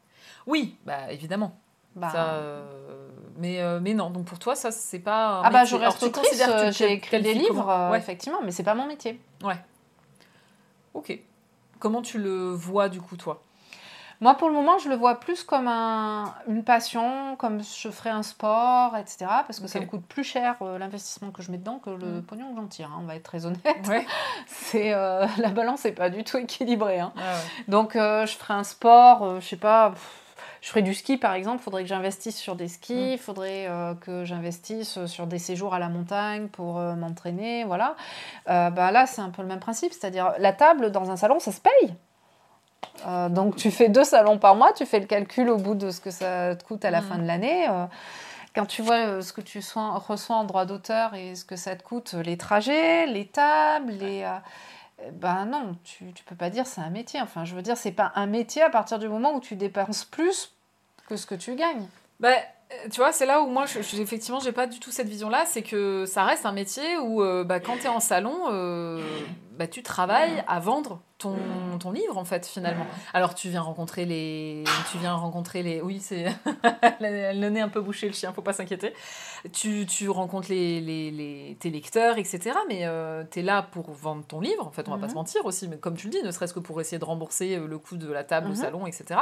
Oui, bah évidemment. Bah, Ça, euh, mais, euh, mais non, donc pour toi, ça, c'est pas. Ah bah je reste autrice, j'ai écrit des livres, Ouais. effectivement, mais c'est pas mon métier. Ok. Comment tu le vois du coup, toi? Moi, pour le moment, je le vois plus comme un- une passion, comme je ferais un sport, etc. Parce que ça me coûte plus cher euh, l'investissement que je mets dedans que le Mm. pognon que j'en tire. hein, on va être très honnête. Ouais. C'est euh, la balance n'est pas du tout équilibrée. hein. Ah ouais. Donc, euh, je ferais un sport, je sais pas. pff, je ferais du ski par exemple, il faudrait que j'investisse sur des skis, il faudrait euh, que j'investisse sur des séjours à la montagne pour euh, m'entraîner, voilà. Euh, bah, là, c'est un peu le même principe, c'est-à-dire la table dans un salon, ça se paye. Euh, donc tu fais deux salons par mois, tu fais le calcul au bout de ce que ça te coûte à la Mhm. fin de l'année. Euh, quand tu vois euh, ce que tu sois- reçois en droit d'auteur et ce que ça te coûte, les trajets, les tables, les... euh, euh, ben non, tu, tu peux pas dire c'est un métier. Enfin, je veux dire, c'est pas un métier à partir du moment où tu dépenses plus que ce que tu gagnes. Bah, tu vois, c'est là où moi, je, je- effectivement, j'ai pas du tout cette vision-là. C'est que ça reste un métier où, euh, bah, quand tu es en salon, euh, bah, tu travailles à vendre ton, ton livre, en fait, finalement. Alors, tu viens rencontrer les. Tu viens rencontrer les. Oui, c'est. le nez un peu bouché, le chien, faut pas s'inquiéter. Tu, tu rencontres les, les, les- tes lecteurs, etc. Mais tu es là pour vendre ton livre, en fait, on va pas Mhm. se mentir aussi. Mais comme tu le dis, ne serait-ce que pour essayer de rembourser euh, le coût de la table au Mhm. salon, etc.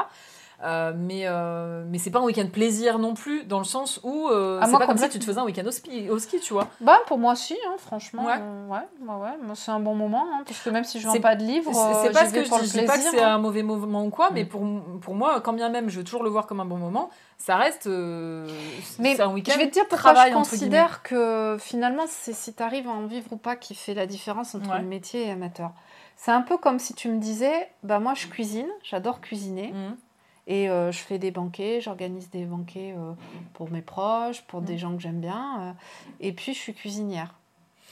Euh, mais euh, mais c'est pas un week-end plaisir non plus, dans le sens où euh, Ah, c'est moi, pas comme si tu te faisais un week-end au ski, au ski, tu vois. Bah pour moi si, hein, franchement. Ouais. ouais, ouais, ouais, moi, c'est un bon moment, hein, parce que même si je vends pas de livres, C'est pas ce que je dis, dis pas que c'est hein. un mauvais moment ou quoi, mais Mm. pour, pour moi, quand bien même je veux toujours le voir comme un bon moment, ça reste. Mais un week-end. Je vais te dire pourquoi travail, je considère que finalement, c'est si tu arrives à en vivre ou pas qui fait la différence entre Ouais. le métier et amateur. C'est un peu comme si tu me disais, bah moi je cuisine, j'adore cuisiner, Mhm. Et euh, je fais des banquets, j'organise des banquets euh, pour mes proches, pour des gens que j'aime bien, euh, et puis je suis cuisinière.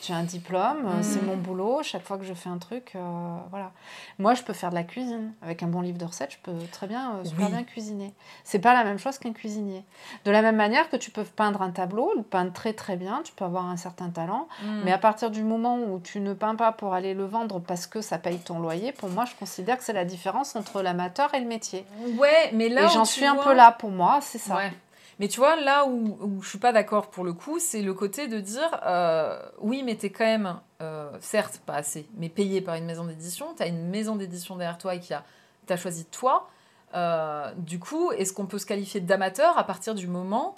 J'ai un diplôme, euh, c'est mon boulot. Chaque fois que je fais un truc, euh, voilà. Moi, je peux faire de la cuisine. Avec un bon livre de recettes, je peux très bien, euh, super Oui. bien cuisiner. C'est pas la même chose qu'un cuisinier. De la même manière que tu peux peindre un tableau, le peindre très très bien, tu peux avoir un certain talent. Mm. Mais à partir du moment où tu ne peins pas pour aller le vendre parce que ça paye ton loyer, pour moi, je considère que c'est la différence entre l'amateur et le métier. Ouais, mais là et j'en suis un peu là pour moi, c'est ça. Ouais. Mais tu vois, là où, où je suis pas d'accord pour le coup, c'est le côté de dire euh, oui, mais t'es quand même, euh, certes pas assez, mais payé par une maison d'édition. T'as une maison d'édition derrière toi et qui a, t'as choisi toi. Euh, du coup, est-ce qu'on peut se qualifier d'amateur à partir du moment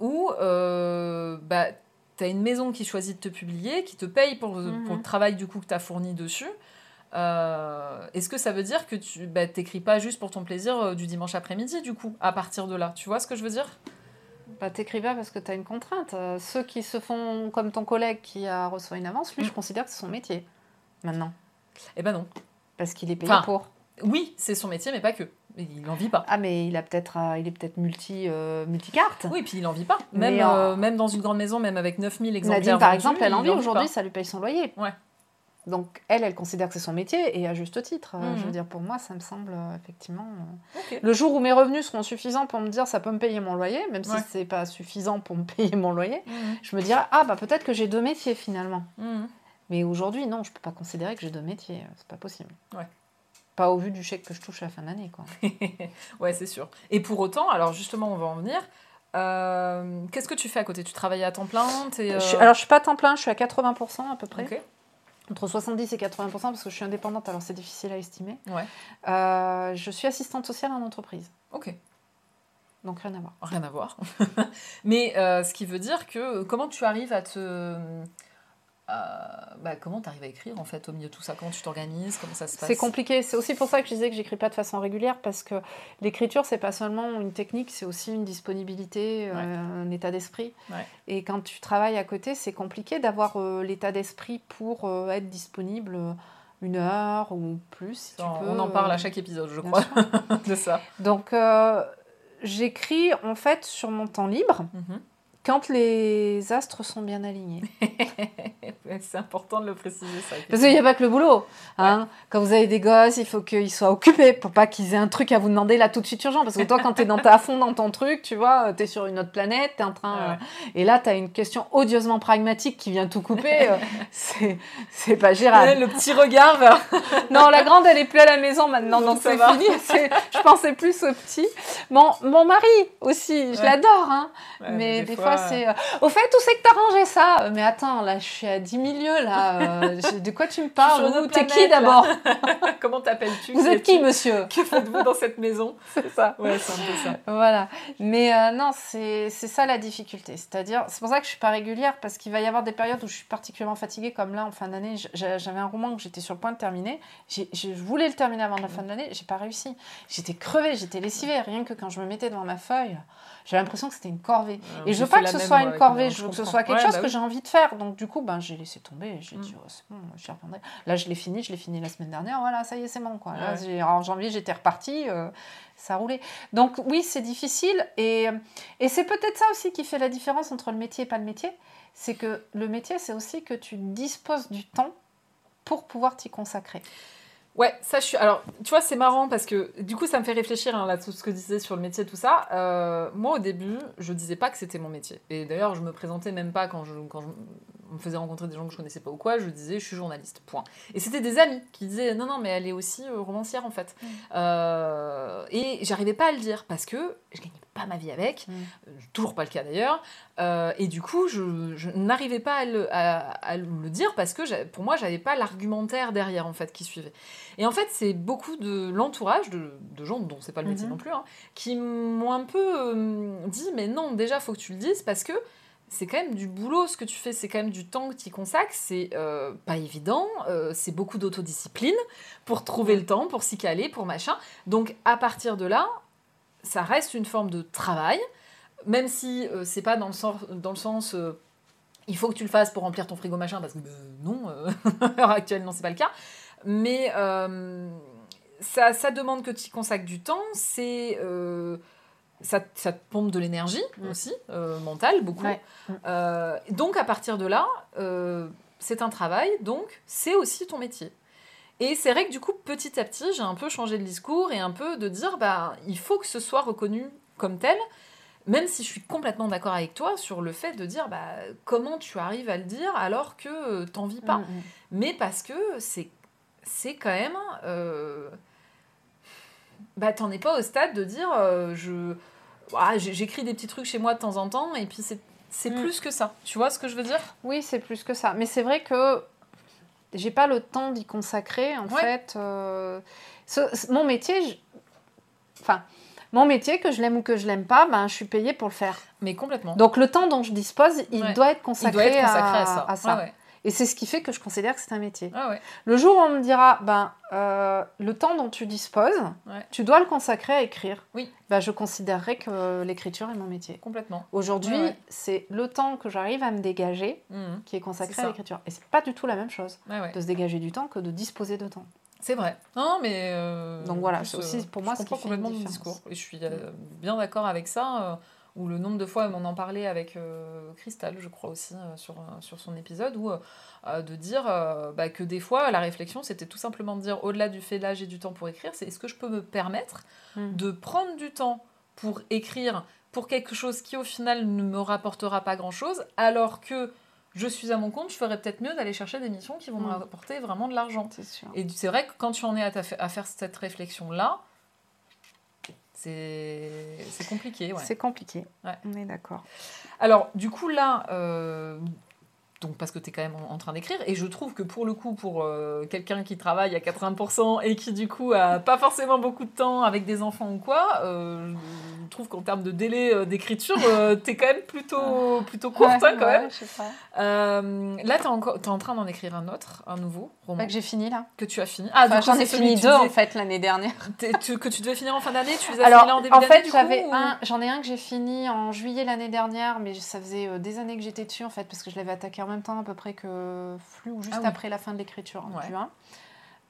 où bah, t'as une maison qui choisit de te publier, qui te paye pour, Mhm. pour le travail du coup que t'as fourni dessus euh, Est-ce que ça veut dire que tu bah, t'écris pas juste pour ton plaisir euh, du dimanche après-midi, du coup, à partir de là? Tu vois ce que je veux dire? Bah, t'écris pas parce que tu as une contrainte. Euh, ceux qui se font comme ton collègue qui a reçu une avance, lui, Mm. je considère que c'est son métier. Maintenant. Eh ben non. Parce qu'il est payé Enfin, pour. Oui, c'est son métier, mais pas que. Il en vit pas. Ah, mais il a peut-être euh, il est peut-être multi, euh, multicarte. Oui, puis il en vit pas. Même, Mais euh, même dans une grande maison, même avec 9000 exemplaires. Nadine, par exemple, elle en vit aujourd'hui, ça lui paye son loyer. Ouais. Donc, elle, elle considère que c'est son métier, et à juste titre. Euh, Mhm. Je veux dire, pour moi, ça me semble euh, effectivement. euh. Le jour où mes revenus seront suffisants pour me dire ça peut me payer mon loyer, même Ouais. si c'est pas suffisant pour me payer mon loyer, Mhm. je me dirais ah bah peut-être que j'ai deux métiers finalement. Mhm. Mais aujourd'hui, non, je peux pas considérer que j'ai deux métiers. C'est pas possible. Ouais. Pas au vu du chèque que je touche à la fin d'année, quoi. ouais, c'est sûr. Et pour autant, alors justement, on va en venir. Euh, Qu'est-ce que tu fais à côté? Tu travailles à temps plein? Euh, Je suis- alors, je suis pas à temps plein, je suis à 80% à peu près. Entre 70 et 80% parce que je suis indépendante, alors c'est difficile à estimer. Ouais. Euh, je suis assistante sociale en entreprise, Ok. donc rien à voir. Rien à voir. Mais euh, ce qui veut dire que comment tu arrives à te. Euh, bah, comment tu arrives à écrire en fait au milieu de tout ça? Comment tu t'organises? Comment ça se passe? C'est compliqué. C'est aussi pour ça que je disais que j'écris pas de façon régulière parce que l'écriture c'est pas seulement une technique, c'est aussi une disponibilité, euh, un état d'esprit. Ouais. Et quand tu travailles à côté, c'est compliqué d'avoir euh, l'état d'esprit pour être disponible une heure ou plus. si tu On- peux, On en parle à chaque épisode, je bien crois, de ça. Donc j'écris en fait sur mon temps libre Mhm. Quand les astres sont bien alignés. C'est important de le préciser, ça. Parce qu'il n'y a pas que le boulot. Hein. Quand vous avez des gosses, il faut qu'ils soient occupés pour pas qu'ils aient un truc à vous demander là tout de suite urgent. Parce que toi, quand tu es dans, t'es à fond dans ton truc, tu vois, tu es sur une autre planète, tu es en train. Ouais, euh, Et là, tu as une question odieusement pragmatique qui vient tout couper. euh, c'est pas gérable. Le petit regard vers. Non, la grande, elle est plus à la maison maintenant, Donc c'est fini. Je pensais plus au petit. Mon, mon mari aussi, je Ouais. l'adore. Hein. Mais des, fois, c'est. euh, Au fait, où c'est que t'as rangé ça? Mais attends, là, je suis à 10 milieux, là. euh, de quoi tu me parles T'es qui d'abord? Comment t'appelles-tu? Vous êtes qui, monsieur? Que faites-vous dans cette maison? C'est ça. Ouais, c'est un peu ça. Voilà. Mais euh, non, c'est ça la difficulté. C'est-à-dire, c'est pour ça que je suis pas régulière, parce qu'il va y avoir des périodes où je suis particulièrement fatiguée, comme là, en fin d'année. J'avais un roman que j'étais sur le point de terminer. Je voulais le terminer avant la fin de l'année, j'ai pas réussi. J'étais crevée, j'étais lessivée. Rien que quand je me mettais devant ma feuille, j'avais l'impression que c'était une corvée. Et je veux pas que la ce même, soit une corvée, je veux que ce soit quelque Ouais, chose bah que j'ai envie de faire. Donc du coup, ben, j'ai laissé tomber. J'ai Mm. dit, oh, c'est bon, j'y reprendrai. Là, je l'ai fini, je l'ai fini la semaine dernière. Voilà, ça y est, c'est bon. Quoi. Là, Ouais. j'ai- en janvier, j'étais repartie. euh, ça roulait. Donc oui, c'est difficile. Et, et c'est peut-être ça aussi qui fait la différence entre le métier et pas le métier. C'est que le métier, c'est aussi que tu disposes du temps pour pouvoir t'y consacrer. Ouais, ça je suis. Alors, tu vois, c'est marrant parce que du coup, ça me fait réfléchir hein, là tout ce que tu disais sur le métier, tout ça. Euh, moi, au début, je disais pas que c'était mon métier. Et d'ailleurs, je me présentais même pas quand je quand je on me faisait rencontrer des gens que je connaissais pas ou quoi. Je disais, je suis journaliste. Point. Et c'était des amis qui disaient, non, non, mais elle est aussi euh, romancière en fait. Mm. Euh, et j'arrivais pas à le dire parce que je gagnais pas ma vie avec. Mm. Euh, toujours pas le cas d'ailleurs. Euh, et du coup, je, je n'arrivais pas à le, à- à le dire parce que pour moi, j'avais pas l'argumentaire derrière en fait qui suivait. Et en fait, c'est beaucoup de l'entourage de, de gens dont c'est pas le métier Mhm. non plus, hein, qui m'ont un peu euh, dit mais non, déjà faut que tu le dises parce que c'est quand même du boulot ce que tu fais, c'est quand même du temps que tu y consacres, c'est euh, pas évident, euh, c'est beaucoup d'autodiscipline pour trouver le temps, pour s'y caler, pour machin. Donc à partir de là, ça reste une forme de travail, même si euh, c'est pas dans le sens, dans le sens euh, il faut que tu le fasses pour remplir ton frigo machin, parce que euh, non, euh, à l'heure actuelle, non, c'est pas le cas. Mais euh, ça, ça demande que tu y consacres du temps, c'est. ça, ça te pompe de l'énergie Mm. aussi, mentale, beaucoup. Ouais. Donc à partir de là, c'est un travail, donc c'est aussi ton métier. Et c'est vrai que du coup, petit à petit, j'ai un peu changé de discours et un peu de dire, bah, il faut que ce soit reconnu comme tel, même si je suis complètement d'accord avec toi sur le fait de dire, bah, comment tu arrives à le dire alors que euh, t'en vis pas. Mm, mm. Mais parce que c'est, c'est quand même... Euh, bah, t'en es pas au stade de dire, euh, je... Ah, j'écris des petits trucs chez moi de temps en temps, et puis c'est, c'est Mm. plus que ça. Tu vois ce que je veux dire? Oui, c'est plus que ça. Mais c'est vrai que j'ai pas le temps d'y consacrer. En Ouais. fait, euh, ce- ce- mon métier, je- enfin, mon métier, que je l'aime ou que je l'aime pas, ben, je suis payée pour le faire. Mais complètement. Donc le temps dont je dispose, il Ouais. doit être Il consacré, doit être consacré à, à, ça. Ouais. Et c'est ce qui fait que je considère que c'est un métier. Ah ouais. Le jour où on me dira, ben, euh, le temps dont tu disposes, Ouais. tu dois le consacrer à écrire. Oui. Ben, je considérerais que l'écriture est mon métier. Complètement. Aujourd'hui, Ouais, c'est le temps que j'arrive à me dégager Mhm. qui est consacré à l'écriture. Et c'est pas du tout la même chose de se dégager du temps que de disposer de temps. C'est vrai. Non, mais. euh, Donc voilà, c'est aussi euh, pour moi je ce qui fait complètement mon différence. discours. Et je suis euh, bien d'accord avec ça. Ou le nombre de fois, on en parlait avec euh, Cristal, je crois aussi, euh, sur, euh, sur son épisode, où euh, de dire bah, que des fois, la réflexion, c'était tout simplement de dire, au-delà du fait là, j'ai du temps pour écrire, c'est est-ce que je peux me permettre Mm. de prendre du temps pour écrire pour quelque chose qui, au final, ne me rapportera pas grand-chose, alors que je suis à mon compte, je ferais peut-être mieux d'aller chercher des missions qui vont me Mm. rapporter vraiment de l'argent. Et c'est vrai que quand tu en es à, ta- à faire cette réflexion-là, c'est compliqué. Ouais. C'est compliqué. Ouais. On est d'accord. Alors, du coup, là, euh, donc parce que tu es quand même en, en train d'écrire, et je trouve que pour le coup, pour euh, quelqu'un qui travaille à 80% et qui, du coup, a pas forcément beaucoup de temps avec des enfants ou quoi, euh, je trouve qu'en termes de délai euh, d'écriture, euh, tu es quand même plutôt, plutôt courte, hein, quand Ouais, même. je sais pas. Là, tu es, en train d'en écrire un autre, un nouveau roman Bah, que j'ai fini là. que tu as fini. Ah, Enfin, j'en ai fini deux en fait l'année dernière. Tu- que tu devais finir en fin d'année, tu les as Alors, en début en d'année fait, ou- un, j'en ai un que j'ai fini en juillet l'année dernière, mais ça faisait des années que j'étais dessus en fait, parce que je l'avais attaqué en même temps à peu près que Flux ou juste Ah oui. après la fin de l'écriture en Ouais. juin.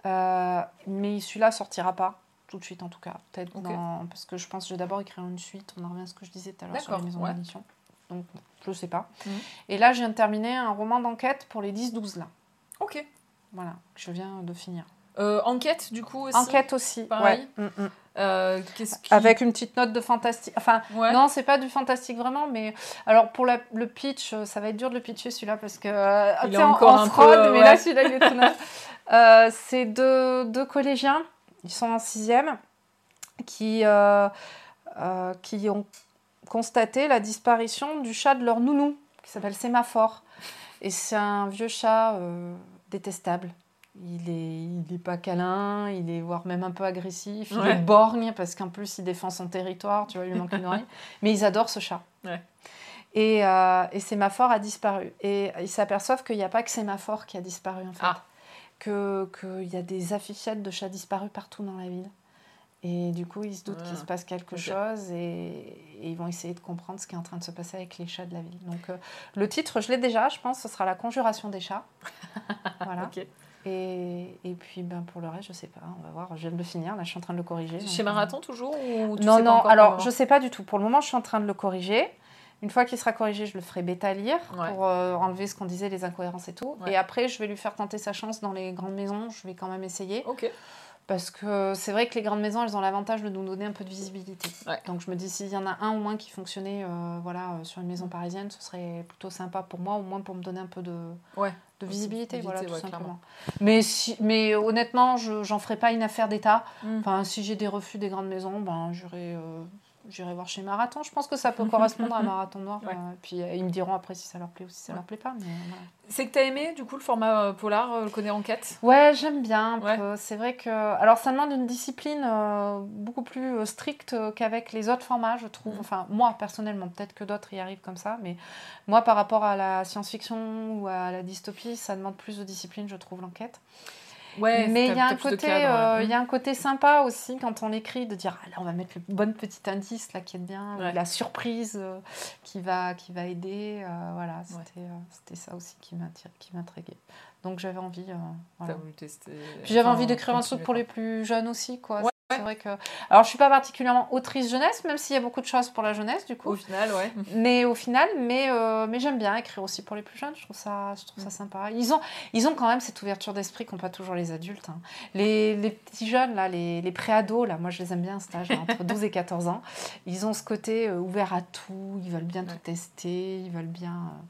Euh, mais celui-là sortira pas tout de suite en tout cas, peut-être parce que je pense que je vais d'abord écrire une suite. On en revient à ce que je disais tout à l'heure sur les maisons ouais. d'édition. Donc je sais pas. Mhm. Et là, je viens de terminer un roman d'enquête pour les 10-12 là. Ok. Voilà, je viens de finir. Euh, enquête, du coup, aussi. Enquête aussi, pareil. ouais. Mm, mm. Euh, qui- Avec une petite note de fantastique. Enfin, Ouais. non, c'est pas du fantastique vraiment, mais alors pour la- le pitch, euh, ça va être dur de le pitcher celui-là parce que euh, Il est en- encore en un fraude, peu, mais là celui-là il est tout neuf. Euh, c'est deux, deux collégiens, ils sont en sixième, qui qui ont constaté la disparition du chat de leur nounou qui s'appelle Sémaphore. Et c'est un vieux chat détestable. Il est, il est pas câlin, il est voire même un peu agressif, il est borgne parce qu'en plus il défend son territoire, tu vois, il lui manque une oreille. Mais ils adorent ce chat. Ouais. Et, euh, et Sémaphore a disparu. Et ils s'aperçoivent qu'il n'y a pas que Sémaphore qui a disparu en fait. Ah. Que Qu'il y a des affichettes de chats disparus partout dans la ville. Et du coup, ils se doutent Ah. qu'il se passe quelque chose et, et ils vont essayer de comprendre ce qui est en train de se passer avec les chats de la ville. Donc, euh, le titre, je l'ai déjà, je pense, ce sera La conjuration des chats. voilà. Et, et puis, ben, pour le reste, je sais pas, on va voir. Je viens de le finir, là, je suis en train de le corriger. Chez donc, euh, Marathon, toujours ou tu non, sais non, alors je sais pas du tout. Pour le moment, je suis en train de le corriger. Une fois qu'il sera corrigé, je le ferai bêta lire Ouais. pour euh, enlever ce qu'on disait, les incohérences et tout. Ouais. Et après, je vais lui faire tenter sa chance dans les grandes maisons. Je vais quand même essayer. Ok. Parce que c'est vrai que les grandes maisons, elles ont l'avantage de nous donner un peu de visibilité. Ouais. Donc je me dis, s'il y en a un au moins qui fonctionnait euh, voilà, sur une maison parisienne, ce serait plutôt sympa pour moi, au moins pour me donner un peu de, Ouais. De visibilité, voilà, tout ouais, simplement. Mais, si, mais honnêtement, je j'en ferai pas une affaire d'État. Mm. Enfin, si j'ai des refus des grandes maisons, ben, j'irai euh, j'irai voir chez Marathon. Je pense que ça peut correspondre à Marathon Noir. Ouais. euh, puis euh, ils me diront après si ça leur plaît ou si ça Ouais. leur plaît pas. Mais, voilà. C'est que t'as aimé, du coup, le format euh, polar, euh, le connaît enquête? Ouais, j'aime bien. Ouais. C'est vrai que. Alors, ça demande une discipline euh, beaucoup plus euh, stricte euh, qu'avec les autres formats, je trouve. Mhm. Enfin, moi, personnellement, peut-être que d'autres y arrivent comme ça, mais moi, par rapport à la science-fiction ou à la dystopie, ça demande plus de discipline, je trouve, l'enquête. Ouais, mais il y, a un côté, cadre, euh, ouais. y a un côté sympa aussi quand on écrit, de dire ah, là, on va mettre le bon petit indice là qui est bien, Ouais. la surprise euh, qui, va, qui va aider. euh, voilà, c'était c'était ça aussi qui m'intriguait. Donc, j'avais envie. voilà. j'avais envie d'écrire un truc pour les plus jeunes aussi, quoi. C'est vrai que. Alors, je suis pas particulièrement autrice jeunesse, même s'il y a beaucoup de choses pour la jeunesse, du coup. Au final, ouais. Mais au final, mais, euh, mais j'aime bien écrire aussi pour les plus jeunes. Je trouve ça, je trouve ça sympa. Ils ont, ils ont quand même cette ouverture d'esprit qu'ont pas toujours les adultes. hein. Les, les petits jeunes, là, les, les pré-ados, là, moi je les aime bien, cet âge, entre 12 et 14 ans. Ils ont ce côté euh, ouvert à tout, ils veulent bien tout tester, ils veulent bien. euh,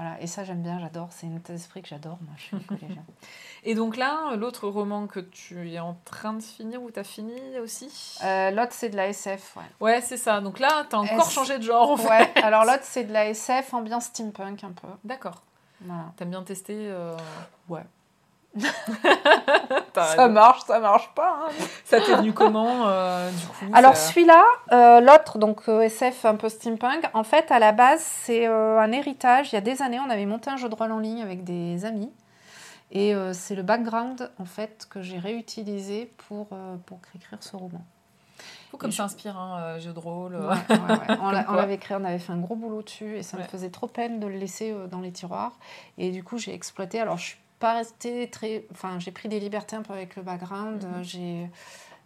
voilà, et ça j'aime bien, j'adore. C'est un état d'esprit que j'adore, moi, je suis collégien. Et donc là, l'autre roman que tu es en train de finir ou tu as fini aussi? Euh, L'autre, c'est de la SF, ouais. Ouais, c'est ça. Donc là, tu as encore S- changé de genre en fait. Ouais, alors l'autre, c'est de la SF, ambiance steampunk un peu. D'accord. Voilà. T'aimes bien tester euh, Ouais. Ça marche, ça marche pas. hein. Ça t'est venu comment euh, du coup Alors ça- celui-là, euh, l'autre, donc euh, SF un peu steampunk, en fait à la base c'est un héritage. Il y a des années on avait monté un jeu de rôle en ligne avec des amis. Et c'est le background en fait que j'ai réutilisé pour, pour écrire ce roman. Faut comme ça inspire un euh, jeu de rôle. Ouais, ouais, ouais. On l'avait créé, on avait fait un gros boulot dessus et ça me faisait trop peine de le laisser dans les tiroirs. Et du coup j'ai exploité. Alors je suis pas restée très... Enfin j'ai pris des libertés un peu avec le background. Mhm. Euh, J'ai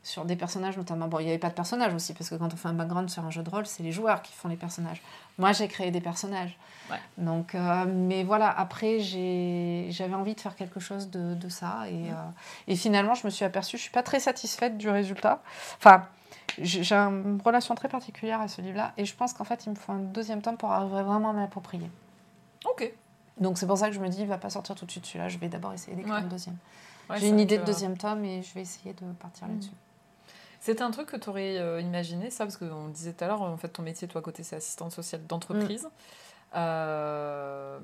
sur des personnages notamment. Bon, il n'y avait pas de personnages aussi, parce que quand on fait un background sur un jeu de rôle, c'est les joueurs qui font les personnages. Moi, j'ai créé des personnages. Ouais. Donc, euh, mais voilà, après, j'avais envie de faire quelque chose de, de ça. Et, euh, et finalement, je me suis aperçue, je ne suis pas très satisfaite du résultat. Enfin, j'ai une relation très particulière à ce livre-là. Et je pense qu'en fait, il me faut un deuxième tome pour arriver vraiment à m'approprier. Ok. Donc, c'est pour ça que je me dis, il va pas sortir tout de suite celui-là. Je vais d'abord essayer d'écrire Ouais. un deuxième. Ouais, j'ai une idée que- de deuxième tome et je vais essayer de partir Mhm. là-dessus. C'est un truc que tu aurais imaginé, ça, parce qu'on le disait tout à l'heure, en fait, ton métier, toi, à côté, c'est assistante sociale d'entreprise. Euh,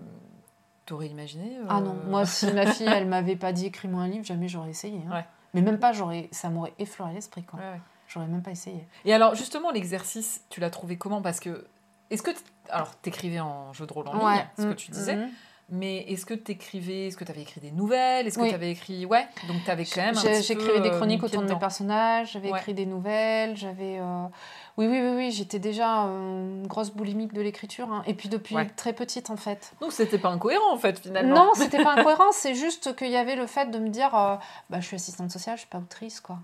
T'aurais imaginé euh, Ah non, moi si ma fille elle m'avait pas dit écris-moi un livre, jamais j'aurais essayé. hein. Ouais. Mais même pas, j'aurais, ça m'aurait effleuré l'esprit ouais. J'aurais même pas essayé. Et alors, justement, l'exercice, tu l'as trouvé comment? Parce que. Est-ce que. Alors, t'écrivais en jeu de rôle en ligne, ce que Mm, tu disais. mhm. Mais est-ce que t'écrivais. Est-ce que t'avais écrit des nouvelles Est-ce que Oui. t'avais écrit. Ouais, donc t'avais quand même. J'écrivais des euh, chroniques pied autour de mes personnages, j'avais Ouais. écrit des nouvelles, j'avais. euh, Oui, oui, oui, oui, j'étais déjà euh, une grosse boulimique de l'écriture. hein. Et puis depuis Ouais. très petite en fait. Donc, c'était pas incohérent, en fait, finalement. Non, c'était pas incohérent, c'est juste qu'il y avait le fait de me dire euh, bah, je suis assistante sociale, je suis pas autrice quoi.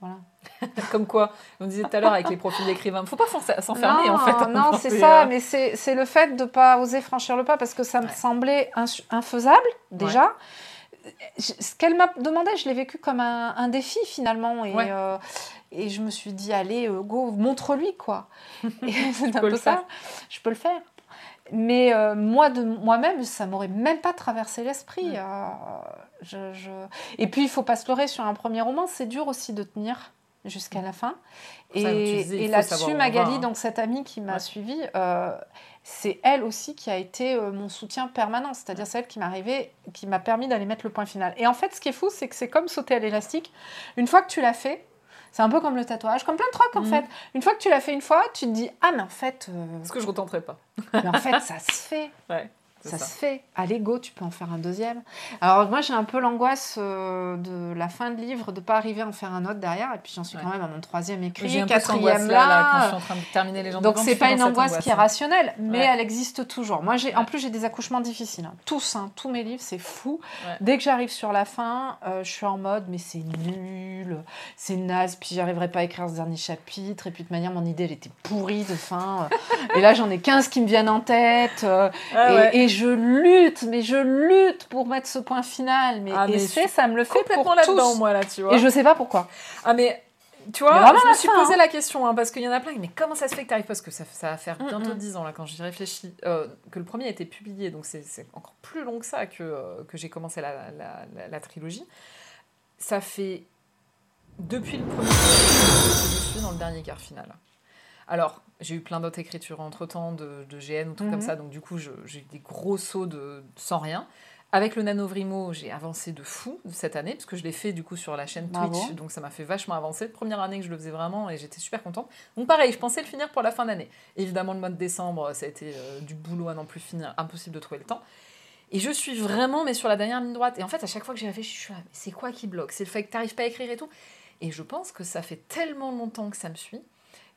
Voilà. Comme quoi, on disait tout à l'heure avec les profils d'écrivains, faut pas s'en- s'enfermer, non, en fait. Non, dans c'est ces, ça, euh, mais c'est le fait de ne pas oser franchir le pas parce que ça me Ouais. semblait infaisable déjà. Ce qu'elle m'a demandé, je l'ai vécu comme un, un défi finalement. Et, Ouais. euh, et je me suis dit, allez, euh, go, montre-lui quoi. C'est un peu ça. faire. Je peux le faire. Mais euh, moi, de moi-même, ça m'aurait même pas traversé l'esprit. Euh, je- je- Et puis, il faut pas se leurrer sur un premier roman. C'est dur aussi de tenir jusqu'à la fin. Et, et là-dessus, Magali, hein. donc cette amie qui m'a Ouais. suivie, euh, c'est elle aussi qui a été euh, mon soutien permanent. C'est-à-dire celle qui qui m'a permis d'aller mettre le point final. Et en fait, ce qui est fou, c'est que c'est comme sauter à l'élastique. Une fois que tu l'as fait, c'est un peu comme le tatouage, comme plein de trucs en Mhm. fait. Une fois que tu l'as fait une fois, tu te dis ah mais en fait, euh, Ce que je retenterai pas. mais en fait ça se fait. Ouais, Ça, ça. se fait. À l'ego, tu peux en faire un deuxième. Alors moi, j'ai un peu l'angoisse euh, de la fin de livre, de pas arriver à en faire un autre derrière. Et puis j'en suis Ouais. quand même à mon troisième écrit, quatrième angoisse-là, là, quand je là. suis en train de terminer les gens Donc c'est pas une angoisse qui est rationnelle, mais Ouais. elle existe toujours. Moi, j'ai, en plus, j'ai des accouchements difficiles. hein. Tous, hein, tous mes livres, c'est fou. Dès que j'arrive sur la fin, euh, je suis en mode, mais c'est nul, c'est naze, puis j'arriverai pas à écrire ce dernier chapitre. Et puis de manière, mon idée, elle était pourrie de fin. et là, j'en ai 15 qui me viennent en tête. euh, Ah et, et je lutte, mais je lutte pour mettre ce point final. Mais, Ah, mais et je c'est, ça me le fait complètement pour là-dedans, tous. moi, là, tu vois. Et je sais pas pourquoi. Ah, mais tu vois, je me suis posé hein. la question, hein, parce qu'il y en a plein, mais comment ça se fait que tu arrives Parce que ça, ça va faire Mm, bientôt mm. 10 ans, là, quand j'y réfléchis, euh, que le premier a été publié, donc c'est c'est encore plus long que ça que, euh, que j'ai commencé la, la- la- la trilogie. Ça fait depuis le premier que je suis dans le dernier quart final. Alors, j'ai eu plein d'autres écritures entre-temps de, de GN ou Mhm. comme ça, donc du coup, j'ai eu des gros sauts de, sans rien. Avec le Nanovrimo, j'ai avancé de fou cette année, parce que je l'ai fait du coup sur la chaîne Bravo. Twitch, donc ça m'a fait vachement avancer. Première année que je le faisais vraiment et j'étais super contente. Donc pareil, je pensais le finir pour la fin d'année. Évidemment, le mois de décembre, ça a été euh, du boulot à n'en plus finir, impossible de trouver le temps. Et je suis vraiment, mais sur la dernière ligne droite. Et en fait, à chaque fois que j'y réfléchi, je suis là, mais c'est quoi qui bloque? C'est le fait que tu n'arrives pas à écrire et tout. Et je pense que ça fait tellement longtemps que ça me suit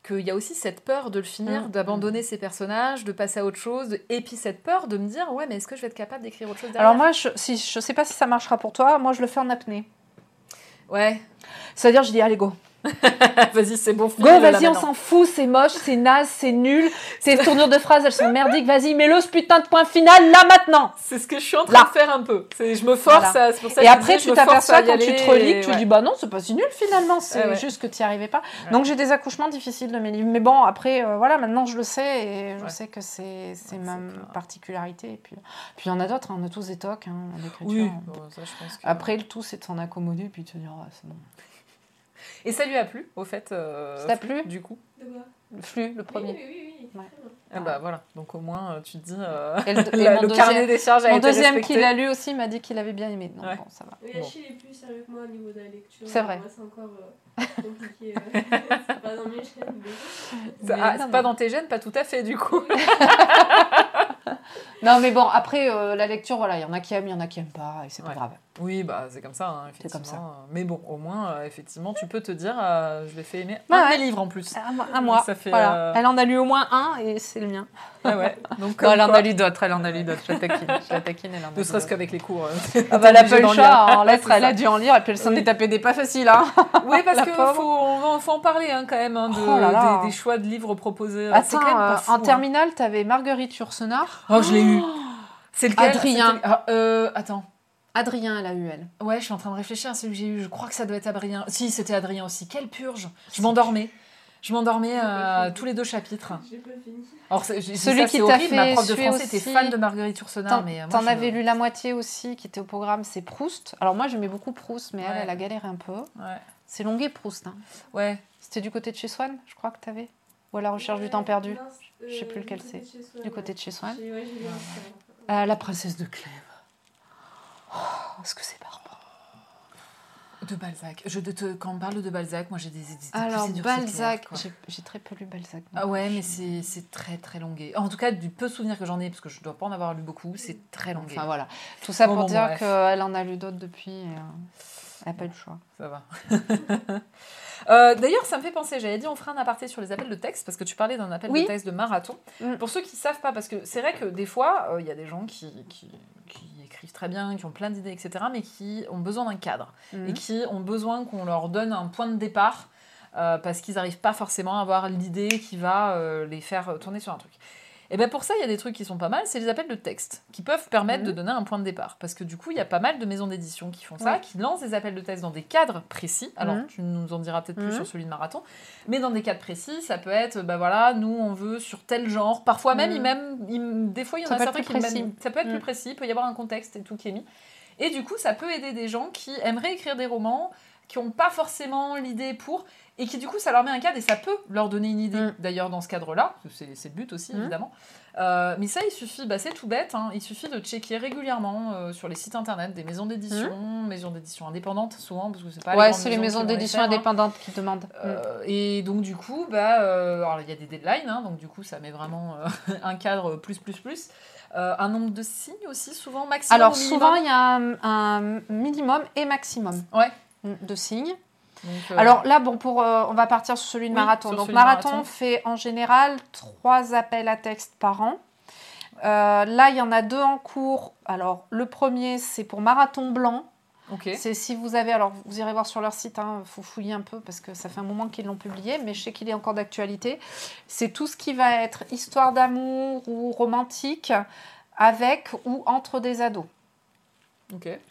qu'il y a aussi cette peur de le finir, Mm. d'abandonner ses personnages, de passer à autre chose, et puis cette peur de me dire, ouais, mais est-ce que je vais être capable d'écrire autre chose derrière? Alors moi, je, si, je sais pas si ça marchera pour toi. Moi, je le fais en apnée. Ouais. C'est-à-dire, je dis, allez, go. vas-y, c'est bon. Go, vas-y, on s'en fout, c'est moche, c'est naze, c'est nul. Tes tournures de phrases, elles sont merdiques. Vas-y, mets-le ce putain de point final là maintenant. C'est ce que je suis en train Là. de faire un peu. C'est- Je me force Voilà. à. c'est pour ça Et après, disais, tu t'aperçois quand tu te relis, et- tu ouais. dis bah non, c'est pas si nul finalement, c'est Ouais, ouais. juste que tu n'y arrivais pas. Ouais. Donc j'ai des accouchements difficiles de mes livres. Mais bon, après, euh, voilà, maintenant je le sais et je sais que c'est c'est ma c'est particularité. Et puis puis il y en a d'autres, hein, on a tous des tocs hein, en Oui, écriture. bon, ça, je pense que- Après, le tout, c'est de s'en accommoder puis de se dire, ah, c'est bon. Et ça lui a plu, au fait. euh, Ça t'a Flou, plu Du coup. De quoi Le flux, le premier. Oui, oui, oui, oui. Ouais. très bien. Ah bah voilà. Donc au moins, euh, tu te dis. euh, Et le, et la- mon le deuxième, carnet des charges a mon été deuxième qui l'a lu aussi m'a dit qu'il avait bien aimé. Non, Ouais. bon, ça va. Oui, Bon. Achille est plus sérieux que moi au niveau de la lecture. C'est vrai. Moi, c'est encore euh, compliqué. c'est pas dans mes chaînes. mais- ah, c'est pas dans tes gènes, pas tout à fait du coup. Non, mais bon, après, euh, la lecture, voilà, il y en a qui aiment, il y en a qui aiment pas, et c'est Ouais. pas grave. Oui, bah c'est comme ça, hein, C'est comme effectivement. Mais bon, au moins, euh, effectivement, tu peux te dire, euh, je l'ai fait aimer un ouais. des livres en plus. À à moi. Ça fait, voilà. Elle en a lu au moins un, et c'est le mien. Ah ouais. Donc Non, elle en a lu d'autres, elle en a lu d'autres. Je la taquine, je la taquine, elle en a ne serait-ce qu'avec les cours. Ah bah, elle a obligée pas eu le d'en choix, lire. hein, en lettres, elle ça. a dû en lire, et puis elle s'en est tapée des pas faciles. Hein. Oui, parce La qu'il faut, en parler hein, quand même, hein, Oh. Des, choix de livres proposés. Attends, en terminale, t'avais Marguerite Yourcenar. Oh, je l'ai eu. C'est lequel Adrien. Ah, euh, attends. Adrien, elle a eu, elle. Ouais, je suis en train de réfléchir à celui que j'ai eu. Je crois que ça doit être Adrien. Si, c'était Adrien aussi. Quelle purge Je m'endormais. Je m'endormais à tous les deux chapitres. J'ai pas fini. Alors, Celui ça, qui t'a horrible. Ma fait prof de français était aussi- fan de Marguerite Yourcenar. T'en mais euh, moi, t'en je- avais lu la moitié aussi, qui était au programme, c'est Proust. Alors moi, j'aimais beaucoup Proust, mais elle, Ouais. elle a galéré un peu. Ouais. C'est Longuet Proust. hein. Ouais. C'était du côté de chez Swann, je crois que t'avais. Ou à la recherche du temps perdu. Non, Je sais plus euh, lequel du c'est. côté de chez Swann, Du côté de chez peu. Euh, la princesse de Clèves. Oh, est-ce que c'est barbare De Balzac. Je, de, te- quand on parle de Balzac, moi j'ai des, des, des Alors, procédures, Balzac, quoi. j'ai j'ai très peu lu Balzac. Ah ouais, mais c'est c'est très très longué. En tout cas, du peu souvenirs que j'en ai, parce que je dois pas en avoir lu beaucoup, c'est très longué. Enfin voilà. Tout ça Bon, pour bon, dire bref. qu'elle en a lu d'autres depuis. et, euh, n'a pas eu le choix. Ça va. Euh, D'ailleurs, ça me fait penser, j'avais dit on fera un aparté sur les appels de texte, parce que tu parlais d'un appel Oui. de texte de marathon. Mm. Pour ceux qui ne savent pas, parce que c'est vrai que des fois, euh, il y a des gens qui, qui, qui écrivent très bien, qui ont plein d'idées, etc., mais qui ont besoin d'un cadre, Mhm. et qui ont besoin qu'on leur donne un point de départ, euh, parce qu'ils n'arrivent pas forcément à avoir l'idée qui va les faire tourner sur un truc. Et bien pour ça, il y a des trucs qui sont pas mal, c'est les appels de texte, qui peuvent permettre Mhm. de donner un point de départ. Parce que du coup, il y a pas mal de maisons d'édition qui font ça, Ouais. qui lancent des appels de texte dans des cadres précis. Alors, Mhm. tu nous en diras peut-être plus Mhm. sur celui de marathon. Mais dans des cadres précis, ça peut être, bah voilà, nous, on veut sur tel genre. Parfois même, Mhm. il même il- des fois, il y en Ça a certains qui même- ça peut être Mhm. plus précis, il peut y avoir un contexte et tout qui est mis. Et du coup, ça peut aider des gens qui aimeraient écrire des romans, qui n'ont pas forcément l'idée pour, et qui du coup, ça leur met un cadre et ça peut leur donner une idée. Mm. D'ailleurs, dans ce cadre-là, c'est le but aussi, Mm. évidemment. Euh, mais ça, il suffit, bah, c'est tout bête, hein, il suffit de checker régulièrement euh, sur les sites internet des maisons d'édition, maisons d'édition indépendantes souvent, parce que c'est pas ouais, c'est les maisons d'édition hein. indépendantes qui demandent. Mm. Euh, et donc du coup, bah, il y a des deadlines, hein, donc du coup ça met vraiment un cadre plus plus plus. Euh, un nombre de signes aussi, souvent maximum. Alors souvent, il y a un, un minimum et maximum Ouais. de signes. Donc, euh, Alors là, bon, pour, euh, on va partir sur celui de Oui, marathon. Donc marathon, marathon. fait en général trois appels à texte par an. Euh, là, il y en a deux en cours. Alors le premier, c'est pour marathon blanc. C'est si vous avez, alors vous irez voir sur leur site, il faut fouiller un peu parce que ça fait un moment qu'ils l'ont publié, mais je sais qu'il est encore d'actualité. C'est tout ce qui va être histoire d'amour ou romantique avec ou entre des ados.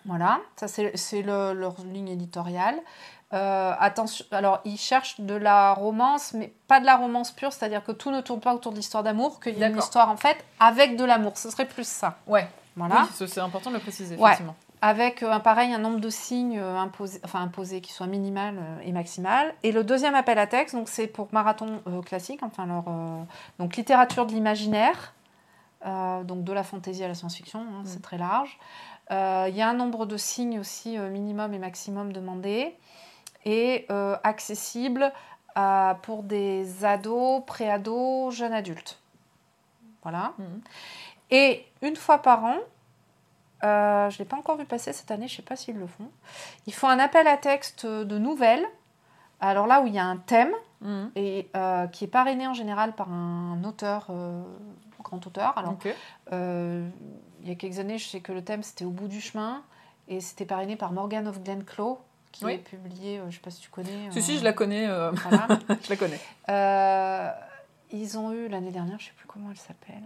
Voilà, ça c'est c'est le- leur ligne éditoriale. Euh, attention, alors ils cherchent de la romance, mais pas de la romance pure, c'est-à-dire que tout ne tourne pas autour de l'histoire d'amour, qu'il y a une histoire en fait avec de l'amour. Ce serait plus ça. Ouais. Voilà. Oui, c'est important de le préciser, Ouais. Avec euh, un pareil, un nombre de signes euh, imposés, enfin qui soit minimal et maximal. Et le deuxième appel à texte, donc c'est pour marathon classique, enfin leur donc littérature de l'imaginaire, donc de la fantaisie à la science-fiction, hein, Mm. c'est très large. Euh, Il y a un nombre de signes aussi euh, minimum et maximum demandés et euh, accessible à- pour des ados, pré-ados, jeunes adultes. Voilà. Mhm. Et une fois par an, euh, je ne l'ai pas encore vu passer cette année, je ne sais pas s'ils le font, ils font un appel à texte de nouvelles. Alors là où il y a un thème, Mhm. et euh, qui est parrainé en général par un auteur, euh, grand auteur. Alors. Il y a quelques années, je sais que le thème c'était Au bout du chemin, et c'était parrainé par Morgan of Glenclow, qui Oui. est publiée, euh, je ne sais pas si tu connais. Si, si, je la connais. euh, voilà. je la connais. Euh, ils ont eu l'année dernière, je ne sais plus comment elle s'appelle.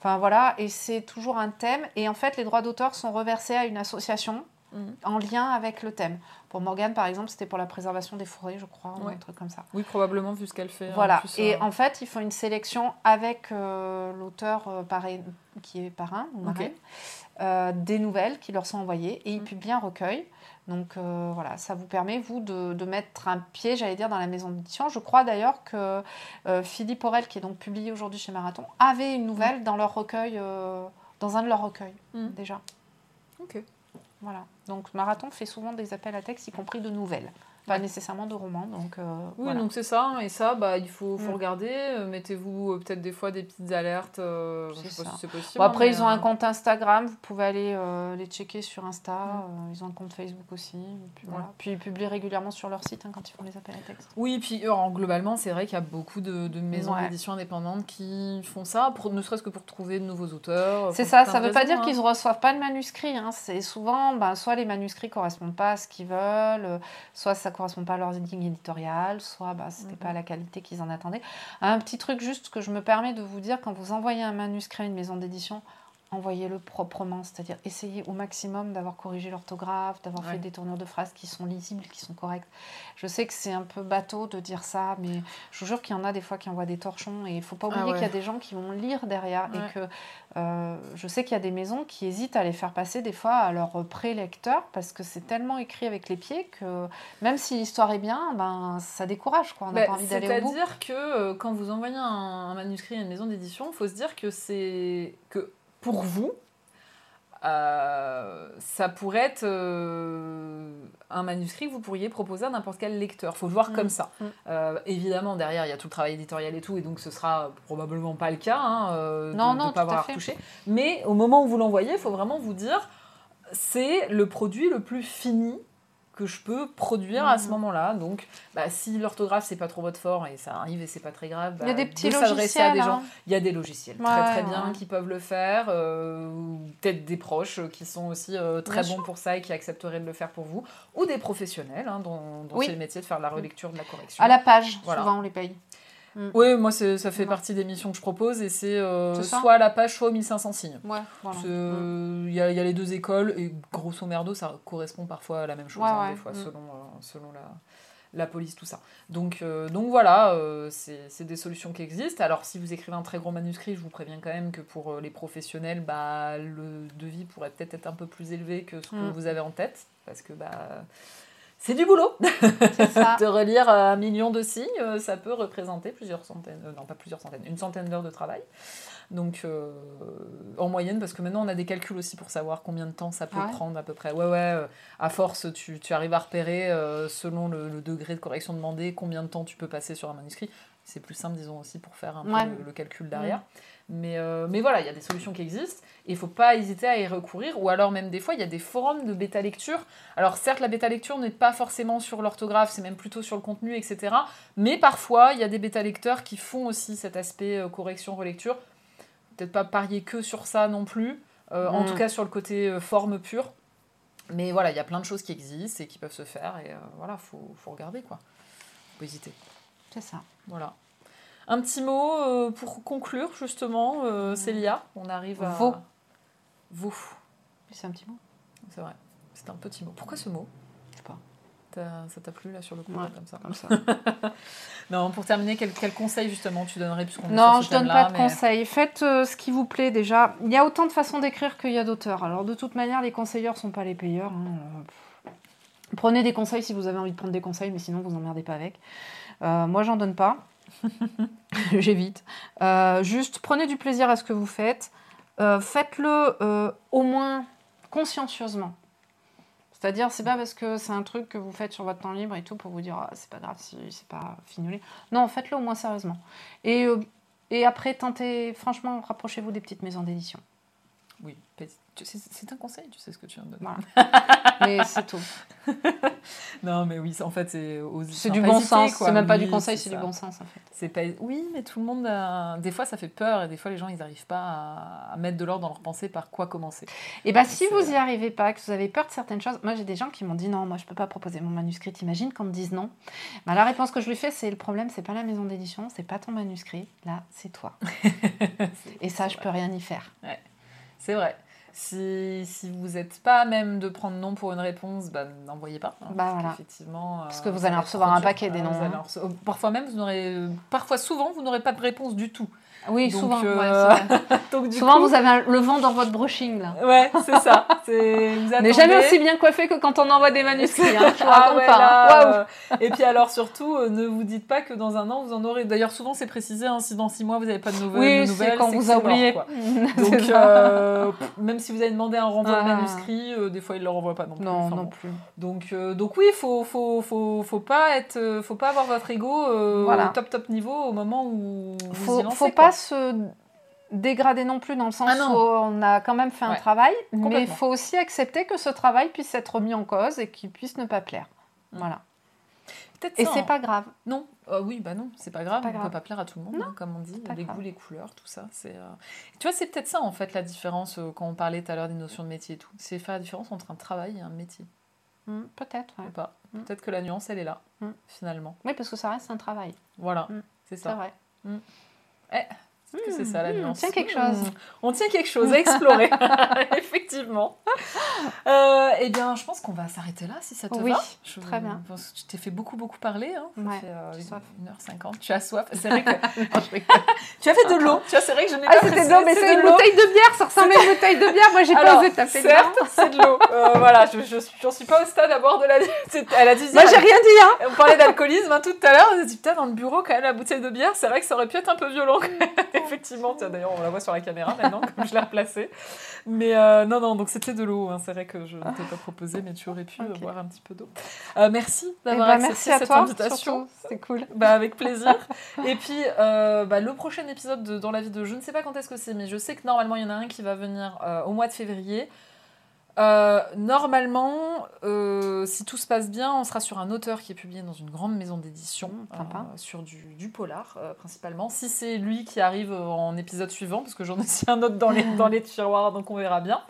Enfin voilà, et c'est toujours un thème. Et en fait, les droits d'auteur sont reversés à une association Mhm. en lien avec le thème. Pour Morgane, par exemple, c'était pour la préservation des forêts, je crois, ou un truc comme ça. Oui, probablement, vu ce qu'elle fait. en Voilà. plus, Et euh, en fait, ils font une sélection avec euh, l'auteur euh, parrain- qui est parrain ou marraine, euh, des nouvelles qui leur sont envoyées et ils Mm. publient un recueil. Donc euh, voilà, ça vous permet, vous, de, de mettre un pied, j'allais dire, dans la maison d'édition. Je crois d'ailleurs que euh, Philippe Aurel, qui est donc publié aujourd'hui chez Marathon, avait une nouvelle dans leur recueil, euh, dans un de leurs recueils, Mm. déjà. Ok. Voilà. Donc Marathon fait souvent des appels à texte, y compris de nouvelles. Pas nécessairement de romans. Donc, euh, Oui, voilà. donc c'est ça. Et ça, bah, il faut, faut Mm. regarder. Euh, Mettez-vous euh, peut-être des fois des petites alertes. je C'est sais pas ça. si c'est possible. Bon, après, mais, ils ont un compte Instagram, vous pouvez aller les checker sur Insta. Mm. ils ont un compte Facebook aussi. et Puis, voilà. Puis ils publient régulièrement sur leur site hein, quand ils font les appels à texte. Oui, puis euh, en- globalement, c'est vrai qu'il y a beaucoup de, de maisons Ouais. d'édition indépendantes qui font ça, pour, ne serait-ce que pour trouver de nouveaux auteurs. C'est ça, ça ne veut pas dire hein. qu'ils ne reçoivent pas de manuscrits. hein. C'est souvent, ben, soit les manuscrits correspondent pas à ce qu'ils veulent, soit ça correspond pas à leurs lignes éditoriales, soit bah, c'était Mhm. pas la qualité qu'ils en attendaient. Un petit truc juste que je me permets de vous dire, quand vous envoyez un manuscrit à une maison d'édition, envoyez-le proprement, c'est-à-dire essayez au maximum d'avoir corrigé l'orthographe, d'avoir Ouais. fait des tournures de phrases qui sont lisibles, qui sont correctes. Je sais que c'est un peu bateau de dire ça, mais je vous jure qu'il y en a des fois qui envoient des torchons et il faut pas Ah oublier ouais. qu'il y a des gens qui vont lire derrière Ouais. et que euh, je sais qu'il y a des maisons qui hésitent à les faire passer des fois à leurs prélecteurs parce que c'est tellement écrit avec les pieds que même si l'histoire est bien, ben ça décourage quoi. On n'a Bah, pas envie d'aller au bout. C'est-à-dire que euh, quand vous envoyez un, un manuscrit à une maison d'édition, il faut se dire que c'est que pour vous, euh, ça pourrait être euh, un manuscrit que vous pourriez proposer à n'importe quel lecteur. faut le voir Mm. comme ça. Mm. Euh, évidemment, derrière, il y a tout le travail éditorial et tout, et donc ce sera probablement pas le cas hein, euh, de Non, ne non, pas tout à avoir touché. Mais au moment où vous l'envoyez, il faut vraiment vous dire c'est le produit le plus fini que je peux produire à ce Mhm. moment-là. Donc, bah, si l'orthographe c'est pas trop votre fort et ça arrive et c'est pas très grave, Il y a bah, des petits de logiciels. à des gens. hein. Il y a des logiciels Ouais, très très bien qui peuvent le faire, euh, ou peut-être des proches qui sont aussi euh, très Bien bons pour ça et qui accepteraient de le faire pour vous, ou des professionnels hein, dont, dont Oui. c'est le métier de faire la relecture de la correction. À la page, Voilà. souvent on les paye. Oui, moi ça fait Ouais. partie des missions que je propose et c'est euh, soit à la page, soit aux 1500 signes. Ouais, voilà. C'est, Mm. Il y, a, il y a les deux écoles et grosso merdo, ça correspond parfois à la même chose, Ouais, hein, des fois, Mm. selon, euh, selon la, la police, tout ça. Donc, euh, donc voilà, euh, c'est des solutions qui existent. Alors, si vous écrivez un très gros manuscrit, je vous préviens quand même que pour les professionnels, bah, le devis pourrait peut-être être un peu plus élevé que ce que Mm. vous avez en tête, parce que bah, c'est du boulot C'est ça. de relire un million de signes, euh, ça peut représenter plusieurs centaines, euh, non pas plusieurs centaines, une centaine d'heures de travail. Donc euh, en moyenne, parce que maintenant on a des calculs aussi pour savoir combien de temps ça peut Ah ouais prendre à peu près. Ouais, ouais, euh, à force, tu, tu arrives à repérer euh, selon le, le degré de correction demandé combien de temps tu peux passer sur un manuscrit. C'est plus simple, disons aussi, pour faire un peu Ouais. le, le calcul derrière. Mais, euh, mais voilà, il y a des solutions qui existent et il faut pas hésiter à y recourir. Ou alors même des fois, il y a des forums de bêta lecture. Alors certes, la bêta lecture n'est pas forcément sur l'orthographe, c'est même plutôt sur le contenu, etc. Mais parfois, il y a des bêta lecteurs qui font aussi cet aspect euh, correction, relecture. Peut-être pas parier que sur ça non plus. Euh, En Mm. tout cas, sur le côté forme pure. Mais voilà, il y a plein de choses qui existent et qui peuvent se faire. Et voilà, faut, faut regarder quoi. Faut pas hésiter. C'est ça. Voilà. Un petit mot euh, pour conclure, justement, euh, Célia. On arrive à. Vaux. Vaux. C'est un petit mot. C'est vrai. C'est un petit mot. Pourquoi ce mot? Je sais pas. Ça t'a plu là sur le coup, Ouais, comme ça Comme ça. Non, pour terminer, quel, quel conseil justement tu donnerais puisqu'on Non, je donne pas de mais- conseils. Faites euh, ce qui vous plaît déjà. Il y a autant de façons d'écrire qu'il y a d'auteurs. Alors de toute manière, les conseilleurs sont pas les payeurs. hein. Prenez des conseils si vous avez envie de prendre des conseils, mais sinon vous emmerdez pas avec. Euh, moi, j'en donne pas. J'évite. Euh, juste prenez du plaisir à ce que vous faites. Euh, Faites-le euh, au moins consciencieusement. C'est-à-dire, c'est pas parce que c'est un truc que vous faites sur votre temps libre et tout pour vous dire ah, c'est pas grave si c'est pas fignolé. Non, faites-le au moins sérieusement. Et, et après, tentez, franchement, rapprochez-vous des petites maisons d'édition. Oui, petit- tu- c'est un conseil, tu sais ce que tu viens de donner. Voilà. Mais c'est tout. Non, mais oui, en fait, c'est C'est du bon sens. quoi. C'est même pas Oui, du conseil, c'est du bon sens en fait. C'est pas... Oui, mais tout le monde. a- Des fois, ça fait peur et des fois, les gens, ils n'arrivent pas à... mettre de l'ordre dans leur pensée par quoi commencer. Et bah si C'est- vous y arrivez pas, que vous avez peur de certaines choses, moi j'ai des gens qui m'ont dit non, moi je peux pas proposer mon manuscrit. T'imagines qu'on me dise non bah, La réponse que je lui fais, c'est le problème, c'est pas la maison d'édition, c'est pas ton manuscrit, là c'est toi. Et ça, je peux rien y faire. C'est vrai. Si, si vous n'êtes pas à même de prendre non pour une réponse, bah, n'envoyez pas. hein, Bah, parce voilà. qu'effectivement, Parce euh, que vous allez recevoir un dur. paquet des vous noms, hein. recevoir- Parfois même, vous n'aurez, parfois souvent, vous n'aurez pas de réponse du tout. Oui, Donc, souvent. euh, ouais. Donc, du souvent coup- vous avez le vent dans votre brushing là. Ouais, c'est ça. Vous n'est jamais aussi bien coiffé que quand on envoie des manuscrits. Hein, je Ah ouais, pas. hein. là, euh, Et puis alors surtout, euh, ne vous dites pas que dans un an vous en aurez. D'ailleurs souvent c'est précisé, hein, si dans six mois vous n'avez pas de nouvelles, Oui, nouvelles, quand vous a oublié. Donc euh, même si vous avez demandé un renvoi de Ah. manuscrit, euh, des fois ils ne le renvoient pas non plus. Non, Enfin, non plus. Donc euh, donc oui, faut faut faut faut pas être, euh, faut pas avoir votre ego euh, Voilà. au top top niveau au moment où vous faut, y lancez, faut quoi. pas se dégrader non plus dans le sens Ah où on a quand même fait un travail, mais il faut aussi accepter que ce travail puisse être mis en cause et qu'il puisse ne pas plaire. Mm. Voilà. Et c'est hein. pas grave. Non, Euh, oui, bah non, c'est pas grave. Pas on grave. peut pas plaire à tout le monde, Non, hein, comme on dit. Les grave. goûts, les couleurs, tout ça. C'est. euh, Tu vois, c'est peut-être ça en fait la différence euh, quand on parlait tout à l'heure des notions de métier et tout. C'est faire la différence entre un travail et un métier. Mm, Peut-être, ouais. Ou pas. Mm. Peut-être que la nuance, elle est là, Mm. finalement. Oui, parce que ça reste un travail. Voilà, c'est C'est ça. vrai. Peut-être que c'est ça la Mm, nuance. tiens quelque Mm. chose. On tient quelque chose à explorer, effectivement. Euh, eh bien, je pense qu'on va s'arrêter là, si ça te Oui, va. Je très bien. que tu t'es fait beaucoup, beaucoup parler. Hein. Ça Ouais, fait euh, j'ai soif. 1h50. Tu as soif. C'est vrai que tu as fait de l'eau. Tu vois, c'est vrai que je n'ai ah, pas c'était de l'eau, mais c'est une bouteille de bière, ça ressemble à une bouteille de bière. Moi, j'ai pas osé taper certes, c'est de l'eau. Euh, voilà, je, je suis, j'en suis pas au stade à boire de la. Elle a dit. Moi, j'ai rien dit, hein. On parlait d'alcoolisme hein, tout à l'heure. On a dit putain dans le bureau quand même la bouteille de bière. C'est vrai que ça aurait pu être un peu violent. Effectivement. Tiens, D'ailleurs, on la voit sur la caméra maintenant comme je l'ai replacée. Mais euh, non, non. Donc c'était de l'eau. hein. C'est vrai que je ne t'ai pas proposé, mais tu aurais pu euh, Ok. boire un petit peu d'eau. Euh, merci Eh d'avoir ben, accepté merci à cette toi. invitation. C'est cool. Bah, avec plaisir. Et puis, euh, bah, le prochain épisode de Dans la vie de... Je ne sais pas quand est-ce que c'est, mais je sais que normalement, il y en a un qui va venir au mois de février. Euh, normalement, euh, si tout se passe bien, on sera sur un auteur qui est publié dans une grande maison d'édition, Mmh, euh, sur du, du polar euh, principalement. Si c'est lui qui arrive en épisode suivant, parce que j'en ai aussi un autre dans les, dans les tiroirs, donc on verra bien.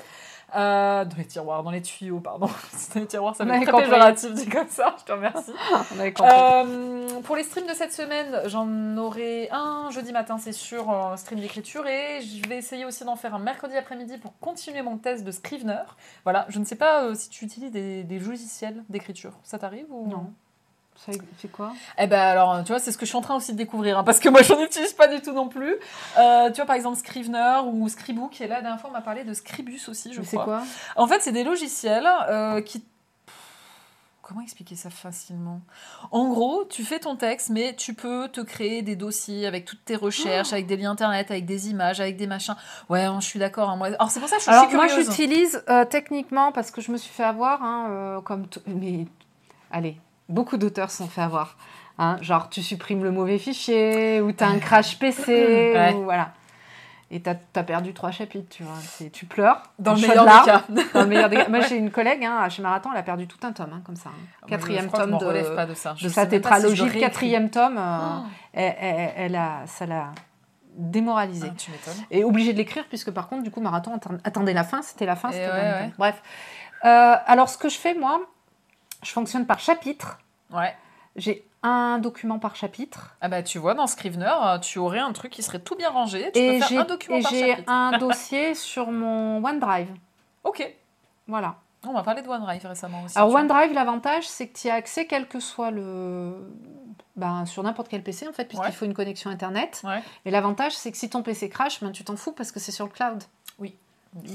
Euh, dans les tiroirs, dans les tuyaux, pardon. dans les tiroirs, ça être très péjoratif dit comme ça, je te remercie. On avait compris. Euh, pour les streams de cette semaine, j'en aurai un jeudi matin, c'est sûr, en stream d'écriture. Et je vais essayer aussi d'en faire un mercredi après-midi pour continuer mon test de Scrivener. Voilà, je ne sais pas euh, si tu utilises des, des logiciels d'écriture. Ça t'arrive ou... Non. Ça, C'est quoi? Eh ben alors, tu vois, c'est ce que je suis en train aussi de découvrir, hein, parce que moi, j'en utilise pas du tout non plus. Euh, tu vois, par exemple, Scrivener ou Scribook. Et là, la dernière fois, on m'a parlé de Scribus aussi, je Mais C'est crois. quoi? En fait, c'est des logiciels euh, qui. Comment expliquer ça facilement? En gros, tu fais ton texte, mais tu peux te créer des dossiers avec toutes tes recherches, avec des liens internet, avec des images, avec des machins. Ouais, hein, je suis d'accord. hein, moi... Alors, c'est pour ça que je suis Alors moi curieuse. j'utilise euh, techniquement parce que je me suis fait avoir, hein, euh, comme mais allez, beaucoup d'auteurs se sont fait avoir. hein. genre tu supprimes le mauvais fichier ou tu as un crash PC Ouais. ou voilà. Et tu as, perdu trois chapitres, tu vois. Tu pleures. Dans le meilleur des cas. larmes. Dans le meilleur des cas. Moi j'ai une collègue hein, chez Marathon, elle a perdu tout un tome hein, comme ça. Quatrième tome de, pas de, ça. De sa si tétralogie, réécris. quatrième tome. euh, Oh. elle, elle- elle a, ça l'a démoralisée. Ah, tu m'étonnes. Et obligé de l'écrire, puisque par contre, du coup, Marathon atten- attendait la fin, c'était la fin, c'était ouais, ouais. Bref. Euh, alors, ce que je fais, moi, je fonctionne par chapitre. Ouais. J'ai un document par chapitre. Ah bah tu vois, dans Scrivener, euh, tu aurais un truc qui serait tout bien rangé. Tu et peux j'ai faire un document et par j'ai un dossier sur mon OneDrive. Ok. Voilà. On m'a parlé de OneDrive récemment aussi. Alors. OneDrive, l'avantage, c'est que tu y as accès quel que soit le. Ben, sur n'importe quel PC, en fait, puisqu'il Ouais. faut une connexion Internet. Ouais. Et l'avantage, c'est que si ton PC crash, ben, tu t'en fous parce que c'est sur le cloud.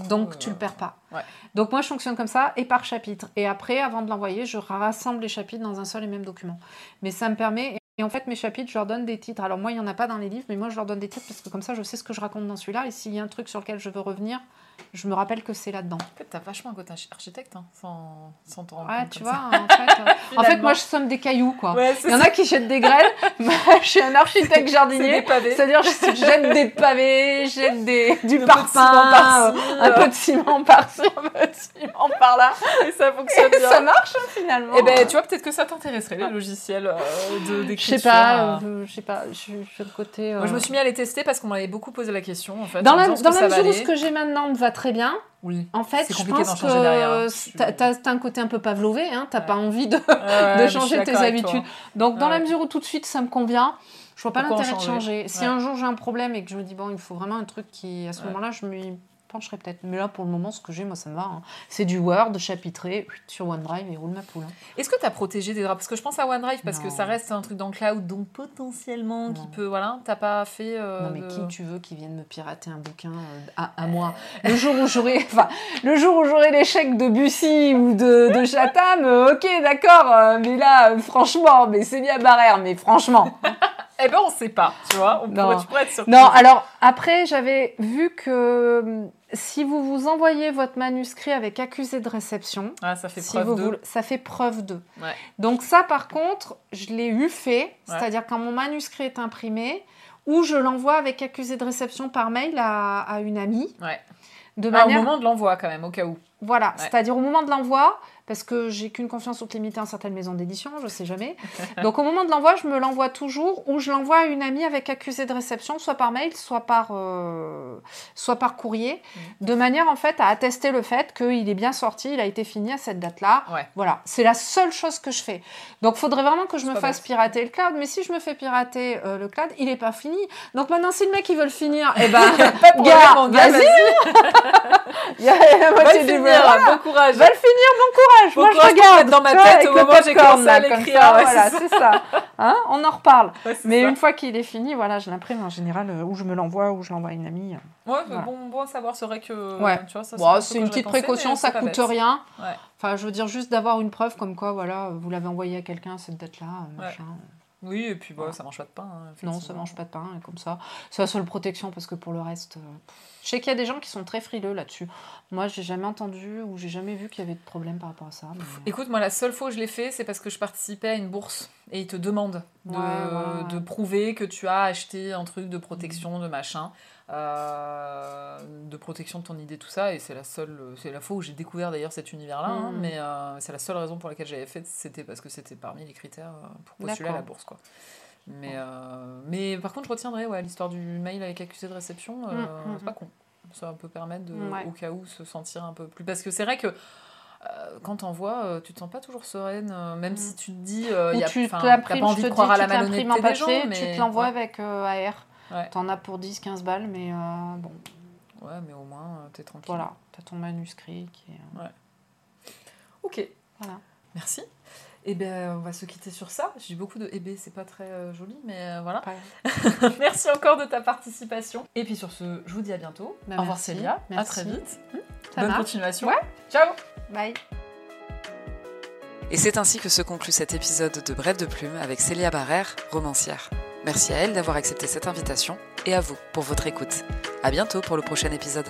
Donc, tu le perds pas. ouais. Donc, moi, je fonctionne comme ça et par chapitre. Et après, avant de l'envoyer, je rassemble les chapitres dans un seul et même document. Mais ça me permet. Et en fait, mes chapitres, je leur donne des titres. Alors, moi, il n'y en a pas dans les livres, mais moi, je leur donne des titres parce que comme ça, je sais ce que je raconte dans celui-là. Et s'il y a un truc sur lequel je veux revenir, je me rappelle que c'est là-dedans. En fait, t'as vachement un côté archi- architecte, hein, sans, sans t'en rendre Ouais, compte tu vois, ça. en fait, euh, en fait, moi, je somme des cailloux, quoi. Ouais, Il y en a qui jettent des grêles. Moi, je suis un architecte jardinier. pavés. C'est-à-dire, je jette des pavés, je jette des, du Un euh, un peu de ciment par-ci, un peu de ciment par-là. et ça fonctionne Et bien. ça marche, hein, finalement. Eh ben, tu vois, peut-être que ça t'intéresserait, les logiciels euh, de Je sais pas, euh. euh, je sais pas, je suis de côté. Moi, je euh, me suis mis à les tester parce qu'on m'avait beaucoup posé la question, en fait. Dans la, dans la mesure où ce que j'ai maintenant me va très bien, Oui. en fait, je pense hein. que t'as t'as un côté un peu pavlové, hein, t'as Ouais. pas envie de, Ouais, changer tes habitudes. Donc, dans Ouais. la mesure où tout de suite ça me convient, je vois pas l'intérêt de changer? Si un jour j'ai un problème et que je me dis, bon, il faut vraiment un truc qui, à ce moment-là, je m'y pencherai peut-être. Mais là, pour le moment, ce que j'ai, moi, ça me va. hein. C'est du Word chapitré sur OneDrive et roule ma poule. hein. Est-ce que tu as protégé des droits Parce que je pense à OneDrive, parce que ça reste un truc dans le cloud, donc potentiellement qui peut. Voilà, t'as pas fait. euh, Non mais de- qui tu veux qui vienne me pirater un bouquin euh, à, à moi? Le jour où j'aurai, enfin, le jour où j'aurai l'échec de Bussy ou de, de Chatham, euh, ok d'accord, euh, mais là euh, franchement, mais c'est bien Barrère, mais franchement. Eh ben, on sait pas, tu vois. On Non. pourrait, tu pourrais être surpris. Non, alors après j'avais vu que hum, si vous vous envoyez votre manuscrit avec accusé de réception, Ah, ça fait si preuve vous de. ça fait preuve de. Ouais. Donc ça, par contre, je l'ai eu fait, c'est-à-dire quand mon manuscrit est imprimé, ou je l'envoie avec accusé de réception par mail à, à une amie, Ouais. de Ah, au manière, moment de l'envoi, quand même, au cas où. Voilà, Ouais. c'est-à-dire au moment de l'envoi, parce que j'ai qu'une confiance toute limitée en certaines maisons d'édition, je sais jamais. Donc au moment de l'envoi, je me l'envoie toujours, ou je l'envoie à une amie avec accusé de réception, soit par mail, soit par, euh, soit par courrier, Mhm. de manière en fait à attester le fait qu'il est bien sorti, il a été fini à cette date-là. Ouais. Voilà, c'est la seule chose que je fais. Donc il faudrait vraiment que je me fasse pirater le cloud, mais si je me fais pirater euh, le cloud, il est pas fini. Donc maintenant, si le mec il veut le finir, eh ben, gars, vas-y, il y a la Va le moitié du finir, voilà. bon courage. Va le finir, bon courage. Bon Moi, courage je regarde. dans ma tête au moment où j'ai commencé à l'écrire, ça, ouais, voilà, c'est ça. Hein, on en reparle. Ouais, Mais ça. une fois qu'il est fini, voilà, je l'imprime en général, euh, ou je me l'envoie, ou je l'envoie à une amie. Ouais, Voilà. bon, bon à savoir, c'est vrai que. Ouais. Tu vois, ça, Bon, pas c'est ce une que petite pensé, précaution, ça coûte bête. rien. Ouais. Enfin, je veux dire, juste d'avoir une preuve comme quoi, voilà, vous l'avez envoyé à quelqu'un, cette date-là, euh, machin. Oui, et puis bah, Voilà. ça mange pas de pain. hein, Non, ça mange pas de pain, et comme ça. C'est la seule protection, parce que pour le reste, euh, je sais qu'il y a des gens qui sont très frileux là-dessus. Moi, j'ai jamais entendu, ou j'ai jamais vu qu'il y avait de problème par rapport à ça. mais- Écoute, moi, la seule fois où je l'ai fait, c'est parce que je participais à une bourse et ils te demandent de, Ouais, de prouver que tu as acheté un truc de protection, de machin, euh, de protection de ton idée, tout ça. Et c'est la seule, c'est la fois où j'ai découvert d'ailleurs cet univers-là. hein, Mhm. mais euh, c'est la seule raison pour laquelle j'avais fait, c'était parce que c'était parmi les critères euh, pour postuler à la bourse, quoi. Mais, euh, mais par contre, je retiendrai ouais, l'histoire du mail avec accusé de réception. euh, Mhm, C'est pas con. Ça peut permettre, de, Ouais. au cas où, se sentir un peu plus. Parce que c'est vrai que euh, quand t'en vois, euh, tu te sens pas toujours sereine, euh, même Mm. si tu te dis, euh, Ou y a, tu t'as pas envie de dis, croire à la malhonnêteté des gens, mais tu te l'envoies ouais. avec euh, AR. Ouais. T'en as pour 10-15 balles, mais euh, bon, Ouais, mais au moins euh, t'es tranquille. voilà, t'as ton manuscrit qui est... euh, Ok. Voilà. Merci. Et ben, on va se quitter sur ça. J'ai beaucoup de eh ben, c'est pas très euh, joli, mais euh, voilà. Merci encore de ta participation. Et puis sur ce, je vous dis à bientôt. Bah, Au revoir merci. Célia. À Merci. très vite. Ça Bonne marche. continuation. Ouais. Ciao. Bye. Et c'est ainsi que se conclut cet épisode de Bref de Plume avec Célia Barrère, romancière. Merci à elle d'avoir accepté cette invitation et à vous pour votre écoute. À bientôt pour le prochain épisode.